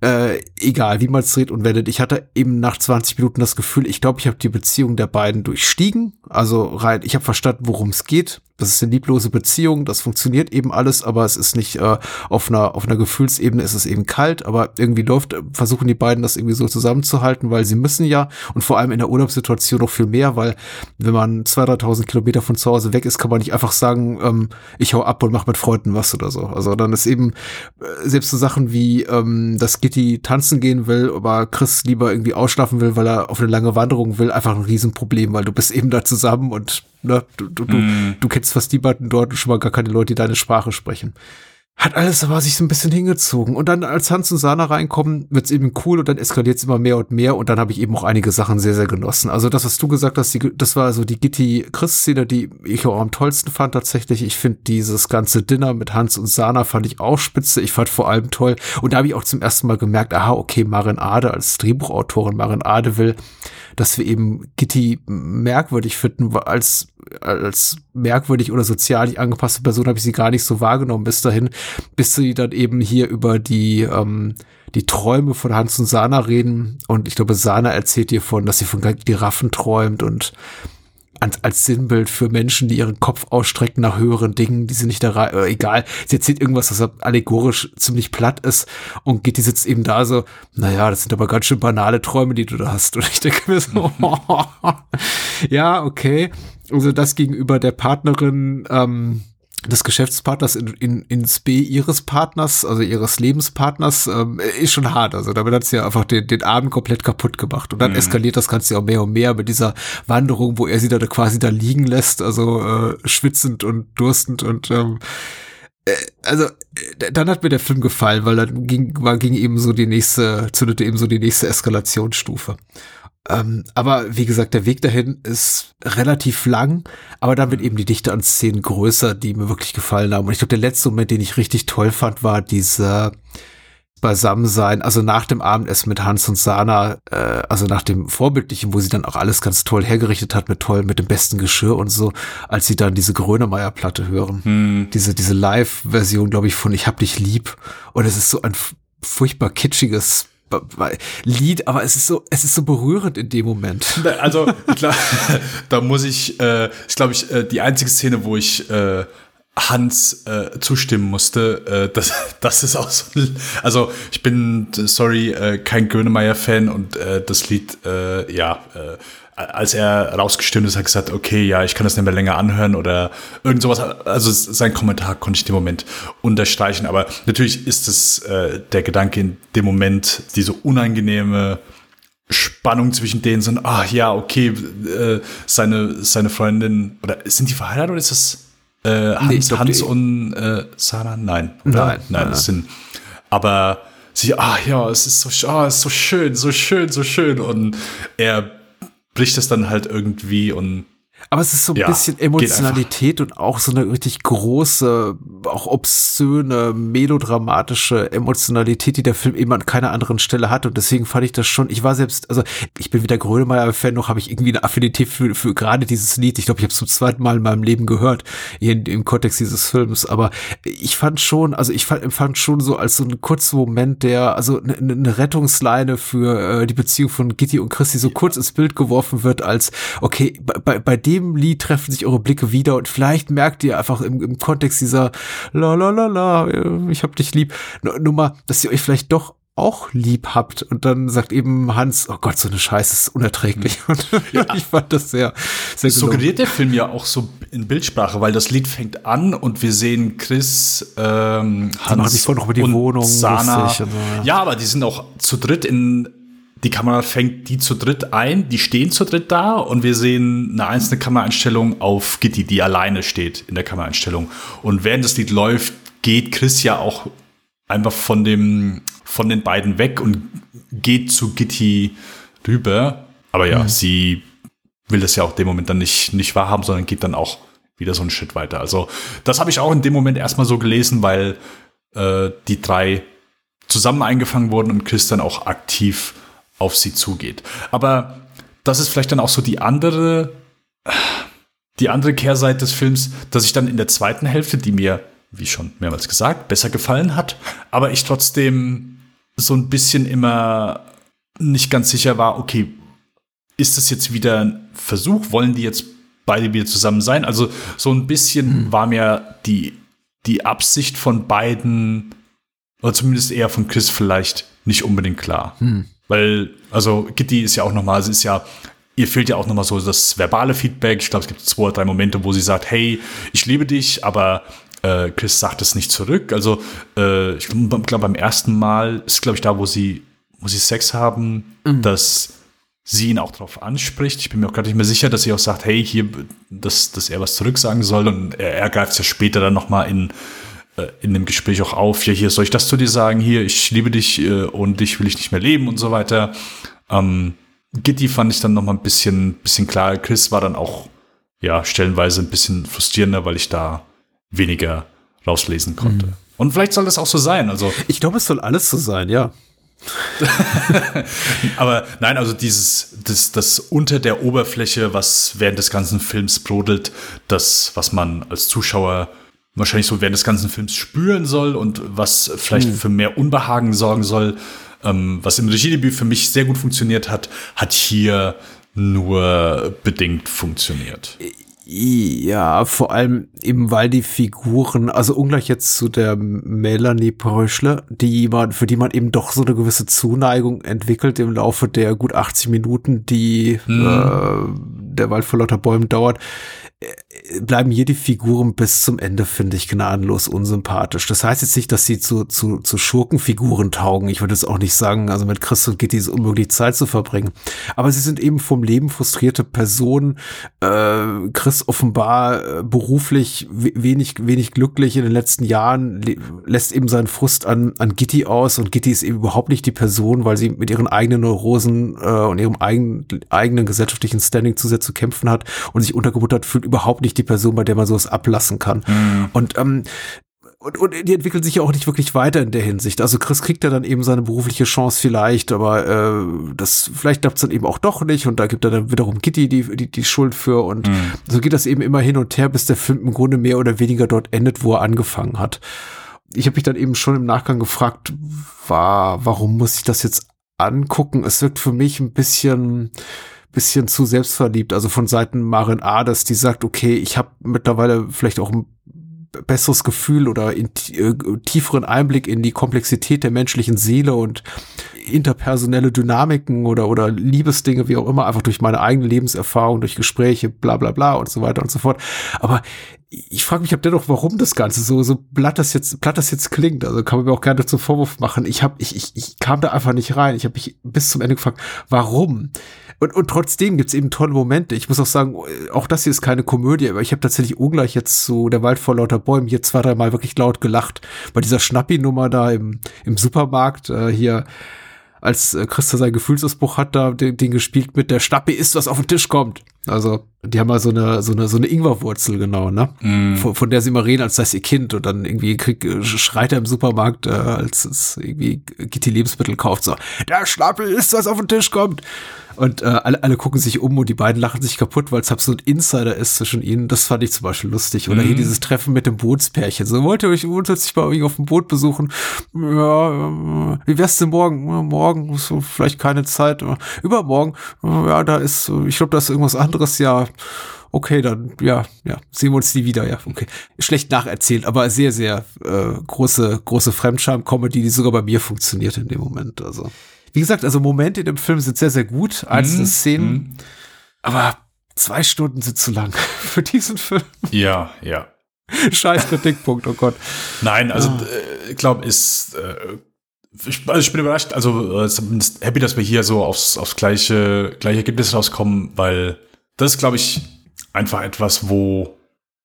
Speaker 5: Äh, egal, wie man es dreht und wendet. Ich hatte eben nach 20 Minuten das Gefühl, ich glaube, ich habe die Beziehung der beiden durchstiegen. Also rein, ich habe verstanden, worum es geht. Das ist eine lieblose Beziehung, das funktioniert eben alles, aber es ist nicht äh, auf einer auf einer Gefühlsebene ist es eben kalt, aber irgendwie läuft versuchen die beiden das irgendwie so zusammenzuhalten, weil sie müssen ja und vor allem in der Urlaubssituation noch viel mehr, weil wenn man 2.000, 3.000 Kilometer von zu Hause weg ist, kann man nicht einfach sagen, ähm, ich hau ab und mach mit Freunden was oder so. Also dann ist eben äh, selbst so Sachen wie, ähm, dass Gitti tanzen gehen will, aber Chris lieber irgendwie ausschlafen will, weil er auf eine lange Wanderung will, einfach ein Riesenproblem, weil du bist eben da zusammen und ne, du, du, mm. du kennst fast niemanden dort und schon mal gar keine Leute, die deine Sprache sprechen. Hat alles aber sich so ein bisschen hingezogen. Und dann, als Hans und Sana reinkommen, wird's eben cool und dann eskaliert es immer mehr und mehr. Und dann habe ich eben auch einige Sachen sehr, sehr genossen. Also das, was du gesagt hast, die, das war so die Gitti-Chris-Szene, die ich auch am tollsten fand tatsächlich. Ich finde dieses ganze Dinner mit Hans und Sana fand ich auch spitze. Ich fand vor allem toll. Und da habe ich auch zum ersten Mal gemerkt, aha, okay, Marin Ade als Drehbuchautorin, Marin Ade will dass wir eben Gitti merkwürdig finden, als als merkwürdig oder sozial nicht angepasste Person habe ich sie gar nicht so wahrgenommen bis dahin, bis sie dann eben hier über die ähm, die Träume von Hans und Sana reden und ich glaube Sana erzählt ihr von, dass sie von Giraffen träumt und als, als Sinnbild für Menschen, die ihren Kopf ausstrecken nach höheren Dingen, die sie nicht da, äh, egal. Sie erzählt irgendwas, was allegorisch ziemlich platt ist und Gitti sitzt eben da so, naja, das sind aber ganz schön banale Träume, die du da hast. Und ich denke mir so, ja, okay. Also das gegenüber der Partnerin, ähm, des Geschäftspartners in, in, ins B ihres Partners, also ihres Lebenspartners, ähm, ist schon hart. Also damit hat sie ja einfach den, den Abend komplett kaputt gemacht. Und dann mhm. eskaliert das Ganze auch mehr und mehr mit dieser Wanderung, wo er sie da quasi da liegen lässt, also äh, schwitzend und durstend und ähm, äh, also äh, dann hat mir der Film gefallen, weil dann ging, war, ging eben so die nächste, zündete eben so die nächste Eskalationsstufe. Ähm, aber wie gesagt, der Weg dahin ist relativ lang, aber dann wird eben die Dichte an Szenen größer, die mir wirklich gefallen haben. Und ich glaube, der letzte Moment, den ich richtig toll fand, war dieser Beisammensein, also nach dem Abendessen mit Hans und Sana, äh, also nach dem Vorbildlichen, wo sie dann auch alles ganz toll hergerichtet hat, mit toll, mit dem besten Geschirr und so, als sie dann diese Grönemeyer-Platte hören. Hm. Diese, diese Live-Version, glaube ich, von Ich hab dich lieb. Und es ist so ein furchtbar kitschiges Lied, aber es ist so, es ist so berührend in dem Moment.
Speaker 6: Also, klar, da muss ich, äh, ich glaube, ich, äh, die einzige Szene, wo ich äh, Hans äh, zustimmen musste. Äh, das, das ist auch so. Also ich bin, sorry, äh, kein Grönemeyer-Fan und äh, das Lied, äh, ja, äh, als er rausgestimmt ist, hat gesagt, okay, ja, ich kann das nicht mehr länger anhören oder irgend sowas. Also sein Kommentar konnte ich im Moment unterstreichen. Aber natürlich ist es äh, der Gedanke in dem Moment, diese unangenehme Spannung zwischen denen sind, ach ja, okay, äh, seine, seine Freundin, oder sind die verheiratet oder ist das äh, Hans, nee, Hans und äh, Sarah? Nein.
Speaker 5: Oder? Nein.
Speaker 6: Nein, das sind, aber sie, ach ja, es ist so, oh, es ist so schön, so schön, so schön und er bricht es dann halt irgendwie und
Speaker 5: aber es ist so ein ja, bisschen Emotionalität und auch so eine richtig große, auch obszöne, melodramatische Emotionalität, die der Film eben an keiner anderen Stelle hat. Und deswegen fand ich das schon, ich war selbst, also ich bin wieder Grönemeyer-Fan, noch habe ich irgendwie eine Affinität für, für gerade dieses Lied. Ich glaube, ich habe es zum zweiten Mal in meinem Leben gehört, in, im Kontext dieses Films. Aber ich fand schon, also ich fand, empfand schon so als so ein kurzer Moment, der, also eine, eine Rettungsleine für äh, die Beziehung von Gitti und Christi so kurz ins Bild geworfen wird, als, okay, bei, bei dem Lied treffen sich eure Blicke wieder und vielleicht merkt ihr einfach im, im Kontext dieser la la la la, äh, ich hab dich lieb, Nummer, dass ihr euch vielleicht doch auch lieb habt. Und dann sagt eben Hans, oh Gott, so eine Scheiße ist unerträglich. Hm. Und ja. ich fand das sehr, sehr
Speaker 6: gelungen. Suggeriert der Film ja auch so in Bildsprache, weil das Lied fängt an und wir sehen Chris, ähm, Hans
Speaker 5: noch über die
Speaker 6: und
Speaker 5: Wohnung
Speaker 6: Sana. So, ja. ja, aber die sind auch zu dritt in die Kamera fängt die zu dritt ein, die stehen zu dritt da und wir sehen eine einzelne Kameraeinstellung auf Gitti, die alleine steht in der Kameraeinstellung. Und während das Lied läuft, geht Chris ja auch einfach von dem, von den beiden weg und geht zu Gitti rüber. Aber ja, mhm. sie will das ja auch dem Moment dann nicht, nicht wahrhaben, sondern geht dann auch wieder so einen Schritt weiter. Also, das habe ich auch in dem Moment erstmal so gelesen, weil äh, die drei zusammen eingefangen wurden und Chris dann auch aktiv auf sie zugeht. Aber das ist vielleicht dann auch so die andere, die andere Kehrseite des Films, dass ich dann in der zweiten Hälfte, die mir, wie schon mehrmals gesagt, besser gefallen hat, aber ich trotzdem so ein bisschen immer nicht ganz sicher war, okay, ist das jetzt wieder ein Versuch? Wollen die jetzt beide wieder zusammen sein? Also so ein bisschen hm. war mir die, die Absicht von beiden, oder zumindest eher von Chris vielleicht, nicht unbedingt klar. Hm. Weil, also Gitti ist ja auch nochmal, sie ist ja, ihr fehlt ja auch nochmal so das verbale Feedback. Ich glaube, es gibt zwei oder drei Momente, wo sie sagt, hey, ich liebe dich, aber äh, Chris sagt es nicht zurück. Also äh, ich glaube, beim ersten Mal ist, glaube ich, da, wo sie, wo sie Sex haben, mhm. dass sie ihn auch darauf anspricht. Ich bin mir auch gar nicht mehr sicher, dass sie auch sagt, hey, hier, dass, dass er was zurücksagen soll. Und er, er greift es ja später dann nochmal in in dem Gespräch auch auf, ja, hier soll ich das zu dir sagen, hier, ich liebe dich äh, und dich will ich nicht mehr leben und so weiter. Ähm, Gitti fand ich dann noch mal ein bisschen, bisschen klar. Chris war dann auch, ja, stellenweise ein bisschen frustrierender, weil ich da weniger rauslesen konnte. Mhm. Und vielleicht soll das auch so sein. Also
Speaker 5: ich glaube, es soll alles so sein, ja.
Speaker 6: Aber nein, also dieses, das, das unter der Oberfläche, was während des ganzen Films brodelt, das, was man als Zuschauer wahrscheinlich so während des ganzen Films spüren soll und was vielleicht hm. für mehr Unbehagen sorgen soll, ähm, was im Regiedebüt für mich sehr gut funktioniert hat, hat hier nur bedingt funktioniert.
Speaker 5: Ja, vor allem eben, weil die Figuren, also ungleich jetzt zu der Melanie Pröschle, die man, für die man eben doch so eine gewisse Zuneigung entwickelt im Laufe der gut 80 Minuten, die mhm. äh, der Wald vor lauter Bäumen dauert, bleiben hier die Figuren bis zum Ende, finde ich, gnadenlos unsympathisch. Das heißt jetzt nicht, dass sie zu, zu, zu Schurkenfiguren taugen. Ich würde es auch nicht sagen, also mit Chris und Gitti ist unmöglich Zeit zu verbringen. Aber sie sind eben vom Leben frustrierte Personen. Äh, Chris offenbar äh, beruflich wenig, wenig glücklich in den letzten Jahren, lässt eben seinen Frust an, an Gitti aus und Gitti ist eben überhaupt nicht die Person, weil sie mit ihren eigenen Neurosen äh, und ihrem eigenen, eigenen gesellschaftlichen Standing zu sehr zu kämpfen hat und sich untergebuttert fühlt, überhaupt nicht die Person, bei der man sowas ablassen kann. Mhm. Und ähm, und, und die entwickeln sich ja auch nicht wirklich weiter in der Hinsicht. Also Chris kriegt ja dann eben seine berufliche Chance vielleicht, aber äh, das vielleicht klappt es dann eben auch doch nicht und da gibt er dann wiederum Kitty die, die, die Schuld für und mhm. so geht das eben immer hin und her, bis der Film im Grunde mehr oder weniger dort endet, wo er angefangen hat. Ich habe mich dann eben schon im Nachgang gefragt, war, warum muss ich das jetzt angucken? Es wirkt für mich ein bisschen bisschen zu selbstverliebt, also von Seiten Marin Ades, die sagt, okay, ich habe mittlerweile vielleicht auch ein besseres Gefühl oder in, äh, tieferen Einblick in die Komplexität der menschlichen Seele und interpersonelle Dynamiken oder, oder Liebesdinge, wie auch immer, einfach durch meine eigene Lebenserfahrung, durch Gespräche, bla bla bla und so weiter und so fort. Aber ich frage mich, ob dennoch, warum das Ganze so, so platt das jetzt, platt das jetzt klingt. Also kann man mir auch gerne zum Vorwurf machen. Ich habe, ich, ich, ich kam da einfach nicht rein. Ich habe mich bis zum Ende gefragt, warum? Und, und trotzdem gibt's eben tolle Momente. Ich muss auch sagen, auch das hier ist keine Komödie, aber ich habe tatsächlich ungleich jetzt so der Wald vor lauter Bäumen hier zwei, dreimal wirklich laut gelacht. Bei dieser Schnappi-Nummer da im, im Supermarkt äh, hier als äh, Christa seinen Gefühlsausbruch hat, da den, den gespielt mit der Schnappi ist, was auf den Tisch kommt. Also, die haben mal so eine, so eine, so eine Ingwerwurzel, genau, ne? Mm. Von, von, der sie immer reden, als sei es ihr Kind und dann irgendwie krieg, schreit er im Supermarkt, äh, als es irgendwie Gitti Lebensmittel kauft, so, der Schnappi ist, was auf den Tisch kommt. Und äh, alle, alle gucken sich um und die beiden lachen sich kaputt, weil es halt so ein Insider ist zwischen ihnen. Das fand ich zum Beispiel lustig. Oder mhm. hier dieses Treffen mit dem Bootspärchen. So, wollt ihr euch grundsätzlich mal irgendwie auf dem Boot besuchen? Ja, äh, wie wär's denn morgen? Ja, morgen so vielleicht keine Zeit. Übermorgen, ja, da ist, ich glaube, da ist irgendwas anderes, ja okay, dann ja, ja, sehen wir uns nie wieder, ja, okay. Schlecht nacherzählt, aber sehr, sehr äh, große, große Fremdscham-Comedy, die sogar bei mir funktioniert in dem Moment. Also. Wie gesagt, also Momente in dem Film sind sehr, sehr gut, einzelne mm, Szenen, mm. aber zwei Stunden sind zu lang für diesen Film.
Speaker 6: Ja, ja.
Speaker 5: Scheiß Kritikpunkt, oh Gott.
Speaker 6: Nein, also ah. äh, ich glaube, ist äh, ich, also ich bin überrascht, also äh, happy, dass wir hier so aufs, aufs gleiche, gleiche Ergebnis rauskommen, weil das ist, glaube ich, einfach etwas, wo,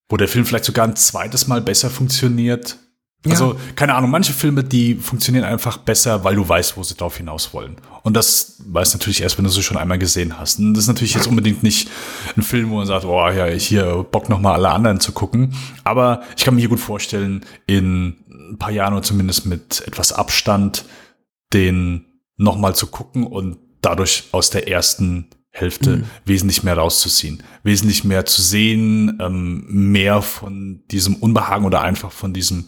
Speaker 6: wo der Film vielleicht sogar ein zweites Mal besser funktioniert ja. Also, keine Ahnung, manche Filme, die funktionieren einfach besser, weil du weißt, wo sie drauf hinaus wollen. Und das weißt natürlich erst, wenn du sie schon einmal gesehen hast. Und das ist natürlich jetzt unbedingt nicht ein Film, wo man sagt, oh ja, ich hier Bock nochmal alle anderen zu gucken. Aber ich kann mir hier gut vorstellen, in ein paar Jahren oder zumindest mit etwas Abstand, den nochmal zu gucken und dadurch aus der ersten Hälfte mhm. wesentlich mehr rauszuziehen, wesentlich mehr zu sehen, ähm, mehr von diesem Unbehagen oder einfach von diesem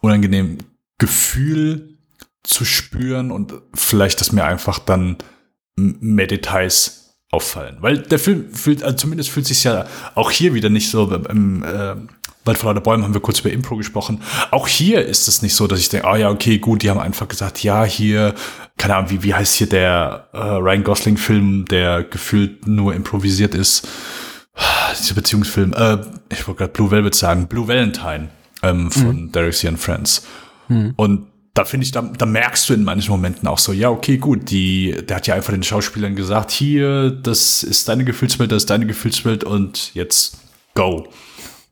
Speaker 6: unangenehmen Gefühl zu spüren und vielleicht, dass mir einfach dann mehr Details auffallen. Weil der Film fühlt, also zumindest fühlt sich ja auch hier wieder nicht so im äh, Wald vor lauter Bäumen haben wir kurz über Impro gesprochen. Auch hier ist es nicht so, dass ich denke, ah oh ja, okay, gut, die haben einfach gesagt, ja, hier, keine Ahnung, wie, wie heißt hier der äh, Ryan Gosling-Film, der gefühlt nur improvisiert ist. Dieser Beziehungsfilm, äh, ich wollte gerade Blue Velvet sagen, Blue Valentine ähm, von mhm. Derek C. and Friends. Mhm. Und da finde ich, da, da merkst du in manchen Momenten auch so, ja, okay, gut, die, der hat ja einfach den Schauspielern gesagt, hier, das ist deine Gefühlswelt, das ist deine Gefühlswelt und jetzt go.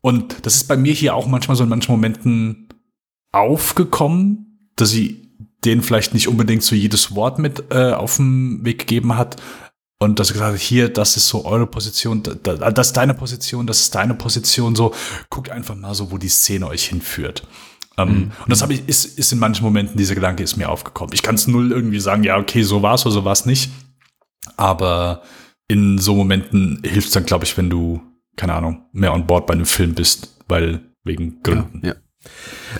Speaker 6: Und das ist bei mir hier auch manchmal so in manchen Momenten aufgekommen, dass sie denen vielleicht nicht unbedingt so jedes Wort mit äh, auf den Weg gegeben hat, und dass er gesagt hat, hier, das ist so eure Position, das ist deine Position, das ist deine Position, so, guckt einfach mal so, wo die Szene euch hinführt. Ähm, mhm. Und das habe ich, ist, ist in manchen Momenten, dieser Gedanke ist mir aufgekommen. Ich kann es null irgendwie sagen, ja, okay, so war's oder so war's nicht. Aber in so Momenten hilft es dann, glaube ich, wenn du, keine Ahnung, mehr on board bei einem Film bist, weil wegen Gründen.
Speaker 5: Ja, ja.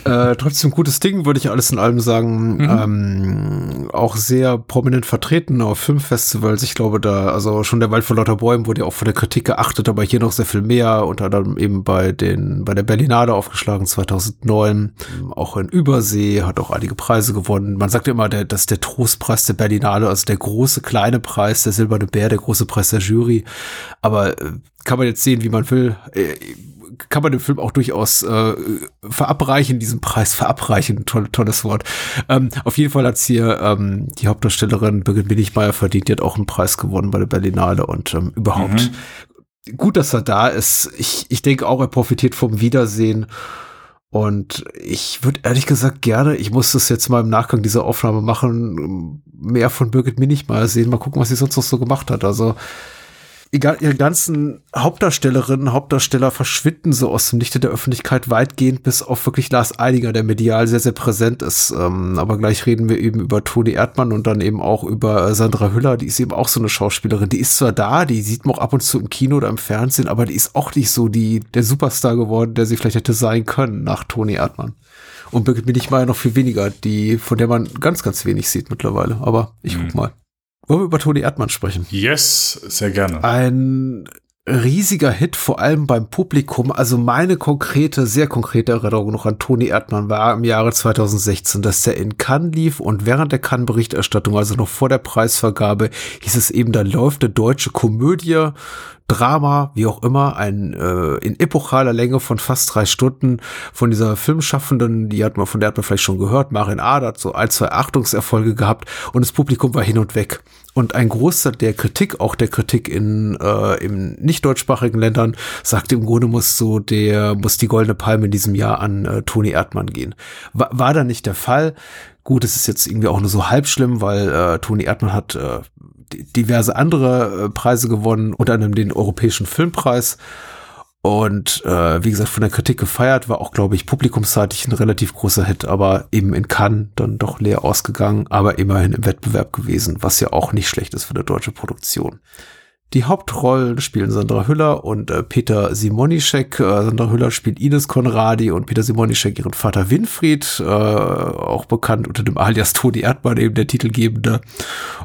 Speaker 5: Äh, trotzdem gutes Ding, würde ich alles in allem sagen. Mhm. Ähm, auch sehr prominent vertreten auf Filmfestivals. Ich glaube, da, also schon der Wald vor lauter Bäumen wurde ja auch von der Kritik geachtet, aber hier noch sehr viel mehr. Unter anderem eben bei den, bei der Berlinade aufgeschlagen 2009. Auch in Übersee hat auch einige Preise gewonnen. Man sagt immer, der, dass der Trostpreis der Berlinade, also der große kleine Preis, der silberne Bär, der große Preis der Jury. Aber äh, kann man jetzt sehen, wie man will. Äh, kann man dem Film auch durchaus äh, verabreichen, diesen Preis verabreichen, toll, tolles Wort. Ähm, auf jeden Fall hat's hier ähm, die Hauptdarstellerin Birgit Billigmeier verdient, die hat auch einen Preis gewonnen bei der Berlinale und ähm, überhaupt mhm. gut, dass er da ist. Ich, ich denke auch, er profitiert vom Wiedersehen. Und ich würde ehrlich gesagt gerne, ich muss das jetzt mal im Nachgang dieser Aufnahme machen, mehr von Birgit Minich mal sehen, mal gucken, was sie sonst noch so gemacht hat. Also ihre ganzen Hauptdarstellerinnen, Hauptdarsteller verschwinden so aus dem Lichte der Öffentlichkeit weitgehend, bis auf wirklich Lars Eidinger, der medial sehr, sehr präsent ist. Ähm, aber gleich reden wir eben über Toni Erdmann und dann eben auch über äh, Sandra Hüller, die ist eben auch so eine Schauspielerin. Die ist zwar da, die sieht man auch ab und zu im Kino oder im Fernsehen, aber die ist auch nicht so die, der Superstar geworden, der sie vielleicht hätte sein können nach Toni Erdmann. Und Birgit Minichmeier noch viel weniger, die, von der man ganz, ganz wenig sieht mittlerweile. Aber ich mhm. guck mal. Wollen wir über Toni Erdmann sprechen?
Speaker 6: Yes, sehr gerne.
Speaker 5: Ein riesiger Hit, vor allem beim Publikum. Also meine konkrete, sehr konkrete Erinnerung noch an Toni Erdmann war im Jahre 2016, dass der in Cannes lief und während der Cannes-Berichterstattung, also noch vor der Preisvergabe, hieß es eben, da läuft eine deutsche Komödie, Drama, wie auch immer, ein äh, in epochaler Länge von fast drei Stunden von dieser Filmschaffenden, die hat man, von der hat man vielleicht schon gehört, Marin Ader hat so ein, zwei Achtungserfolge gehabt und das Publikum war hin und weg. Und ein Großteil der Kritik, auch der Kritik in äh, im nicht deutschsprachigen Ländern, sagt im Grunde muss so der muss die goldene Palme in diesem Jahr an äh, Toni Erdmann gehen. War, war da nicht der Fall? Gut, es ist jetzt irgendwie auch nur so halb schlimm, weil äh, Toni Erdmann hat äh, diverse andere äh, Preise gewonnen, unter anderem den Europäischen Filmpreis. Und äh, wie gesagt, von der Kritik gefeiert, war auch, glaube ich, publikumsseitig ein relativ großer Hit, aber eben in Cannes dann doch leer ausgegangen, aber immerhin im Wettbewerb gewesen, was ja auch nicht schlecht ist für eine deutsche Produktion. Die Hauptrollen spielen Sandra Hüller und äh, Peter Simonischek. Äh, Sandra Hüller spielt Ines Konradi und Peter Simonischek ihren Vater Winfried, äh, auch bekannt unter dem Alias Toni Erdmann, eben der Titelgebende.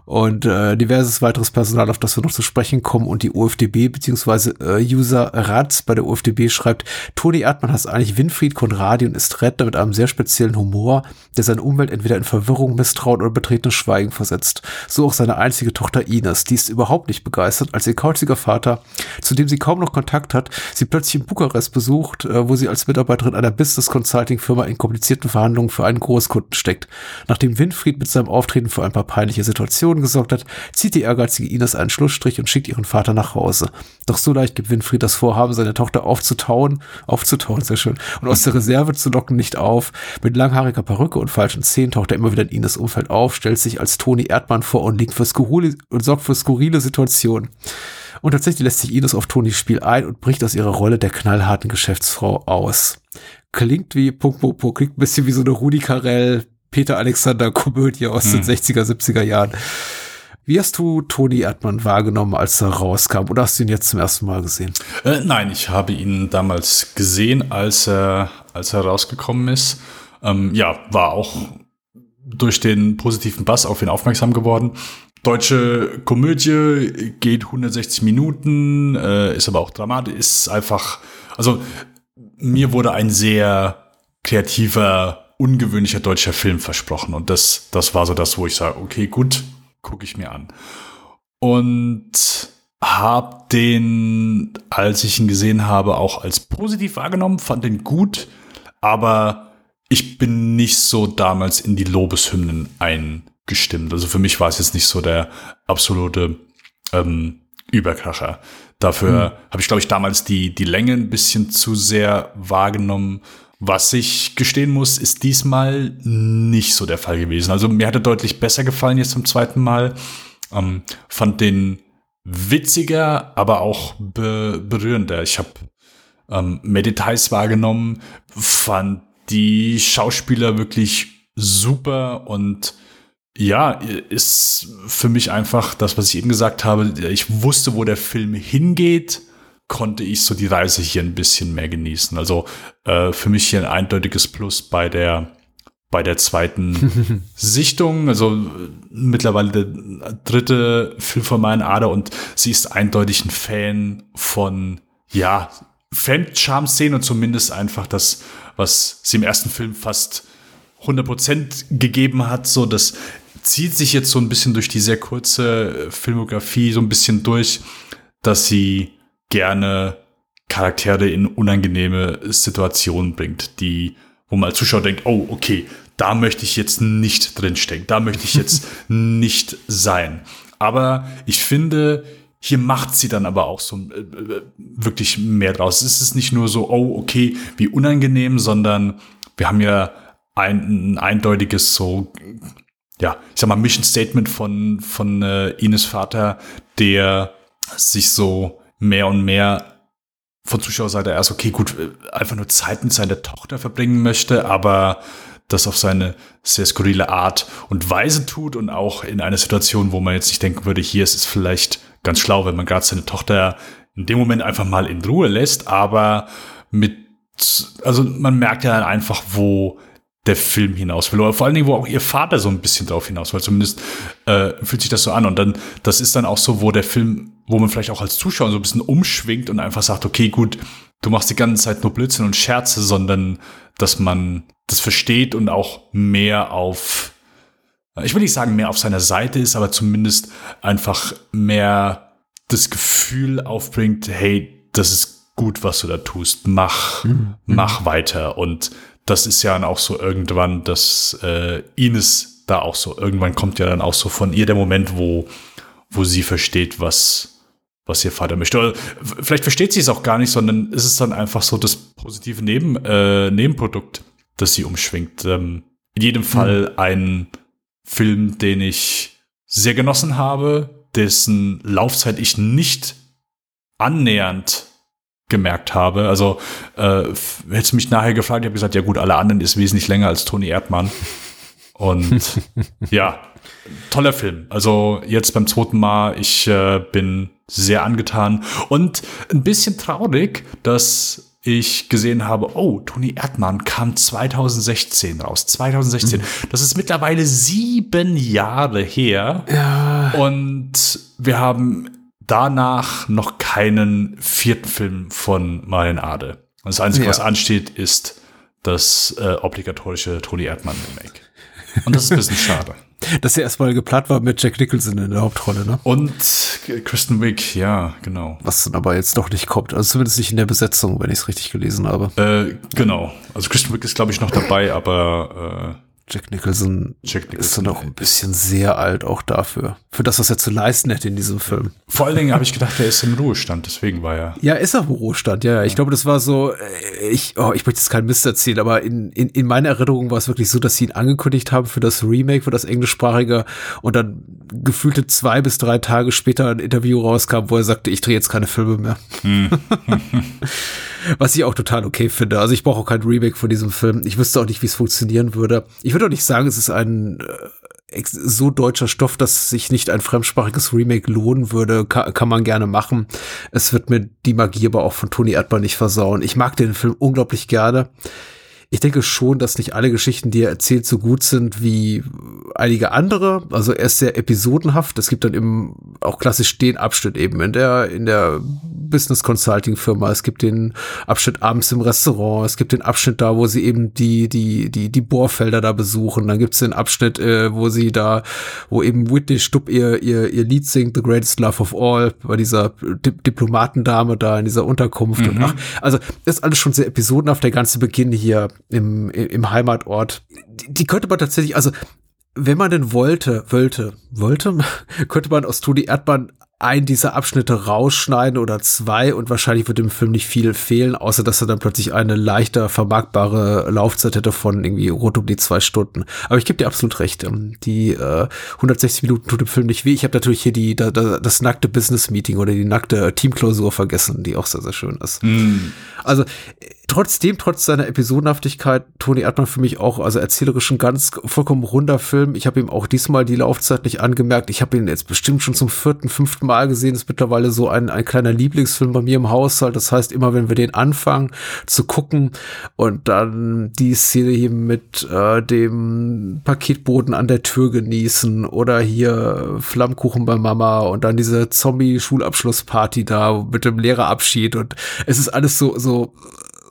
Speaker 5: Und äh, diverses weiteres Personal, auf das wir noch zu sprechen kommen. Und die OFDB bzw. Äh, User Ratz bei der OFDB schreibt, Toni Erdmann heißt eigentlich Winfried Konradi und ist Redner mit einem sehr speziellen Humor, der seine Umwelt entweder in Verwirrung, Misstrauen oder betretenes Schweigen versetzt. So auch seine einzige Tochter Ines, die ist überhaupt nicht begeistert, als ihr kauziger Vater, zu dem sie kaum noch Kontakt hat, sie plötzlich in Bukarest besucht, äh, wo sie als Mitarbeiterin einer Business Consulting Firma in komplizierten Verhandlungen für einen Großkunden steckt. Nachdem Winfried mit seinem Auftreten für ein paar peinliche Situationen gesorgt hat, zieht die ehrgeizige Ines einen Schlussstrich und schickt ihren Vater nach Hause. Doch so leicht gibt Winfried das Vorhaben, seine Tochter aufzutauen, aufzutauen, sehr schön, und aus der Reserve zu locken, nicht auf. Mit langhaariger Perücke und falschen Zähnen taucht er immer wieder in Ines Umfeld auf, stellt sich als Toni Erdmann vor und liegt für und sorgt für skurrile Situationen. Und tatsächlich lässt sich Ines auf Tonis Spiel ein und bricht aus ihrer Rolle der knallharten Geschäftsfrau aus. Klingt wie Punkt, Punkt, Punkt, klingt ein bisschen wie so eine Rudi Carell, Peter Alexander Komödie aus hm. den 60er, 70er Jahren. Wie hast du Toni Erdmann wahrgenommen, als er rauskam? Oder hast du ihn jetzt zum ersten Mal gesehen?
Speaker 6: Äh, nein, ich habe ihn damals gesehen, als er, als er rausgekommen ist. Ähm, ja, war auch durch den positiven Bass auf ihn aufmerksam geworden. Deutsche Komödie geht 160 Minuten, äh, ist aber auch dramatisch, ist einfach, also mir wurde ein sehr kreativer, ungewöhnlicher deutscher Film versprochen und das, das war so das, wo ich sage, okay, gut, gucke ich mir an. Und hab den, als ich ihn gesehen habe, auch als positiv wahrgenommen, fand den gut, aber ich bin nicht so damals in die Lobeshymnen ein gestimmt. Also für mich war es jetzt nicht so der absolute ähm, Überkracher. Dafür hm. habe ich, glaube ich, damals die, die Länge ein bisschen zu sehr wahrgenommen. Was ich gestehen muss, ist diesmal nicht so der Fall gewesen. Also mir hat er deutlich besser gefallen jetzt zum zweiten Mal. Ähm, fand den witziger, aber auch be berührender. Ich habe ähm, mehr Details wahrgenommen, fand die Schauspieler wirklich super und ja, ist für mich einfach das, was ich eben gesagt habe. Ich wusste, wo der Film hingeht, konnte ich so die Reise hier ein bisschen mehr genießen. Also äh, für mich hier ein eindeutiges Plus bei der bei der zweiten Sichtung. Also mittlerweile der dritte Film von meinen Ader und sie ist eindeutig ein Fan von ja Fan-Charm-Szenen und zumindest einfach das, was sie im ersten Film fast 100% gegeben hat, so das zieht sich jetzt so ein bisschen durch die sehr kurze äh, Filmografie so ein bisschen durch, dass sie gerne Charaktere in unangenehme Situationen bringt, die, wo man als Zuschauer denkt, oh, okay, da möchte ich jetzt nicht drinstecken, da möchte ich jetzt nicht sein. Aber ich finde, hier macht sie dann aber auch so äh, äh, wirklich mehr draus. Es ist nicht nur so, oh, okay, wie unangenehm, sondern wir haben ja ein, ein eindeutiges so ja, ich sag mal, Mission Statement von, von äh, Ines Vater, der sich so mehr und mehr von Zuschauerseite erst, okay, gut, äh, einfach nur Zeit mit seiner Tochter verbringen möchte, aber das auf seine sehr skurrile Art und Weise tut und auch in einer Situation, wo man jetzt nicht denken würde, hier ist es vielleicht ganz schlau, wenn man gerade seine Tochter in dem Moment einfach mal in Ruhe lässt, aber mit, also man merkt ja einfach, wo der Film hinaus will. Oder vor allen Dingen, wo auch ihr Vater so ein bisschen drauf hinaus will. Zumindest äh, fühlt sich das so an. Und dann, das ist dann auch so, wo der Film, wo man vielleicht auch als Zuschauer so ein bisschen umschwingt und einfach sagt, okay, gut, du machst die ganze Zeit nur Blödsinn und Scherze, sondern dass man das versteht und auch mehr auf, ich will nicht sagen mehr auf seiner Seite ist, aber zumindest einfach mehr das Gefühl aufbringt, hey, das ist gut, was du da tust, mach, mhm. mach weiter. Und das ist ja dann auch so irgendwann, dass äh, Ines da auch so, irgendwann kommt ja dann auch so von ihr der Moment, wo, wo sie versteht, was, was ihr Vater möchte. Oder vielleicht versteht sie es auch gar nicht, sondern ist es dann einfach so das positive Neben, äh, Nebenprodukt, das sie umschwingt. Ähm, in jedem Fall mhm. ein Film, den ich sehr genossen habe, dessen Laufzeit ich nicht annähernd gemerkt habe. Also äh, hättest mich nachher gefragt, ich habe gesagt, ja gut, alle anderen ist wesentlich länger als Toni Erdmann. Und ja, toller Film. Also jetzt beim zweiten Mal, ich äh, bin sehr angetan und ein bisschen traurig, dass ich gesehen habe, oh, Toni Erdmann kam 2016 raus. 2016. Mhm. Das ist mittlerweile sieben Jahre her. Ja. Und wir haben danach noch keinen vierten Film von Marian Ade. Das Einzige, ja. was ansteht, ist das äh, obligatorische Toni Erdmann Remake. Und das ist ein bisschen schade.
Speaker 5: Dass er erstmal geplant war mit Jack Nicholson in der Hauptrolle, ne?
Speaker 6: Und Kristen Wiig, ja, genau.
Speaker 5: Was dann aber jetzt doch nicht kommt. Also zumindest nicht in der Besetzung, wenn ich es richtig gelesen habe.
Speaker 6: Äh, genau. Also Kristen Wiig ist, glaube ich, noch dabei, aber äh,
Speaker 5: Jack Nicholson, Jack Nicholson ist dann auch ein bisschen sehr alt auch dafür. Für das, was er zu leisten hätte in diesem Film.
Speaker 6: Vor allen Dingen habe ich gedacht, er ist im Ruhestand, deswegen war er.
Speaker 5: Ja, ist er im Ruhestand, ja. ja. Ich glaube, das war so, äh, ich, oh, ich möchte jetzt keinen Mist erzählen, aber in, in, in meiner Erinnerung war es wirklich so, dass sie ihn angekündigt haben für das Remake, für das englischsprachige und dann gefühlte zwei bis drei Tage später ein Interview rauskam, wo er sagte, ich drehe jetzt keine Filme mehr. Hm. Was ich auch total okay finde. Also ich brauche auch kein Remake von diesem Film. Ich wüsste auch nicht, wie es funktionieren würde. Ich würde auch nicht sagen, es ist ein äh, so deutscher Stoff, dass sich nicht ein fremdsprachiges Remake lohnen würde, kann, kann man gerne machen. Es wird mir die Magie aber auch von Toni Erdmann nicht versauen. Ich mag den Film unglaublich gerne ich denke schon, dass nicht alle Geschichten, die er erzählt, so gut sind wie einige andere. Also er ist sehr episodenhaft. Es gibt dann eben auch klassisch den Abschnitt eben in der, in der Business Consulting Firma. Es gibt den Abschnitt abends im Restaurant. Es gibt den Abschnitt da, wo sie eben die, die, die, die Bohrfelder da besuchen. Dann gibt es den Abschnitt, äh, wo sie da, wo eben Whitney Stupp ihr, ihr, ihr Lied singt, The Greatest Love of All, bei dieser Di Diplomatendame da in dieser Unterkunft. Mhm. Und ach, also ist alles schon sehr episodenhaft. Der ganze Beginn hier im, im Heimatort. Die, die könnte man tatsächlich, also wenn man denn wollte, wollte, wollte, könnte man aus Toni Erdmann ein dieser Abschnitte rausschneiden oder zwei und wahrscheinlich wird dem Film nicht viel fehlen, außer dass er dann plötzlich eine leichter vermarktbare Laufzeit hätte von irgendwie rund um die zwei Stunden. Aber ich gebe dir absolut recht. Ähm, die äh, 160 Minuten tut dem Film nicht weh. Ich habe natürlich hier die da, da, das nackte Business Meeting oder die nackte Teamklausur vergessen, die auch sehr sehr schön ist. Mm. Also trotzdem, trotz seiner Episodenhaftigkeit, Toni Erdmann für mich auch, also erzählerisch ein ganz vollkommen runder Film. Ich habe ihm auch diesmal die Laufzeit nicht angemerkt. Ich habe ihn jetzt bestimmt schon zum vierten, fünften Mal gesehen. Ist mittlerweile so ein, ein kleiner Lieblingsfilm bei mir im Haushalt. Das heißt, immer wenn wir den anfangen zu gucken und dann die Szene hier mit äh, dem Paketboden an der Tür genießen oder hier Flammkuchen bei Mama und dann diese Zombie-Schulabschlussparty da mit dem Lehrerabschied und es ist alles so, so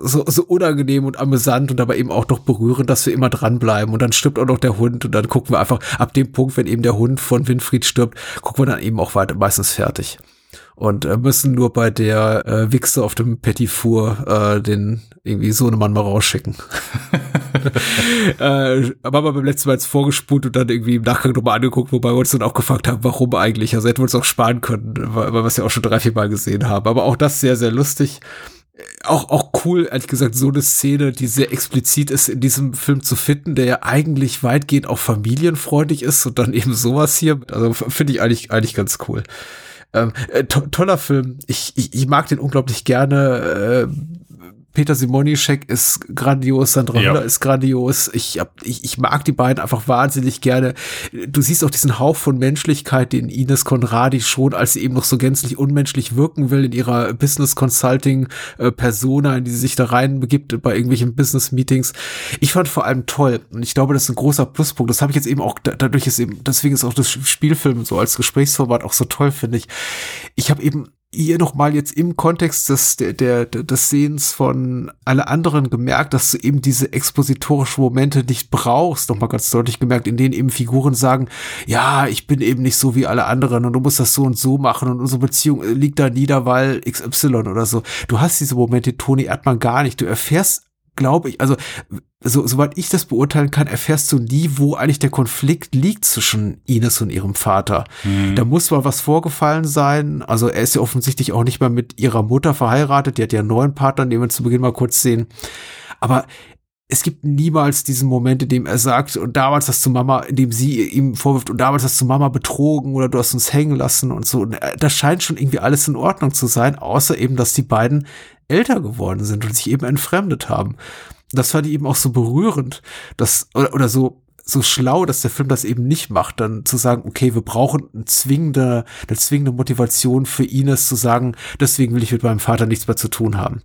Speaker 5: so, so unangenehm und amüsant und aber eben auch doch berührend, dass wir immer dranbleiben. Und dann stirbt auch noch der Hund und dann gucken wir einfach ab dem Punkt, wenn eben der Hund von Winfried stirbt, gucken wir dann eben auch weiter, meistens fertig. Und äh, müssen nur bei der äh, Wichse auf dem Petit Four äh, den irgendwie so einen Mann mal rausschicken. äh, aber wir beim letzten Mal jetzt vorgespult und dann irgendwie im Nachgang nochmal angeguckt, wobei wir uns dann auch gefragt haben, warum eigentlich. Also hätten wir uns auch sparen können, weil, weil wir es ja auch schon drei, vier Mal gesehen haben. Aber auch das sehr, sehr lustig auch, auch cool, ehrlich gesagt, so eine Szene, die sehr explizit ist, in diesem Film zu finden, der ja eigentlich weitgehend auch familienfreundlich ist und dann eben sowas hier. Also finde ich eigentlich, eigentlich ganz cool. Ähm, äh, to toller Film. Ich, ich, ich mag den unglaublich gerne. Äh, Peter Simonischek ist grandios, Sandra
Speaker 6: Ja.
Speaker 5: Hüller ist grandios. Ich, hab, ich, ich mag die beiden einfach wahnsinnig gerne. Du siehst auch diesen Hauch von Menschlichkeit, den Ines Conradi schon, als sie eben noch so gänzlich unmenschlich wirken will in ihrer Business Consulting äh, Persona, in die sie sich da reinbegibt bei irgendwelchen Business Meetings. Ich fand vor allem toll und ich glaube, das ist ein großer Pluspunkt. Das habe ich jetzt eben auch da- dadurch ist eben deswegen ist auch das Spielfilm so als Gesprächsformat auch so toll finde ich. Ich habe eben hier nochmal jetzt im Kontext des, der, der, des Sehens von alle anderen gemerkt, dass du eben diese expositorischen Momente nicht brauchst, nochmal ganz deutlich gemerkt, in denen eben Figuren sagen, ja, ich bin eben nicht so wie alle anderen und du musst das so und so machen und unsere Beziehung äh, liegt da nieder, weil XY oder so. Du hast diese Momente, Toni Erdmann gar nicht. Du erfährst glaube ich, also so, soweit ich das beurteilen kann, erfährst du nie, wo eigentlich der Konflikt liegt zwischen Ines und ihrem Vater. Da muss mal was vorgefallen sein. Also er ist ja offensichtlich auch nicht mehr mit ihrer Mutter verheiratet. Die hat ja einen neuen Partner, den wir zu Beginn mal kurz sehen. Aber es gibt niemals diesen Moment, in dem er sagt, und damals hast du Mama, in dem sie ihm vorwirft, und damals hast du Mama betrogen oder du hast uns hängen lassen und so. Und äh, das scheint schon irgendwie alles in Ordnung zu sein, außer eben, dass die beiden älter geworden sind und sich eben entfremdet haben. Das fand ich eben auch so berührend, dass, oder, oder so, so schlau, dass der Film das eben nicht macht, dann zu sagen, okay, wir brauchen eine zwingende, eine zwingende Motivation für Ines zu sagen, deswegen will ich mit meinem Vater nichts mehr zu tun haben.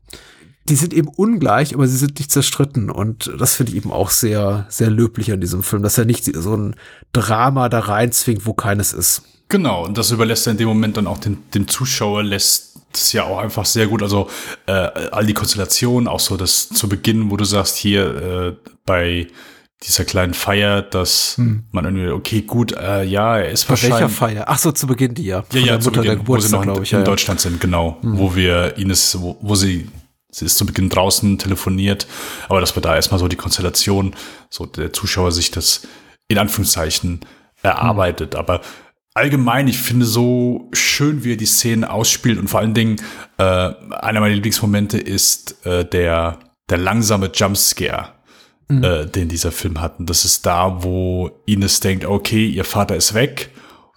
Speaker 5: Die sind eben ungleich, aber sie sind nicht zerstritten und das finde ich eben auch sehr, sehr löblich an diesem Film, dass er nicht so ein Drama da reinzwingt, wo keines ist.
Speaker 6: Genau, und das überlässt er in dem Moment dann auch den, dem Zuschauer, lässt das ja auch einfach sehr gut. Also äh, all die Konstellationen, auch so das zu Beginn, wo du sagst, hier äh, bei dieser kleinen Feier, dass man irgendwie, okay, gut, äh, ja, er ist
Speaker 5: Bei welcher. Feier? Ach so, zu Beginn die ja. Von
Speaker 6: Ja, ja,
Speaker 5: der
Speaker 6: zu
Speaker 5: Mutter der
Speaker 6: Beginn, wo sie noch in,
Speaker 5: glaube ich.
Speaker 6: in
Speaker 5: Ja.
Speaker 6: Deutschland sind, genau. Wo wir Ines, wo, wo sie, sie ist zu Beginn draußen telefoniert, aber dass wir da erstmal so die Konstellation, so der Zuschauer sich das in Anführungszeichen erarbeitet. Aber allgemein, ich finde so schön, wie er die Szenen ausspielt und vor allen Dingen, äh, einer meiner Lieblingsmomente ist äh, der, der langsame Jumpscare. Äh, den dieser Film hat. Und das ist da, wo Ines denkt, okay, ihr Vater ist weg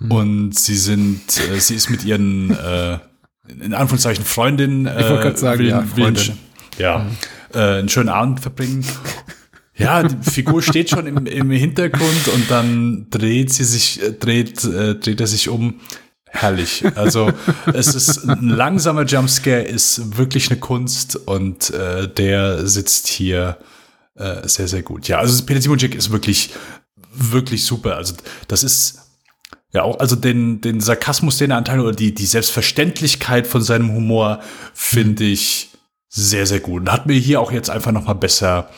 Speaker 6: und sie sind, äh, sie ist mit ihren äh, in Anführungszeichen Freundin. Äh,
Speaker 5: wollte gerade sagen, ja, Freundin.
Speaker 6: ja, äh, einen schönen Abend verbringen. Ja, die Figur steht schon im, im Hintergrund und dann dreht sie sich, äh, dreht, äh, dreht er sich um. Herrlich. Also es ist ein langsamer Jumpscare, ist wirklich eine Kunst und äh, der sitzt hier äh, sehr, sehr gut. Ja, also Peter Simonczyk ist wirklich, wirklich super. Also das ist ja auch, also den, den Sarkasmus, den er anteilt oder die, die Selbstverständlichkeit von seinem Humor finde ich sehr, sehr gut. Und hat mir hier auch jetzt einfach noch mal besser,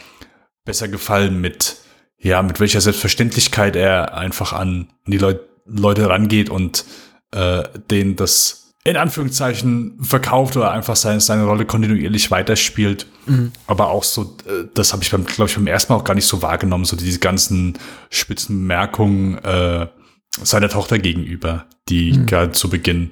Speaker 6: besser gefallen mit, ja, mit welcher Selbstverständlichkeit er einfach an die Leut Leute rangeht und äh, denen das in Anführungszeichen verkauft oder einfach seine, seine Rolle kontinuierlich weiterspielt. Aber auch so, äh, das habe ich beim, glaube ich, beim ersten Mal auch gar nicht so wahrgenommen, so diese ganzen spitzen Bemerkungen äh, seiner Tochter gegenüber, die gerade zu Beginn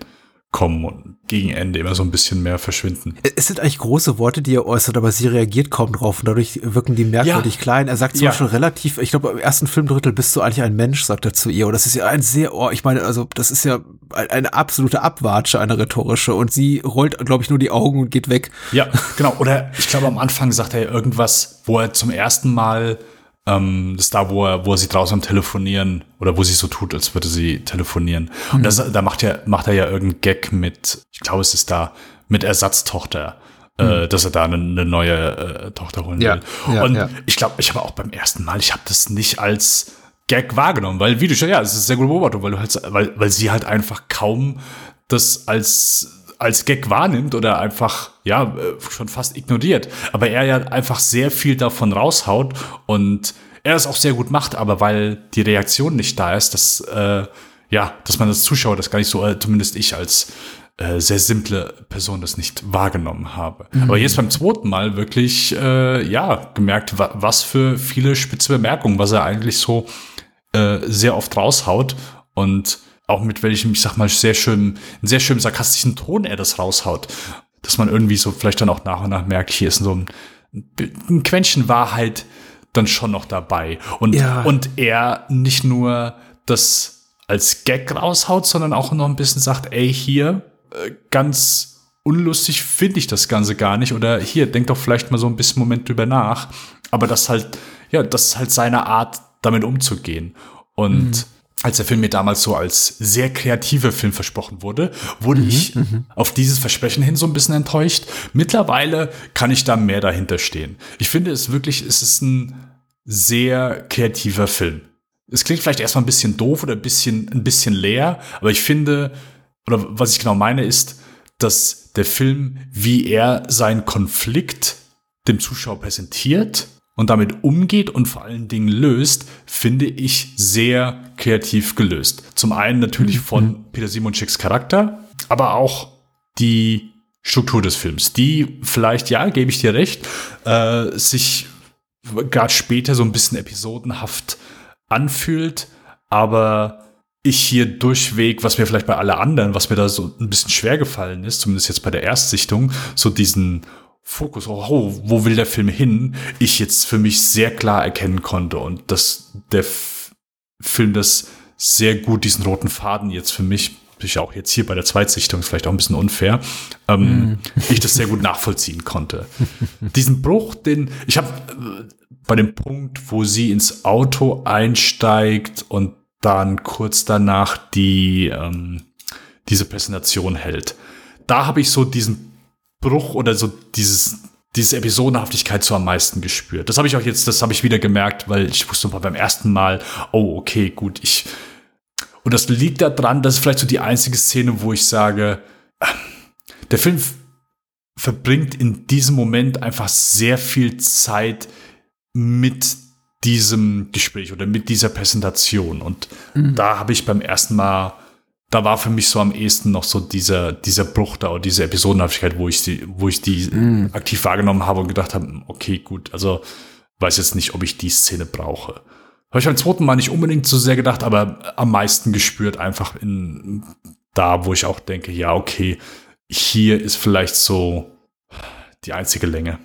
Speaker 6: kommen und gegen Ende immer so ein bisschen mehr verschwinden.
Speaker 5: Es sind eigentlich große Worte, die er äußert, aber sie reagiert kaum drauf und dadurch wirken die merkwürdig
Speaker 6: Ja.
Speaker 5: klein. Er sagt zum
Speaker 6: Ja.
Speaker 5: Beispiel relativ, ich glaube, im ersten Filmdrittel bist du eigentlich ein Mensch, sagt er zu ihr. Und das ist ja ein sehr, oh, ich meine, also das ist ja ein- eine absolute Abwatsche, eine rhetorische. Und sie rollt, glaube ich, nur die Augen und geht weg.
Speaker 6: Ja, genau. Oder ich glaube, am Anfang sagt er irgendwas, wo er zum ersten Mal, ähm, das ist da, wo er, wo er sie draußen am Telefonieren oder wo sie so tut, als würde sie telefonieren. Und das, da macht er, macht er ja irgendeinen Gag mit, ich glaube, es ist da, mit Ersatztochter. Äh, dass er da eine, eine neue äh, Tochter holen
Speaker 5: Ja,
Speaker 6: will.
Speaker 5: ja,
Speaker 6: und
Speaker 5: ja.
Speaker 6: ich glaube, ich habe auch beim ersten Mal, ich habe das nicht als Gag wahrgenommen, weil, wie du schon, ja, es ist eine sehr gute Beobachtung, weil du halt, weil, weil sie halt einfach kaum das als als Gag wahrnimmt oder einfach, ja, äh, schon fast ignoriert. Aber er ja einfach sehr viel davon raushaut und er das auch sehr gut macht, aber weil die Reaktion nicht da ist, dass, äh, ja, dass man als Zuschauer das gar nicht so, äh, zumindest ich als äh, sehr simple Person das nicht wahrgenommen habe. Aber jetzt beim zweiten Mal wirklich, äh, ja, gemerkt, wa was für viele spitze Bemerkungen, was er eigentlich so äh, sehr oft raushaut und auch mit welchem, ich sag mal, sehr schön, einen sehr schön sarkastischen Ton er das raushaut. Dass man irgendwie so vielleicht dann auch nach und nach merkt, hier ist so ein, ein Quäntchen Wahrheit dann schon noch dabei. Und,
Speaker 5: Ja.
Speaker 6: und er nicht nur das als Gag raushaut, sondern auch noch ein bisschen sagt, ey, hier, äh, ganz unlustig finde ich das Ganze gar nicht. Oder hier, denk doch vielleicht mal so ein bisschen Moment drüber nach. Aber das halt, ja, das ist halt seine Art, damit umzugehen. Und mhm. Als der Film mir damals so als sehr kreativer Film versprochen wurde, wurde mhm. ich mhm. auf dieses Versprechen hin so ein bisschen enttäuscht. Mittlerweile kann ich da mehr dahinter stehen. Ich finde es wirklich, es ist ein sehr kreativer Film. Es klingt vielleicht erstmal ein bisschen doof oder ein bisschen, ein bisschen leer, aber ich finde, oder was ich genau meine, ist, dass der Film, wie er seinen Konflikt dem Zuschauer präsentiert und damit umgeht und vor allen Dingen löst, finde ich sehr kreativ gelöst. Zum einen natürlich von mhm. Peter Simonschicks Charakter, aber auch die Struktur des Films, die vielleicht, ja, gebe ich dir recht, äh, sich gerade später so ein bisschen episodenhaft anfühlt, aber ich hier durchweg, was mir vielleicht bei alle anderen, was mir da so ein bisschen schwer gefallen ist, zumindest jetzt bei der Erstsichtung, so diesen Fokus, oh, wo will der Film hin, ich jetzt für mich sehr klar erkennen konnte und dass der F Film das sehr gut, diesen roten Faden jetzt für mich, ich auch jetzt hier bei der Zweitsichtung, ist vielleicht auch ein bisschen unfair, ähm, mm. ich das sehr gut nachvollziehen konnte. diesen Bruch, den, ich habe äh, bei dem Punkt, wo sie ins Auto einsteigt und dann kurz danach die, ähm, diese Präsentation hält. Da habe ich so diesen Bruch oder so dieses, diese Episodenhaftigkeit so am meisten gespürt. Das habe ich auch jetzt, das habe ich wieder gemerkt, weil ich wusste beim ersten Mal, oh, okay, gut, ich. Und das liegt daran, das ist vielleicht so die einzige Szene, wo ich sage, der Film verbringt in diesem Moment einfach sehr viel Zeit mit diesem Gespräch oder mit dieser Präsentation. Und mhm. da habe ich beim ersten Mal, da war für mich so am ehesten noch so dieser, dieser Bruch da oder diese Episodenhaftigkeit, wo ich die, wo ich die mhm. aktiv wahrgenommen habe und gedacht habe, okay, gut, also weiß jetzt nicht, ob ich die Szene brauche. Habe ich beim zweiten Mal nicht unbedingt so sehr gedacht, aber am meisten gespürt einfach in da, wo ich auch denke, ja, okay, hier ist vielleicht so die einzige Länge.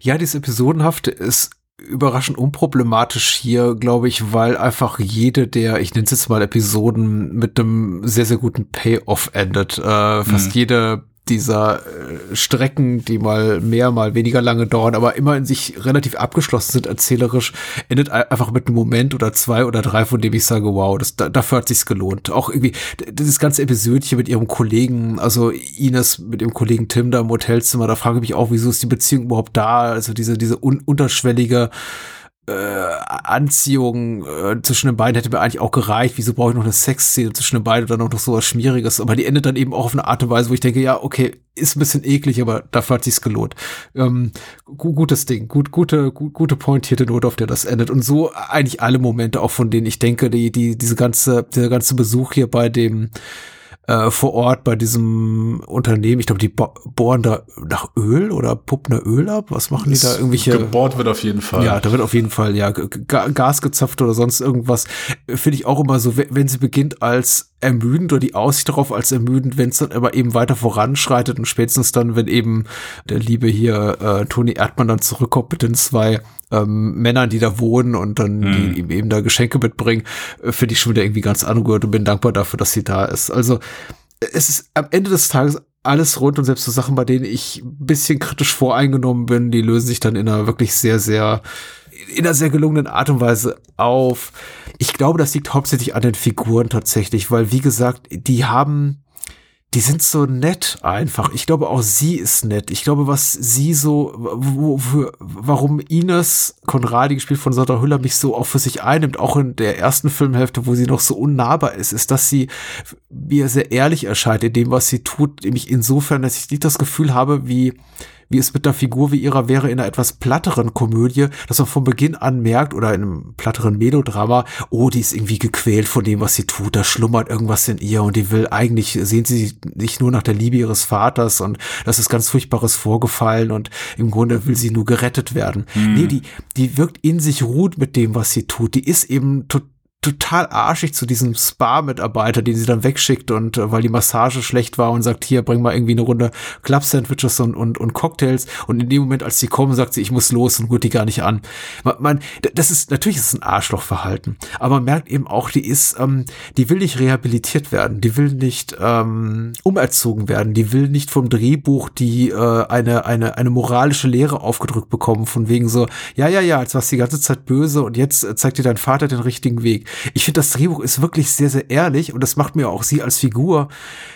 Speaker 5: Ja, dieses Episodenhafte ist überraschend unproblematisch hier, glaube ich, weil einfach jede der, ich nenne es jetzt mal Episoden mit einem sehr, sehr guten Payoff endet. Äh, fast mhm. jede dieser äh, Strecken, die mal mehr, mal weniger lange dauern, aber immer in sich relativ abgeschlossen sind erzählerisch, endet einfach mit einem Moment oder zwei oder drei, von dem ich sage, wow, das, dafür hat sich's gelohnt. Auch irgendwie dieses ganze Episodchen mit ihrem Kollegen, also Ines mit ihrem Kollegen Tim da im Hotelzimmer, da frage ich mich auch, wieso ist die Beziehung überhaupt da? Also diese, diese un unterschwellige äh, Anziehung äh, zwischen den beiden hätte mir eigentlich auch gereicht. Wieso brauche ich noch eine Sexszene zwischen den beiden oder noch so was Schmieriges? Aber die endet dann eben auch auf eine Art und Weise, wo ich denke, ja, okay, ist ein bisschen eklig, aber dafür hat sich's gelohnt. Ähm, gu gutes Ding, gut, gute, gut, gute pointierte Note, auf der das endet. Und so eigentlich alle Momente, auch von denen ich denke, die, die, diese ganze, der ganze Besuch hier bei dem äh, vor Ort bei diesem Unternehmen. Ich glaube, die bohren da nach Öl oder puppen da Öl ab. Was machen die da irgendwelche?
Speaker 6: Gebohrt wird auf jeden Fall.
Speaker 5: Ja, da wird auf jeden Fall ja Gas gezapft oder sonst irgendwas. Finde ich auch immer so, wenn sie beginnt als ermüdend oder die Aussicht darauf als ermüdend, wenn es dann aber eben weiter voranschreitet und spätestens dann, wenn eben der liebe hier äh, Toni Erdmann dann zurückkommt mit den zwei ähm, Männern, die da wohnen und dann mhm. die ihm eben da Geschenke mitbringen, äh, finde ich schon wieder irgendwie ganz angerührt und bin dankbar dafür, dass sie da ist. Also es ist am Ende des Tages alles rund und selbst so Sachen, bei denen ich ein bisschen kritisch voreingenommen bin, die lösen sich dann in einer wirklich sehr, sehr in einer sehr gelungenen Art und Weise auf. Ich glaube, das liegt hauptsächlich an den Figuren tatsächlich, weil wie gesagt, die haben die sind so nett einfach. Ich glaube, auch sie ist nett. Ich glaube, was sie so, wo, wo, warum Ines Konradi, gespielt von Sandra Hüller, mich so auch für sich einnimmt, auch in der ersten Filmhälfte, wo sie noch so unnahbar ist, ist, dass sie mir sehr ehrlich erscheint in dem, was sie tut. Nämlich insofern, dass ich nicht das Gefühl habe, wie, wie es mit einer Figur wie ihrer wäre in einer etwas platteren Komödie, dass man von Beginn an merkt oder in einem platteren Melodrama, oh, die ist irgendwie gequält von dem, was sie tut, da schlummert irgendwas in ihr und die will eigentlich, sehen sie sich nur nach der Liebe ihres Vaters und das ist ganz furchtbares vorgefallen und im Grunde will sie nur gerettet werden. Mhm. Nee, die, die wirkt in sich ruht mit dem, was sie tut. Die ist eben total total arschig zu diesem Spa-Mitarbeiter, den sie dann wegschickt und äh, weil die Massage schlecht war und sagt, hier, bring mal irgendwie eine Runde Club-Sandwiches und, und, und Cocktails. Und in dem Moment, als sie kommen, sagt sie, ich muss los und gut die gar nicht an. Man, man, das ist, natürlich ist es ein Arschlochverhalten, aber man merkt eben auch, die ist, ähm, die will nicht rehabilitiert werden, die will nicht ähm, umerzogen werden, die will nicht vom Drehbuch die äh, eine, eine, eine moralische Lehre aufgedrückt bekommen, von wegen so, ja, ja, ja, jetzt warst du die ganze Zeit böse und jetzt äh, zeigt dir dein Vater den richtigen Weg. Ich finde, das Drehbuch ist wirklich sehr, sehr ehrlich und das macht mir auch sie als Figur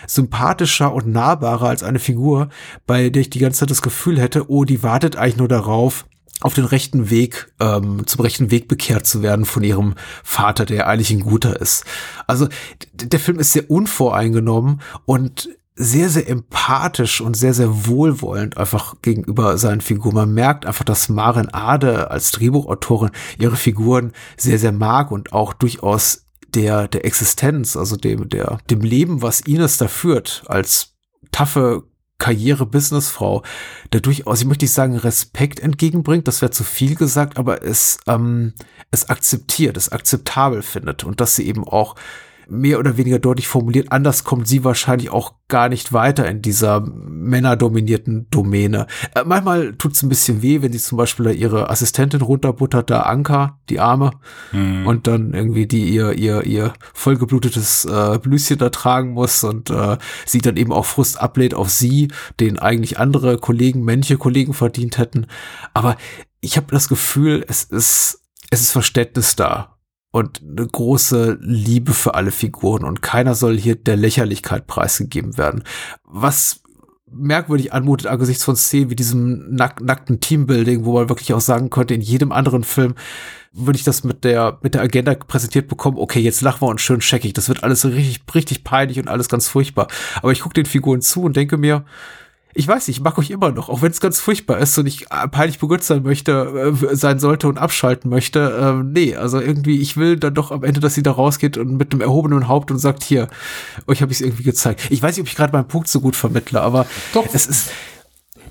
Speaker 5: sympathischer und nahbarer als eine Figur, bei der ich die ganze Zeit das Gefühl hätte, oh, die wartet eigentlich nur darauf, auf den rechten Weg, ähm, zum rechten Weg bekehrt zu werden von ihrem Vater, der eigentlich ein guter ist. Also der Film ist sehr unvoreingenommen und sehr, sehr empathisch und sehr, sehr wohlwollend einfach gegenüber seinen Figuren. Man merkt einfach, dass Maren Ade als Drehbuchautorin ihre Figuren sehr, sehr mag und auch durchaus der, der Existenz, also dem, der, dem Leben, was Ines da führt, als taffe Karriere-Businessfrau, der durchaus, ich möchte nicht sagen, Respekt entgegenbringt, das wäre zu viel gesagt, aber es, ähm, es akzeptiert, es akzeptabel findet und dass sie eben auch mehr oder weniger deutlich formuliert. Anders kommt sie wahrscheinlich auch gar nicht weiter in dieser männerdominierten Domäne. Äh, manchmal tut es ein bisschen weh, wenn sie zum Beispiel ihre Assistentin runterbuttert, da Anka, die Arme, mhm. und dann irgendwie die ihr, ihr, ihr vollgeblutetes äh, Blüschen da tragen muss und äh, sie dann eben auch Frust ablehnt auf sie, den eigentlich andere Kollegen, männliche Kollegen verdient hätten. Aber ich habe das Gefühl, es ist, es ist Verständnis da und eine große Liebe für alle Figuren und keiner soll hier der Lächerlichkeit preisgegeben werden. Was merkwürdig anmutet angesichts von Szenen wie diesem nack nackten Teambuilding, wo man wirklich auch sagen könnte, in jedem anderen Film würde ich das mit der, mit der Agenda präsentiert bekommen, okay, jetzt lachen wir uns schön scheckig, das wird alles richtig, richtig peinlich und alles ganz furchtbar. Aber ich gucke den Figuren zu und denke mir, ich weiß nicht, ich mag euch immer noch, auch wenn es ganz furchtbar ist und ich äh, peinlich berührt sein möchte, äh, sein sollte und abschalten möchte. Ähm, nee, also irgendwie, ich will dann doch am Ende, dass sie da rausgeht und mit einem erhobenen Haupt und sagt, hier, euch habe ich es irgendwie gezeigt. Ich weiß nicht, ob ich gerade meinen Punkt so gut vermittle, aber doch. es ist,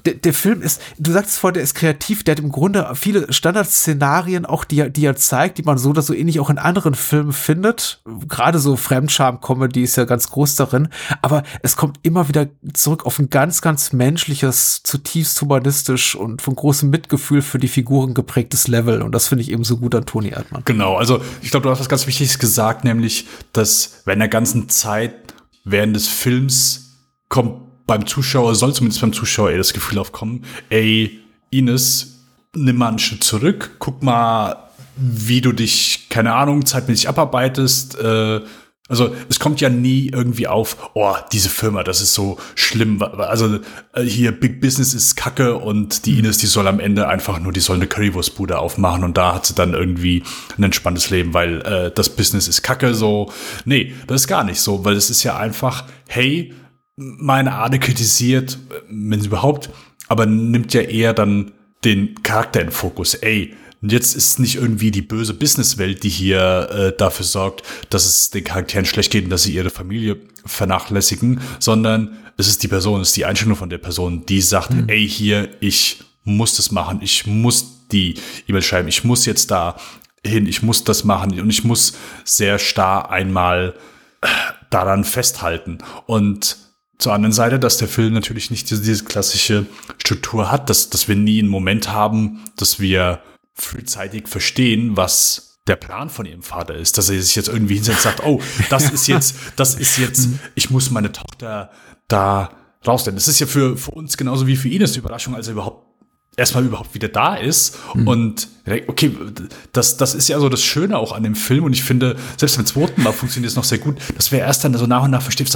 Speaker 5: der, der Film ist, du sagst vorher, der ist kreativ, der hat im Grunde viele Standardszenarien auch, die, die er zeigt, die man so oder so ähnlich auch in anderen Filmen findet. Gerade so Fremdscham-Comedy ist ja ganz groß darin, aber es kommt immer wieder zurück auf ein ganz, ganz menschliches, zutiefst humanistisch und von großem Mitgefühl für die Figuren geprägtes Level und das finde ich eben so gut an Toni Erdmann.
Speaker 6: Genau, also ich glaube, du hast was ganz Wichtiges gesagt, nämlich, dass während der ganzen Zeit während des Films kommt beim Zuschauer, soll zumindest beim Zuschauer eher das Gefühl aufkommen, ey, Ines, nimm mal einen Schritt zurück, guck mal, wie du dich, keine Ahnung, zeitmäßig abarbeitest. Äh, also es kommt ja nie irgendwie auf, oh, diese Firma, das ist so schlimm. Also äh, hier Big Business ist Kacke und die mhm. Ines, die soll am Ende einfach nur, die soll eine Currywurstbude aufmachen und da hat sie dann irgendwie ein entspanntes Leben, weil äh, das Business ist Kacke. So, nee, das ist gar nicht so, weil es ist ja einfach, hey, meine Ade kritisiert, wenn sie überhaupt, aber nimmt ja eher dann den Charakter in Fokus. Ey, jetzt ist nicht irgendwie die böse Businesswelt, die hier äh, dafür sorgt, dass es den Charakteren schlecht geht und dass sie ihre Familie vernachlässigen, sondern es ist die Person, es ist die Einstellung von der Person, die sagt, mhm. ey, hier, ich muss das machen, ich muss die E-Mail schreiben, ich muss jetzt da hin, ich muss das machen und ich muss sehr starr einmal daran festhalten. Und zur anderen Seite, dass der Film natürlich nicht diese, diese klassische Struktur hat, dass, dass wir nie einen Moment haben, dass wir frühzeitig verstehen, was der Plan von ihrem Vater ist, dass er sich jetzt irgendwie hinsetzt und sagt, oh, das ist jetzt, das ist jetzt, ich muss meine Tochter da rausnehmen. Das ist ja für, für uns genauso wie für ihn ist die Überraschung, als er überhaupt erstmal überhaupt wieder da ist. Mhm. Und okay, das, das ist ja so das Schöne auch an dem Film. Und ich finde, selbst beim zweiten Mal funktioniert es noch sehr gut, dass wir erst dann so nach und nach verstehen,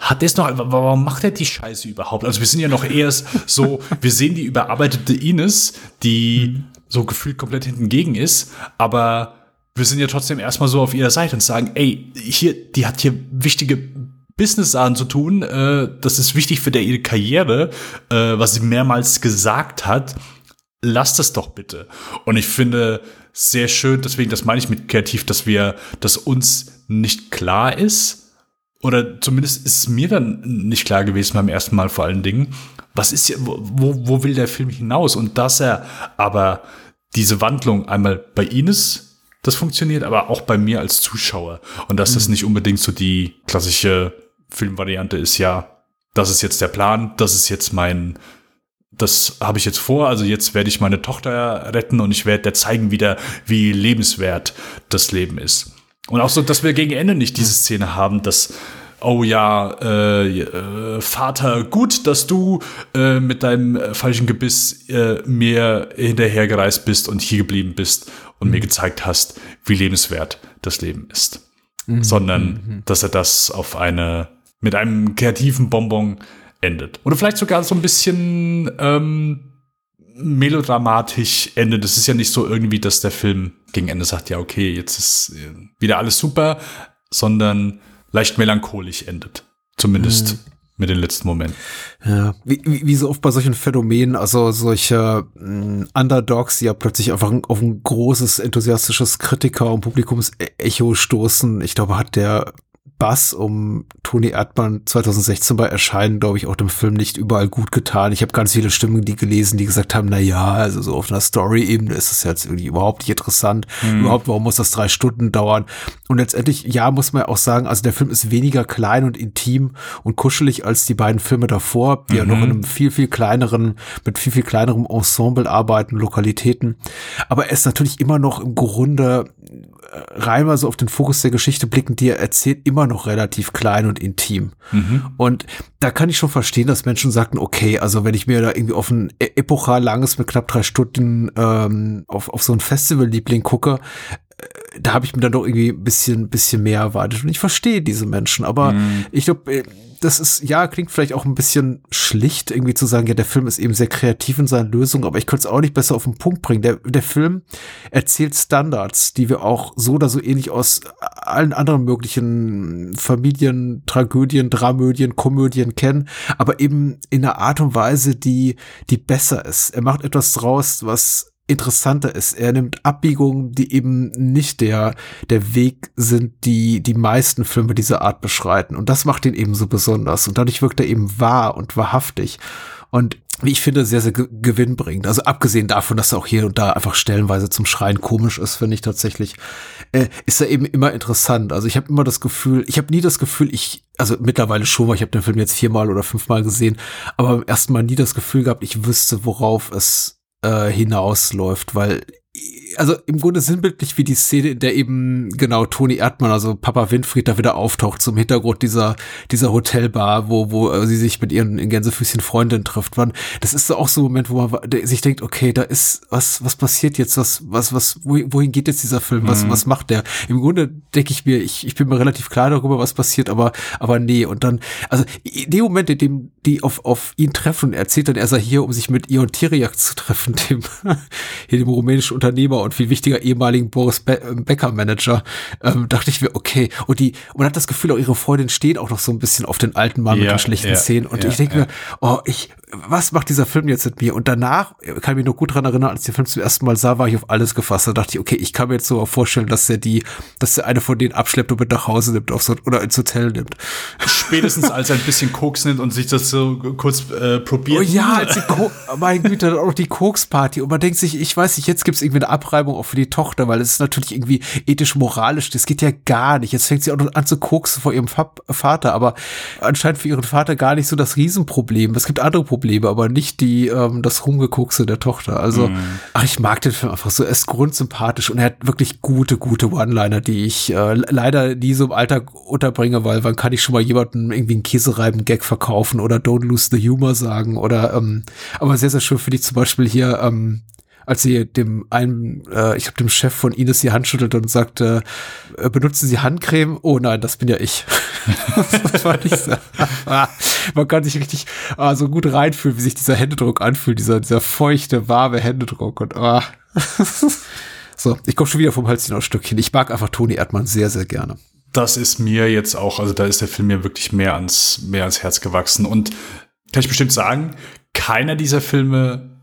Speaker 6: hat der es noch, warum macht er die Scheiße überhaupt? Also wir sind ja noch erst so, wir sehen die überarbeitete Ines, die mhm. so gefühlt komplett hinten gegen ist, aber wir sind ja trotzdem erstmal so auf ihrer Seite und sagen, ey, hier, die hat hier wichtige Business-Sachen zu tun. Äh, das ist wichtig für der, ihre Karriere, äh, was sie mehrmals gesagt hat. Lass das doch bitte. Und ich finde sehr schön, deswegen, das meine ich mit kreativ, dass wir, dass uns nicht klar ist, oder zumindest ist es mir dann nicht klar gewesen beim ersten Mal vor allen Dingen, was ist hier, wo, wo will der Film hinaus? Und dass er aber diese Wandlung einmal bei Ines das funktioniert, aber auch bei mir als Zuschauer. Und dass das nicht unbedingt so die klassische Filmvariante ist, ja, das ist jetzt der Plan, das ist jetzt mein, das habe ich jetzt vor, also jetzt werde ich meine Tochter retten und ich werde der zeigen wieder, wie lebenswert das Leben ist. Und auch so, dass wir gegen Ende nicht diese Szene haben, dass oh ja, äh, äh, Vater, gut, dass du äh, mit deinem falschen Gebiss äh, mir hinterhergereist bist und hier geblieben bist und mir gezeigt hast, wie lebenswert das Leben ist. Sondern, dass er das auf eine, mit einem kreativen Bonbon endet. Oder vielleicht sogar so ein bisschen ähm, melodramatisch endet. Es ist ja nicht so irgendwie, dass der Film gegen Ende sagt, ja, okay, jetzt ist äh, wieder alles super, sondern leicht melancholisch endet. Zumindest mit den letzten Momenten.
Speaker 5: Ja, wie, wie, wie so oft bei solchen Phänomenen, also solche mh, Underdogs, die ja plötzlich einfach ein- auf ein großes, enthusiastisches Kritiker- und Publikumsecho stoßen. Ich glaube, hat der Bass um Toni Erdmann 2016 bei Erscheinen, glaube ich, auch dem Film nicht überall gut getan. Ich habe ganz viele Stimmen, die gelesen, die gesagt haben, na ja, also so auf einer Story-Ebene ist das jetzt irgendwie überhaupt nicht interessant. Überhaupt, warum muss das drei Stunden dauern? Und letztendlich, ja, muss man ja auch sagen, also der Film ist weniger klein und intim und kuschelig als die beiden Filme davor, die ja noch in einem viel, viel kleineren, mit viel, viel kleinerem Ensemble arbeiten, Lokalitäten. Aber er ist natürlich immer noch im Grunde mal so auf den Fokus der Geschichte blicken, die er erzählt, immer noch relativ klein und intim. Und da kann ich schon verstehen, dass Menschen sagten, okay, also wenn ich mir da irgendwie auf ein e- epochal langes mit knapp drei Stunden ähm, auf, auf so ein Festival-Liebling gucke, da habe ich mir dann doch irgendwie ein bisschen, bisschen mehr erwartet. Und ich verstehe diese Menschen, aber ich glaube, das ist, ja, klingt vielleicht auch ein bisschen schlicht, irgendwie zu sagen, ja, der Film ist eben sehr kreativ in seinen Lösungen, aber ich könnte es auch nicht besser auf den Punkt bringen. Der, der Film erzählt Standards, die wir auch so oder so ähnlich aus allen anderen möglichen Familien, Tragödien, Dramödien, Komödien kennen, aber eben in einer Art und Weise, die, die besser ist. Er macht etwas draus, was interessanter ist. Er nimmt Abbiegungen, die eben nicht der, der Weg sind, die die meisten Filme dieser Art beschreiten. Und das macht ihn eben so besonders. Und dadurch wirkt er eben wahr und wahrhaftig. Und wie ich finde, sehr, sehr ge- gewinnbringend. Also abgesehen davon, dass er auch hier und da einfach stellenweise zum Schreien komisch ist, finde ich tatsächlich, äh, ist er eben immer interessant. Also ich habe immer das Gefühl, ich habe nie das Gefühl, ich, also mittlerweile schon, weil ich habe den Film jetzt viermal oder fünfmal gesehen, aber beim ersten Mal nie das Gefühl gehabt, ich wüsste, worauf es äh, hinausläuft, weil also im Grunde sinnbildlich wie die Szene, in der eben genau Toni Erdmann, also Papa Winfried, da wieder auftaucht zum Hintergrund dieser dieser Hotelbar, wo wo äh, sie sich mit ihren in Gänsefüßchen Freundin trifft. Man, das ist so auch so ein Moment, wo man sich denkt, okay, da ist was was passiert jetzt, was was was wohin, geht jetzt dieser Film, was was macht der? Im Grunde denke ich mir, ich ich bin mir relativ klar darüber, was passiert, aber aber nee und dann also in dem Moment, in dem die auf auf ihn treffen, erzählt dann er sei hier, um sich mit Ion Tiriak zu treffen, dem hier dem rumänischen Unternehmer und viel wichtiger ehemaligen Boris Be äh, Becker Manager, ähm, dachte ich mir, okay. Und die, und man hat das Gefühl, auch ihre Freundin steht auch noch so ein bisschen auf den alten Mann mit
Speaker 6: Ja,
Speaker 5: den schlechten
Speaker 6: ja,
Speaker 5: Szenen. Und
Speaker 6: ja,
Speaker 5: ich denke mir, oh, ich, was macht dieser Film jetzt mit mir? Und danach äh, kann ich mich noch gut dran erinnern, als ich den Film zum ersten Mal sah, war ich auf alles gefasst. Da dachte ich, okay, ich kann mir jetzt so vorstellen, dass er die, dass er eine von denen abschleppt und mit nach Hause nimmt auf so, oder ins Hotel nimmt.
Speaker 6: Spätestens als er ein bisschen Koks nimmt und sich das so kurz äh, probiert.
Speaker 5: Oh ja, als die Ko mein Güte, dann auch noch die Koks-Party. Und man denkt sich, ich weiß nicht, jetzt gibt's irgendwie eine Abreibung auch für die Tochter, weil es ist natürlich irgendwie ethisch-moralisch. Das geht ja gar nicht. Jetzt fängt sie auch noch an zu koksen vor ihrem Vater, aber anscheinend für ihren Vater gar nicht so das Riesenproblem. Es gibt andere Probleme, aber nicht die, ähm, das Rumgekokse der Tochter. Also, ach, ich mag den Film einfach so. Er ist grundsympathisch und er hat wirklich gute, gute One-Liner, die ich äh, leider nie so im Alltag unterbringe, weil wann kann ich schon mal jemanden irgendwie einen Käsereiben-Gag verkaufen oder Don't lose the humor sagen oder, ähm, aber sehr, sehr schön finde ich zum Beispiel hier, ähm, als sie dem einen, äh, ich glaube, dem Chef von Ines die Hand schüttelt und sagt, äh, äh, benutzen Sie Handcreme? Oh nein, das bin ja ich. das fand ich so. Man kann sich richtig ah, so gut reinfühlen, wie sich dieser Händedruck anfühlt, dieser, dieser feuchte, warme Händedruck und ah. So, ich komme schon wieder vom Hölzchen aus Stückchen. Ich mag einfach Toni Erdmann sehr, sehr gerne.
Speaker 6: das ist mir jetzt auch, also da ist der Film mir wirklich mehr ans, mehr ans Herz gewachsen. Und kann ich bestimmt sagen, keiner dieser Filme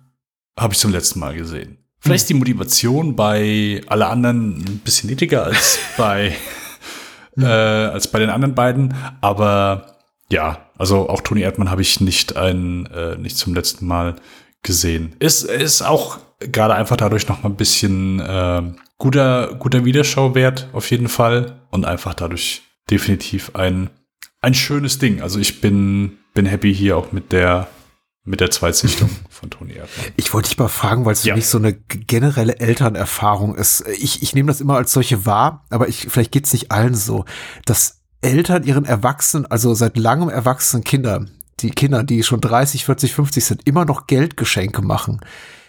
Speaker 6: habe ich zum letzten Mal gesehen. Vielleicht ist die Motivation bei alle anderen ein bisschen niedriger als bei, äh, als bei den anderen beiden. Aber ja, also auch Toni Erdmann habe ich nicht ein, äh, nicht zum letzten Mal gesehen. Ist, ist auch gerade einfach dadurch noch mal ein bisschen äh, guter, guter Wiederschauwert auf jeden Fall und einfach dadurch definitiv ein, ein schönes Ding. Also ich bin, bin happy hier auch mit der mit der Zweitsichtung von Toni Erdmann.
Speaker 5: Ich wollte dich mal fragen, weil es ja. für mich so eine generelle Elternerfahrung ist. Ich, ich nehme das immer als solche wahr, aber ich, vielleicht geht's nicht allen so, dass Eltern ihren Erwachsenen, also seit langem erwachsenen Kindern, die Kinder, die schon 30, 40, 50 sind, immer noch Geldgeschenke machen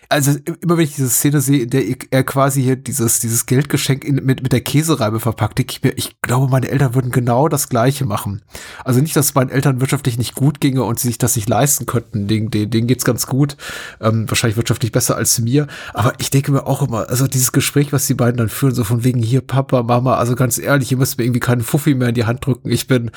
Speaker 5: also immer wenn ich diese Szene sehe, in der er quasi hier dieses, dieses Geldgeschenk in, mit, mit der Käsereibe verpackt, denke ich mir, ich glaube, meine Eltern würden genau das Gleiche machen. Also nicht, dass meinen Eltern wirtschaftlich nicht gut ginge und sie sich das nicht leisten könnten. Denen, denen, denen geht's ganz gut. Ähm, wahrscheinlich wirtschaftlich besser als mir. Aber ich denke mir auch immer, also dieses Gespräch, was die beiden dann führen, so von wegen hier, Papa, Mama, also ganz ehrlich, ihr müsst mir irgendwie keinen Fuffi mehr in die Hand drücken. Ich bin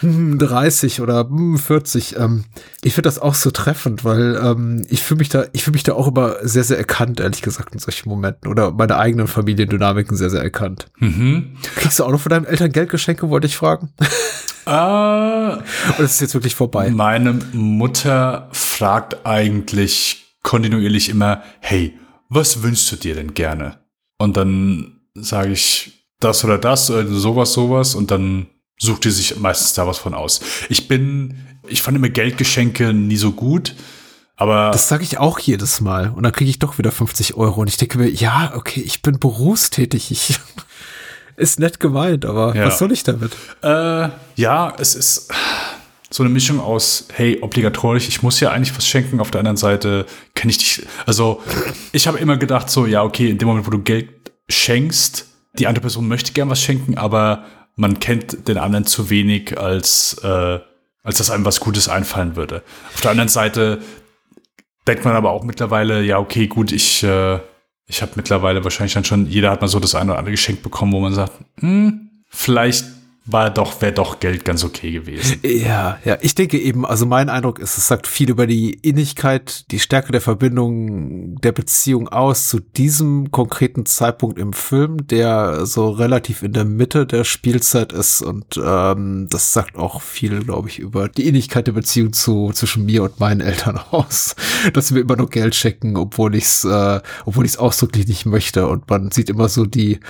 Speaker 5: hm, 30 oder hm, 40. Ähm, ich finde das auch so treffend, weil ähm, ich fühle mich da, ich fühle mich da auch immer sehr, sehr erkannt, ehrlich gesagt, in solchen Momenten. Oder meine eigenen Familiendynamiken sehr, sehr erkannt. Mhm. Kriegst du auch noch von deinen Eltern Geldgeschenke, wollte ich fragen?
Speaker 6: Äh, Oder
Speaker 5: ist es jetzt wirklich vorbei?
Speaker 6: Meine Mutter fragt eigentlich kontinuierlich immer, hey, was wünschst du dir denn gerne? Und dann sage ich das oder das, oder sowas, sowas, und dann sucht die sich meistens da was von aus. Ich bin, ich fand immer Geldgeschenke nie so gut. Aber
Speaker 5: das sage ich auch jedes Mal und dann kriege ich doch wieder 50 Euro und ich denke mir, ja, okay, ich bin berufstätig, ich ist nett gemeint, aber ja. was soll ich damit?
Speaker 6: Äh, ja, es ist so eine Mischung aus, hey, obligatorisch, ich muss ja eigentlich was schenken. Auf der anderen Seite kenne ich dich. Also ich habe immer gedacht, so ja, okay, in dem Moment, wo du Geld schenkst, die andere Person möchte gern was schenken, aber man kennt den anderen zu wenig, als äh, als dass einem was Gutes einfallen würde. Auf der anderen Seite denkt man aber auch mittlerweile, ja, okay, gut, ich, äh, ich habe mittlerweile wahrscheinlich dann schon, jeder hat mal so das eine oder andere Geschenk bekommen, wo man sagt, hm, vielleicht war doch, wäre doch Geld ganz okay gewesen.
Speaker 5: Ja, ja, ich denke eben, also mein Eindruck ist, es sagt viel über die Innigkeit, die Stärke der Verbindung der Beziehung aus zu diesem konkreten Zeitpunkt im Film, der so relativ in der Mitte der Spielzeit ist. Und ähm, das sagt auch viel, glaube ich, über die Innigkeit der Beziehung zu zwischen mir und meinen Eltern aus, dass wir immer nur Geld checken, obwohl ich es, äh, obwohl ich es ausdrücklich nicht möchte. Und man sieht immer so die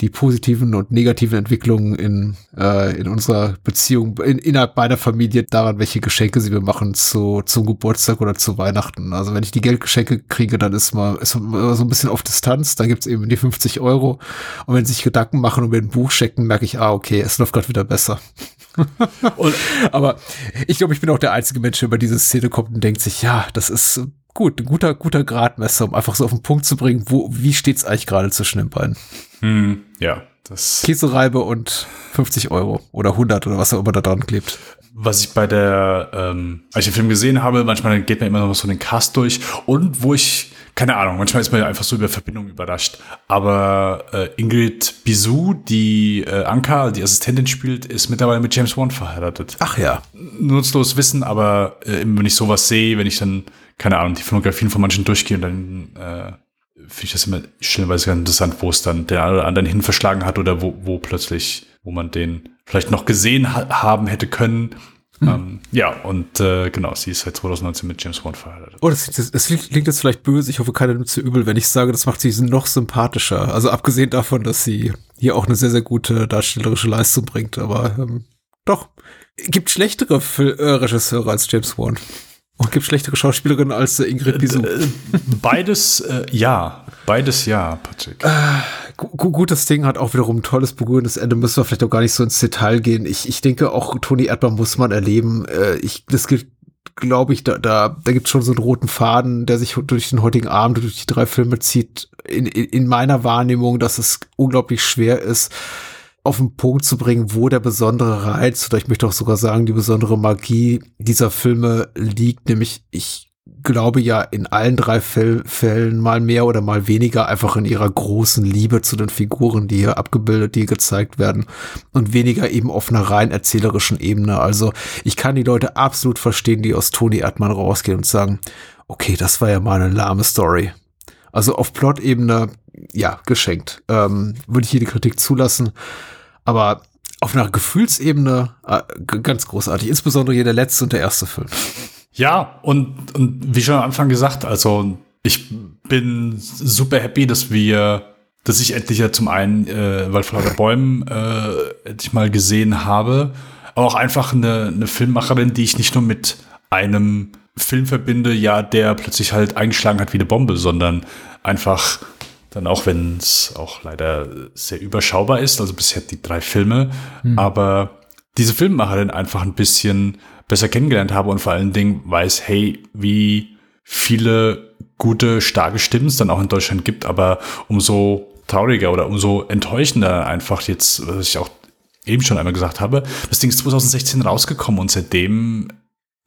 Speaker 5: die positiven und negativen Entwicklungen in, äh, in unserer Beziehung in, innerhalb meiner Familie daran, welche Geschenke sie mir machen zu, zum Geburtstag oder zu Weihnachten. Also wenn ich die Geldgeschenke kriege, dann ist mal, ist mal so ein bisschen auf Distanz, dann gibt's eben die 50 Euro. Und wenn sie sich Gedanken machen und mir ein Buch schenken, merke ich, ah, okay, es läuft gerade wieder besser. und, aber ich glaube, ich bin auch der einzige Mensch, der über diese Szene kommt und denkt sich, ja, das ist gut, ein guter, guter Gradmesser, um einfach so auf den Punkt zu bringen, wo, wie steht's eigentlich gerade zwischen den beiden?
Speaker 6: Hm, ja, das.
Speaker 5: Käsereibe und 50 Euro oder 100 oder was auch immer da dran klebt.
Speaker 6: Was ich bei der, ähm, als ich den Film gesehen habe, manchmal geht man immer noch so den Cast durch und wo ich, keine Ahnung, manchmal ist man ja einfach so über Verbindungen überrascht. Aber äh, Ingrid Bisou, die äh, Anka, die Assistentin spielt, ist mittlerweile mit James Wan verheiratet.
Speaker 5: Ach ja.
Speaker 6: Nutzlos Wissen, aber äh, wenn ich sowas sehe, wenn ich dann, keine Ahnung, die Filmografien von manchen durchgehe und dann äh, finde ich das immer stellenweise ganz interessant, wo es dann den einen oder anderen hin verschlagen hat oder wo, wo plötzlich, wo man den vielleicht noch gesehen ha haben hätte können. Hm. Ähm, ja, und äh, genau, sie ist seit 2019 mit James Bond verheiratet.
Speaker 5: Oh, das, das, das klingt jetzt vielleicht böse. Ich hoffe, keiner nimmt zu übel, wenn ich sage, das macht sie noch sympathischer. Also abgesehen davon, dass sie hier auch eine sehr, sehr gute darstellerische Leistung bringt. Aber ähm, doch, gibt schlechtere Fil äh, Regisseure als James Wan. Und gibt schlechtere Schauspielerinnen als äh, Ingrid Bisou. Äh,
Speaker 6: beides äh, ja. Beides ja, Patrick. Äh,
Speaker 5: gutes Ding hat auch wiederum ein tolles berührendes Ende. Müssen wir vielleicht auch gar nicht so ins Detail gehen. Ich, ich denke, auch Toni Erdmann muss man erleben. Äh, ich, das gilt glaube ich, da, da, da gibt es schon so einen roten Faden, der sich durch den heutigen Abend, durch die drei Filme zieht, in, in, in meiner Wahrnehmung, dass es unglaublich schwer ist, auf den Punkt zu bringen, wo der besondere Reiz oder ich möchte auch sogar sagen, die besondere Magie dieser Filme liegt. Nämlich, ich glaube ja in allen drei Fällen mal mehr oder mal weniger einfach in ihrer großen Liebe zu den Figuren, die hier abgebildet, die gezeigt werden und weniger eben auf einer rein erzählerischen Ebene. Also ich kann die Leute absolut verstehen, die aus Toni Erdmann rausgehen und sagen, okay, das war ja mal eine lahme Story. Also auf Plot-Ebene, ja, geschenkt. Ähm, würde ich hier die Kritik zulassen. Aber auf einer Gefühlsebene äh, ganz großartig. Insbesondere hier der letzte und der erste Film.
Speaker 6: Ja, und, und wie schon am Anfang gesagt, also ich bin super happy, dass wir, dass ich endlich ja zum einen äh, Wald Bäumen äh, endlich mal gesehen habe, aber auch einfach eine, eine Filmmacherin, die ich nicht nur mit einem Film verbinde, ja, der plötzlich halt eingeschlagen hat wie eine Bombe, sondern einfach dann auch, wenn es auch leider sehr überschaubar ist, also bisher die drei Filme, mhm. aber diese Filmemacherin einfach ein bisschen besser kennengelernt habe und vor allen Dingen weiß, hey, wie viele gute, starke Stimmen es dann auch in Deutschland gibt, aber umso trauriger oder umso enttäuschender einfach jetzt, was ich auch eben schon einmal gesagt habe, das Ding ist 2016 rausgekommen und seitdem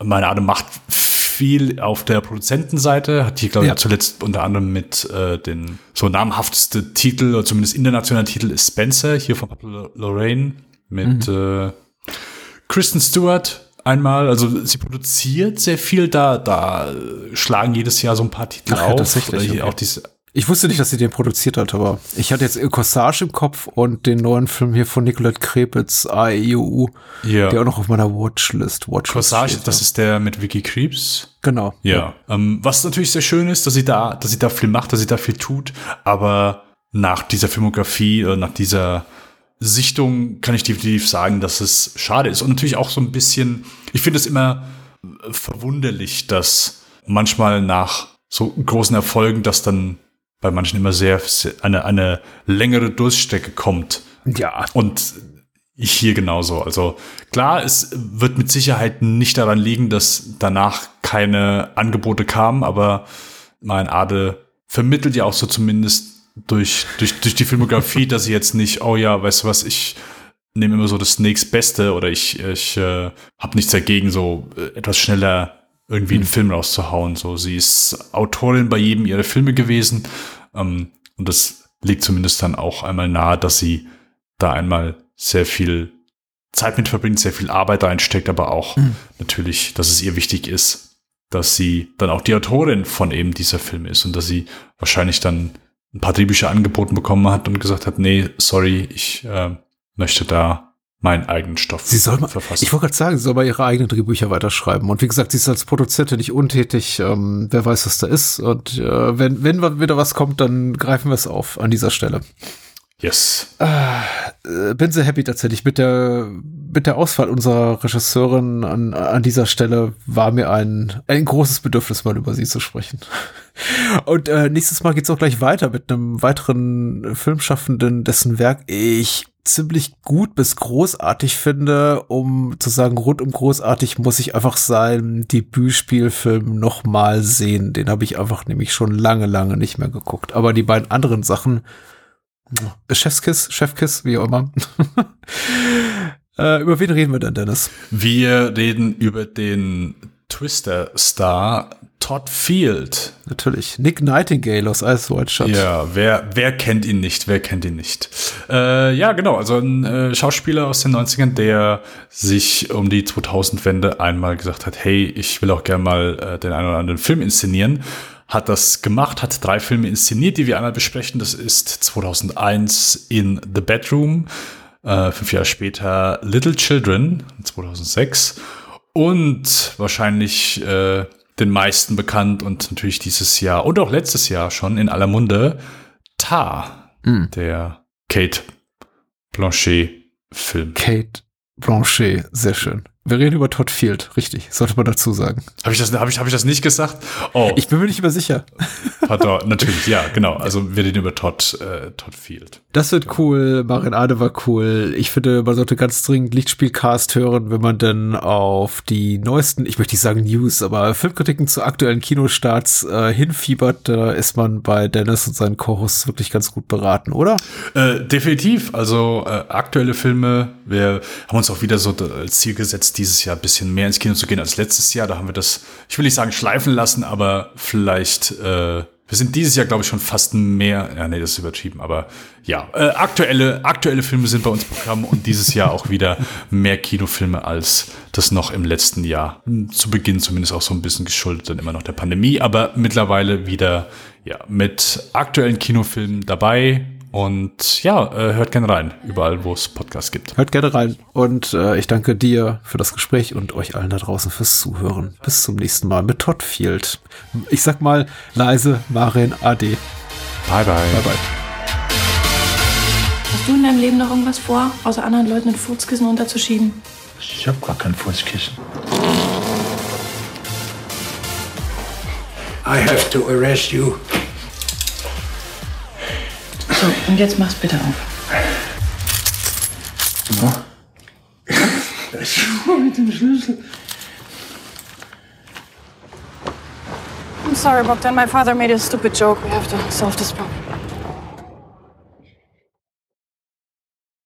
Speaker 6: meine Art macht viel auf der Produzentenseite, hat hier, glaube ja. ich, zuletzt unter anderem mit äh, den so namhafteste Titel, oder zumindest internationaler Titel ist Spencer, hier von Pablo Lorraine, mit mhm. äh, Kristen Stewart, einmal, also sie produziert sehr viel da, da schlagen jedes Jahr so ein paar Titel Ach, auf. Ja,
Speaker 5: tatsächlich, okay. auch diese ich wusste nicht, dass sie den produziert hat, aber ich hatte jetzt Corsage im Kopf und den neuen Film hier von Nicolette Krepitz, AEU, ja. der auch noch auf meiner Watchlist, Watchlist
Speaker 6: Corsage, steht, das ja. ist der mit Vicky Creeps.
Speaker 5: Genau.
Speaker 6: Ja. ja. Ähm, was natürlich sehr schön ist, dass sie da, dass sie da viel macht, dass sie da viel tut, aber nach dieser Filmografie, äh, nach dieser Sichtung kann ich definitiv sagen, dass es schade ist. Und natürlich auch so ein bisschen, ich finde es immer verwunderlich, dass manchmal nach so großen Erfolgen, dass dann bei manchen immer sehr, sehr eine, eine längere Durststrecke kommt.
Speaker 5: Ja.
Speaker 6: Und hier genauso. Also klar, es wird mit Sicherheit nicht daran liegen, dass danach keine Angebote kamen, aber mein Ade vermittelt ja auch so zumindest durch, durch, durch die Filmografie, dass ich jetzt nicht, oh ja, weißt du was, ich nehme immer so das nächstbeste oder ich, ich äh, habe nichts dagegen, so äh, etwas schneller irgendwie einen. Film rauszuhauen. So, sie ist Autorin bei jedem ihrer Filme gewesen. Ähm, und das liegt zumindest dann auch einmal nahe, dass sie da einmal sehr viel Zeit mit verbringt, sehr viel Arbeit reinsteckt, aber auch mhm. natürlich, dass es ihr wichtig ist, dass sie dann auch die Autorin von eben dieser Film ist und dass sie wahrscheinlich dann ein paar Drehbücher angeboten bekommen hat und gesagt hat, nee, sorry, ich äh, möchte da meinen eigenen Stoff
Speaker 5: sie soll mal, verfassen. Ich wollte gerade sagen, sie soll mal ihre eigenen Drehbücher weiterschreiben. Und wie gesagt, sie ist als Produzentin nicht untätig. Ähm, wer weiß, was da ist. Und äh, wenn, wenn wieder was kommt, dann greifen wir es auf an dieser Stelle.
Speaker 6: Yes.
Speaker 5: Äh, bin sehr happy tatsächlich. Mit der, mit der Auswahl unserer Regisseurin an, an dieser Stelle war mir ein, ein großes Bedürfnis, mal über sie zu sprechen. Und äh, nächstes Mal geht's auch gleich weiter mit einem weiteren Filmschaffenden, dessen Werk ich ziemlich gut bis großartig finde. Um zu sagen, rundum großartig muss ich einfach sein Debütspielfilm noch mal sehen. Den habe ich einfach nämlich schon lange, lange nicht mehr geguckt. Aber die beiden anderen Sachen Chefskiss, Chefkiss, wie auch immer. äh, über wen reden wir denn, Dennis?
Speaker 6: Wir reden über den Twister-Star Todd Field.
Speaker 5: Natürlich. Nick Nightingale aus Ice White Shot.
Speaker 6: Ja, wer, wer kennt ihn nicht? Wer kennt ihn nicht? Äh, ja, genau. Also ein äh, Schauspieler aus den 90ern, der sich um die 2000-Wende einmal gesagt hat, hey, ich will auch gerne mal äh, den einen oder anderen Film inszenieren hat das gemacht, hat drei Filme inszeniert, die wir einmal besprechen. Das ist 2001 in The Bedroom, äh, fünf Jahre später Little Children 2006 und wahrscheinlich äh, den meisten bekannt und natürlich dieses Jahr und auch letztes Jahr schon in aller Munde Tar, mm. der Kate Blanchet Film.
Speaker 5: Kate Blanchet, sehr schön. Wir reden über Todd Field, richtig, sollte man dazu sagen.
Speaker 6: Habe ich, das, hab ich, hab ich das nicht gesagt? Oh.
Speaker 5: Ich bin mir nicht mehr sicher.
Speaker 6: Pardon, natürlich, ja, genau. Also wir reden über Todd, äh, Todd Field.
Speaker 5: Das wird cool, Marin Ade war cool. Ich finde, man sollte ganz dringend Lichtspielcast hören, wenn man denn auf die neuesten, ich möchte nicht sagen News, aber Filmkritiken zu aktuellen Kinostarts äh, hinfiebert. Da ist man bei Dennis und seinen Chorus wirklich ganz gut beraten, oder?
Speaker 6: Äh, definitiv. Also äh, aktuelle Filme, wir haben uns auch wieder so als Ziel gesetzt, dieses Jahr ein bisschen mehr ins Kino zu gehen als letztes Jahr. Da haben wir das, ich will nicht sagen schleifen lassen, aber vielleicht, äh, wir sind dieses Jahr, glaube ich, schon fast mehr, ja, nee, das ist übertrieben, aber ja, äh, aktuelle, aktuelle Filme sind bei uns Programm und dieses Jahr auch wieder mehr Kinofilme als das noch im letzten Jahr. Zu Beginn zumindest auch so ein bisschen geschuldet dann immer noch der Pandemie, aber mittlerweile wieder, ja, mit aktuellen Kinofilmen dabei Und ja, äh, hört gerne rein, überall, wo es Podcasts gibt.
Speaker 5: Hört gerne rein. Und äh, ich danke dir für das Gespräch und euch allen da draußen fürs Zuhören. Bis zum nächsten Mal mit Toddfield. Ich sag mal leise, Marin, Ade.
Speaker 6: Bye, bye.
Speaker 5: Bye, bye.
Speaker 4: Hast du in deinem Leben noch irgendwas vor, außer anderen Leuten ein Furzkissen unterzuschieben?
Speaker 1: Ich hab gar kein Fußkissen. I have to arrest you.
Speaker 2: So, und jetzt mach's bitte auf.
Speaker 1: Mit dem Schlüssel.
Speaker 4: I'm sorry, Bogdan. My father made a stupid joke. We have to solve this problem.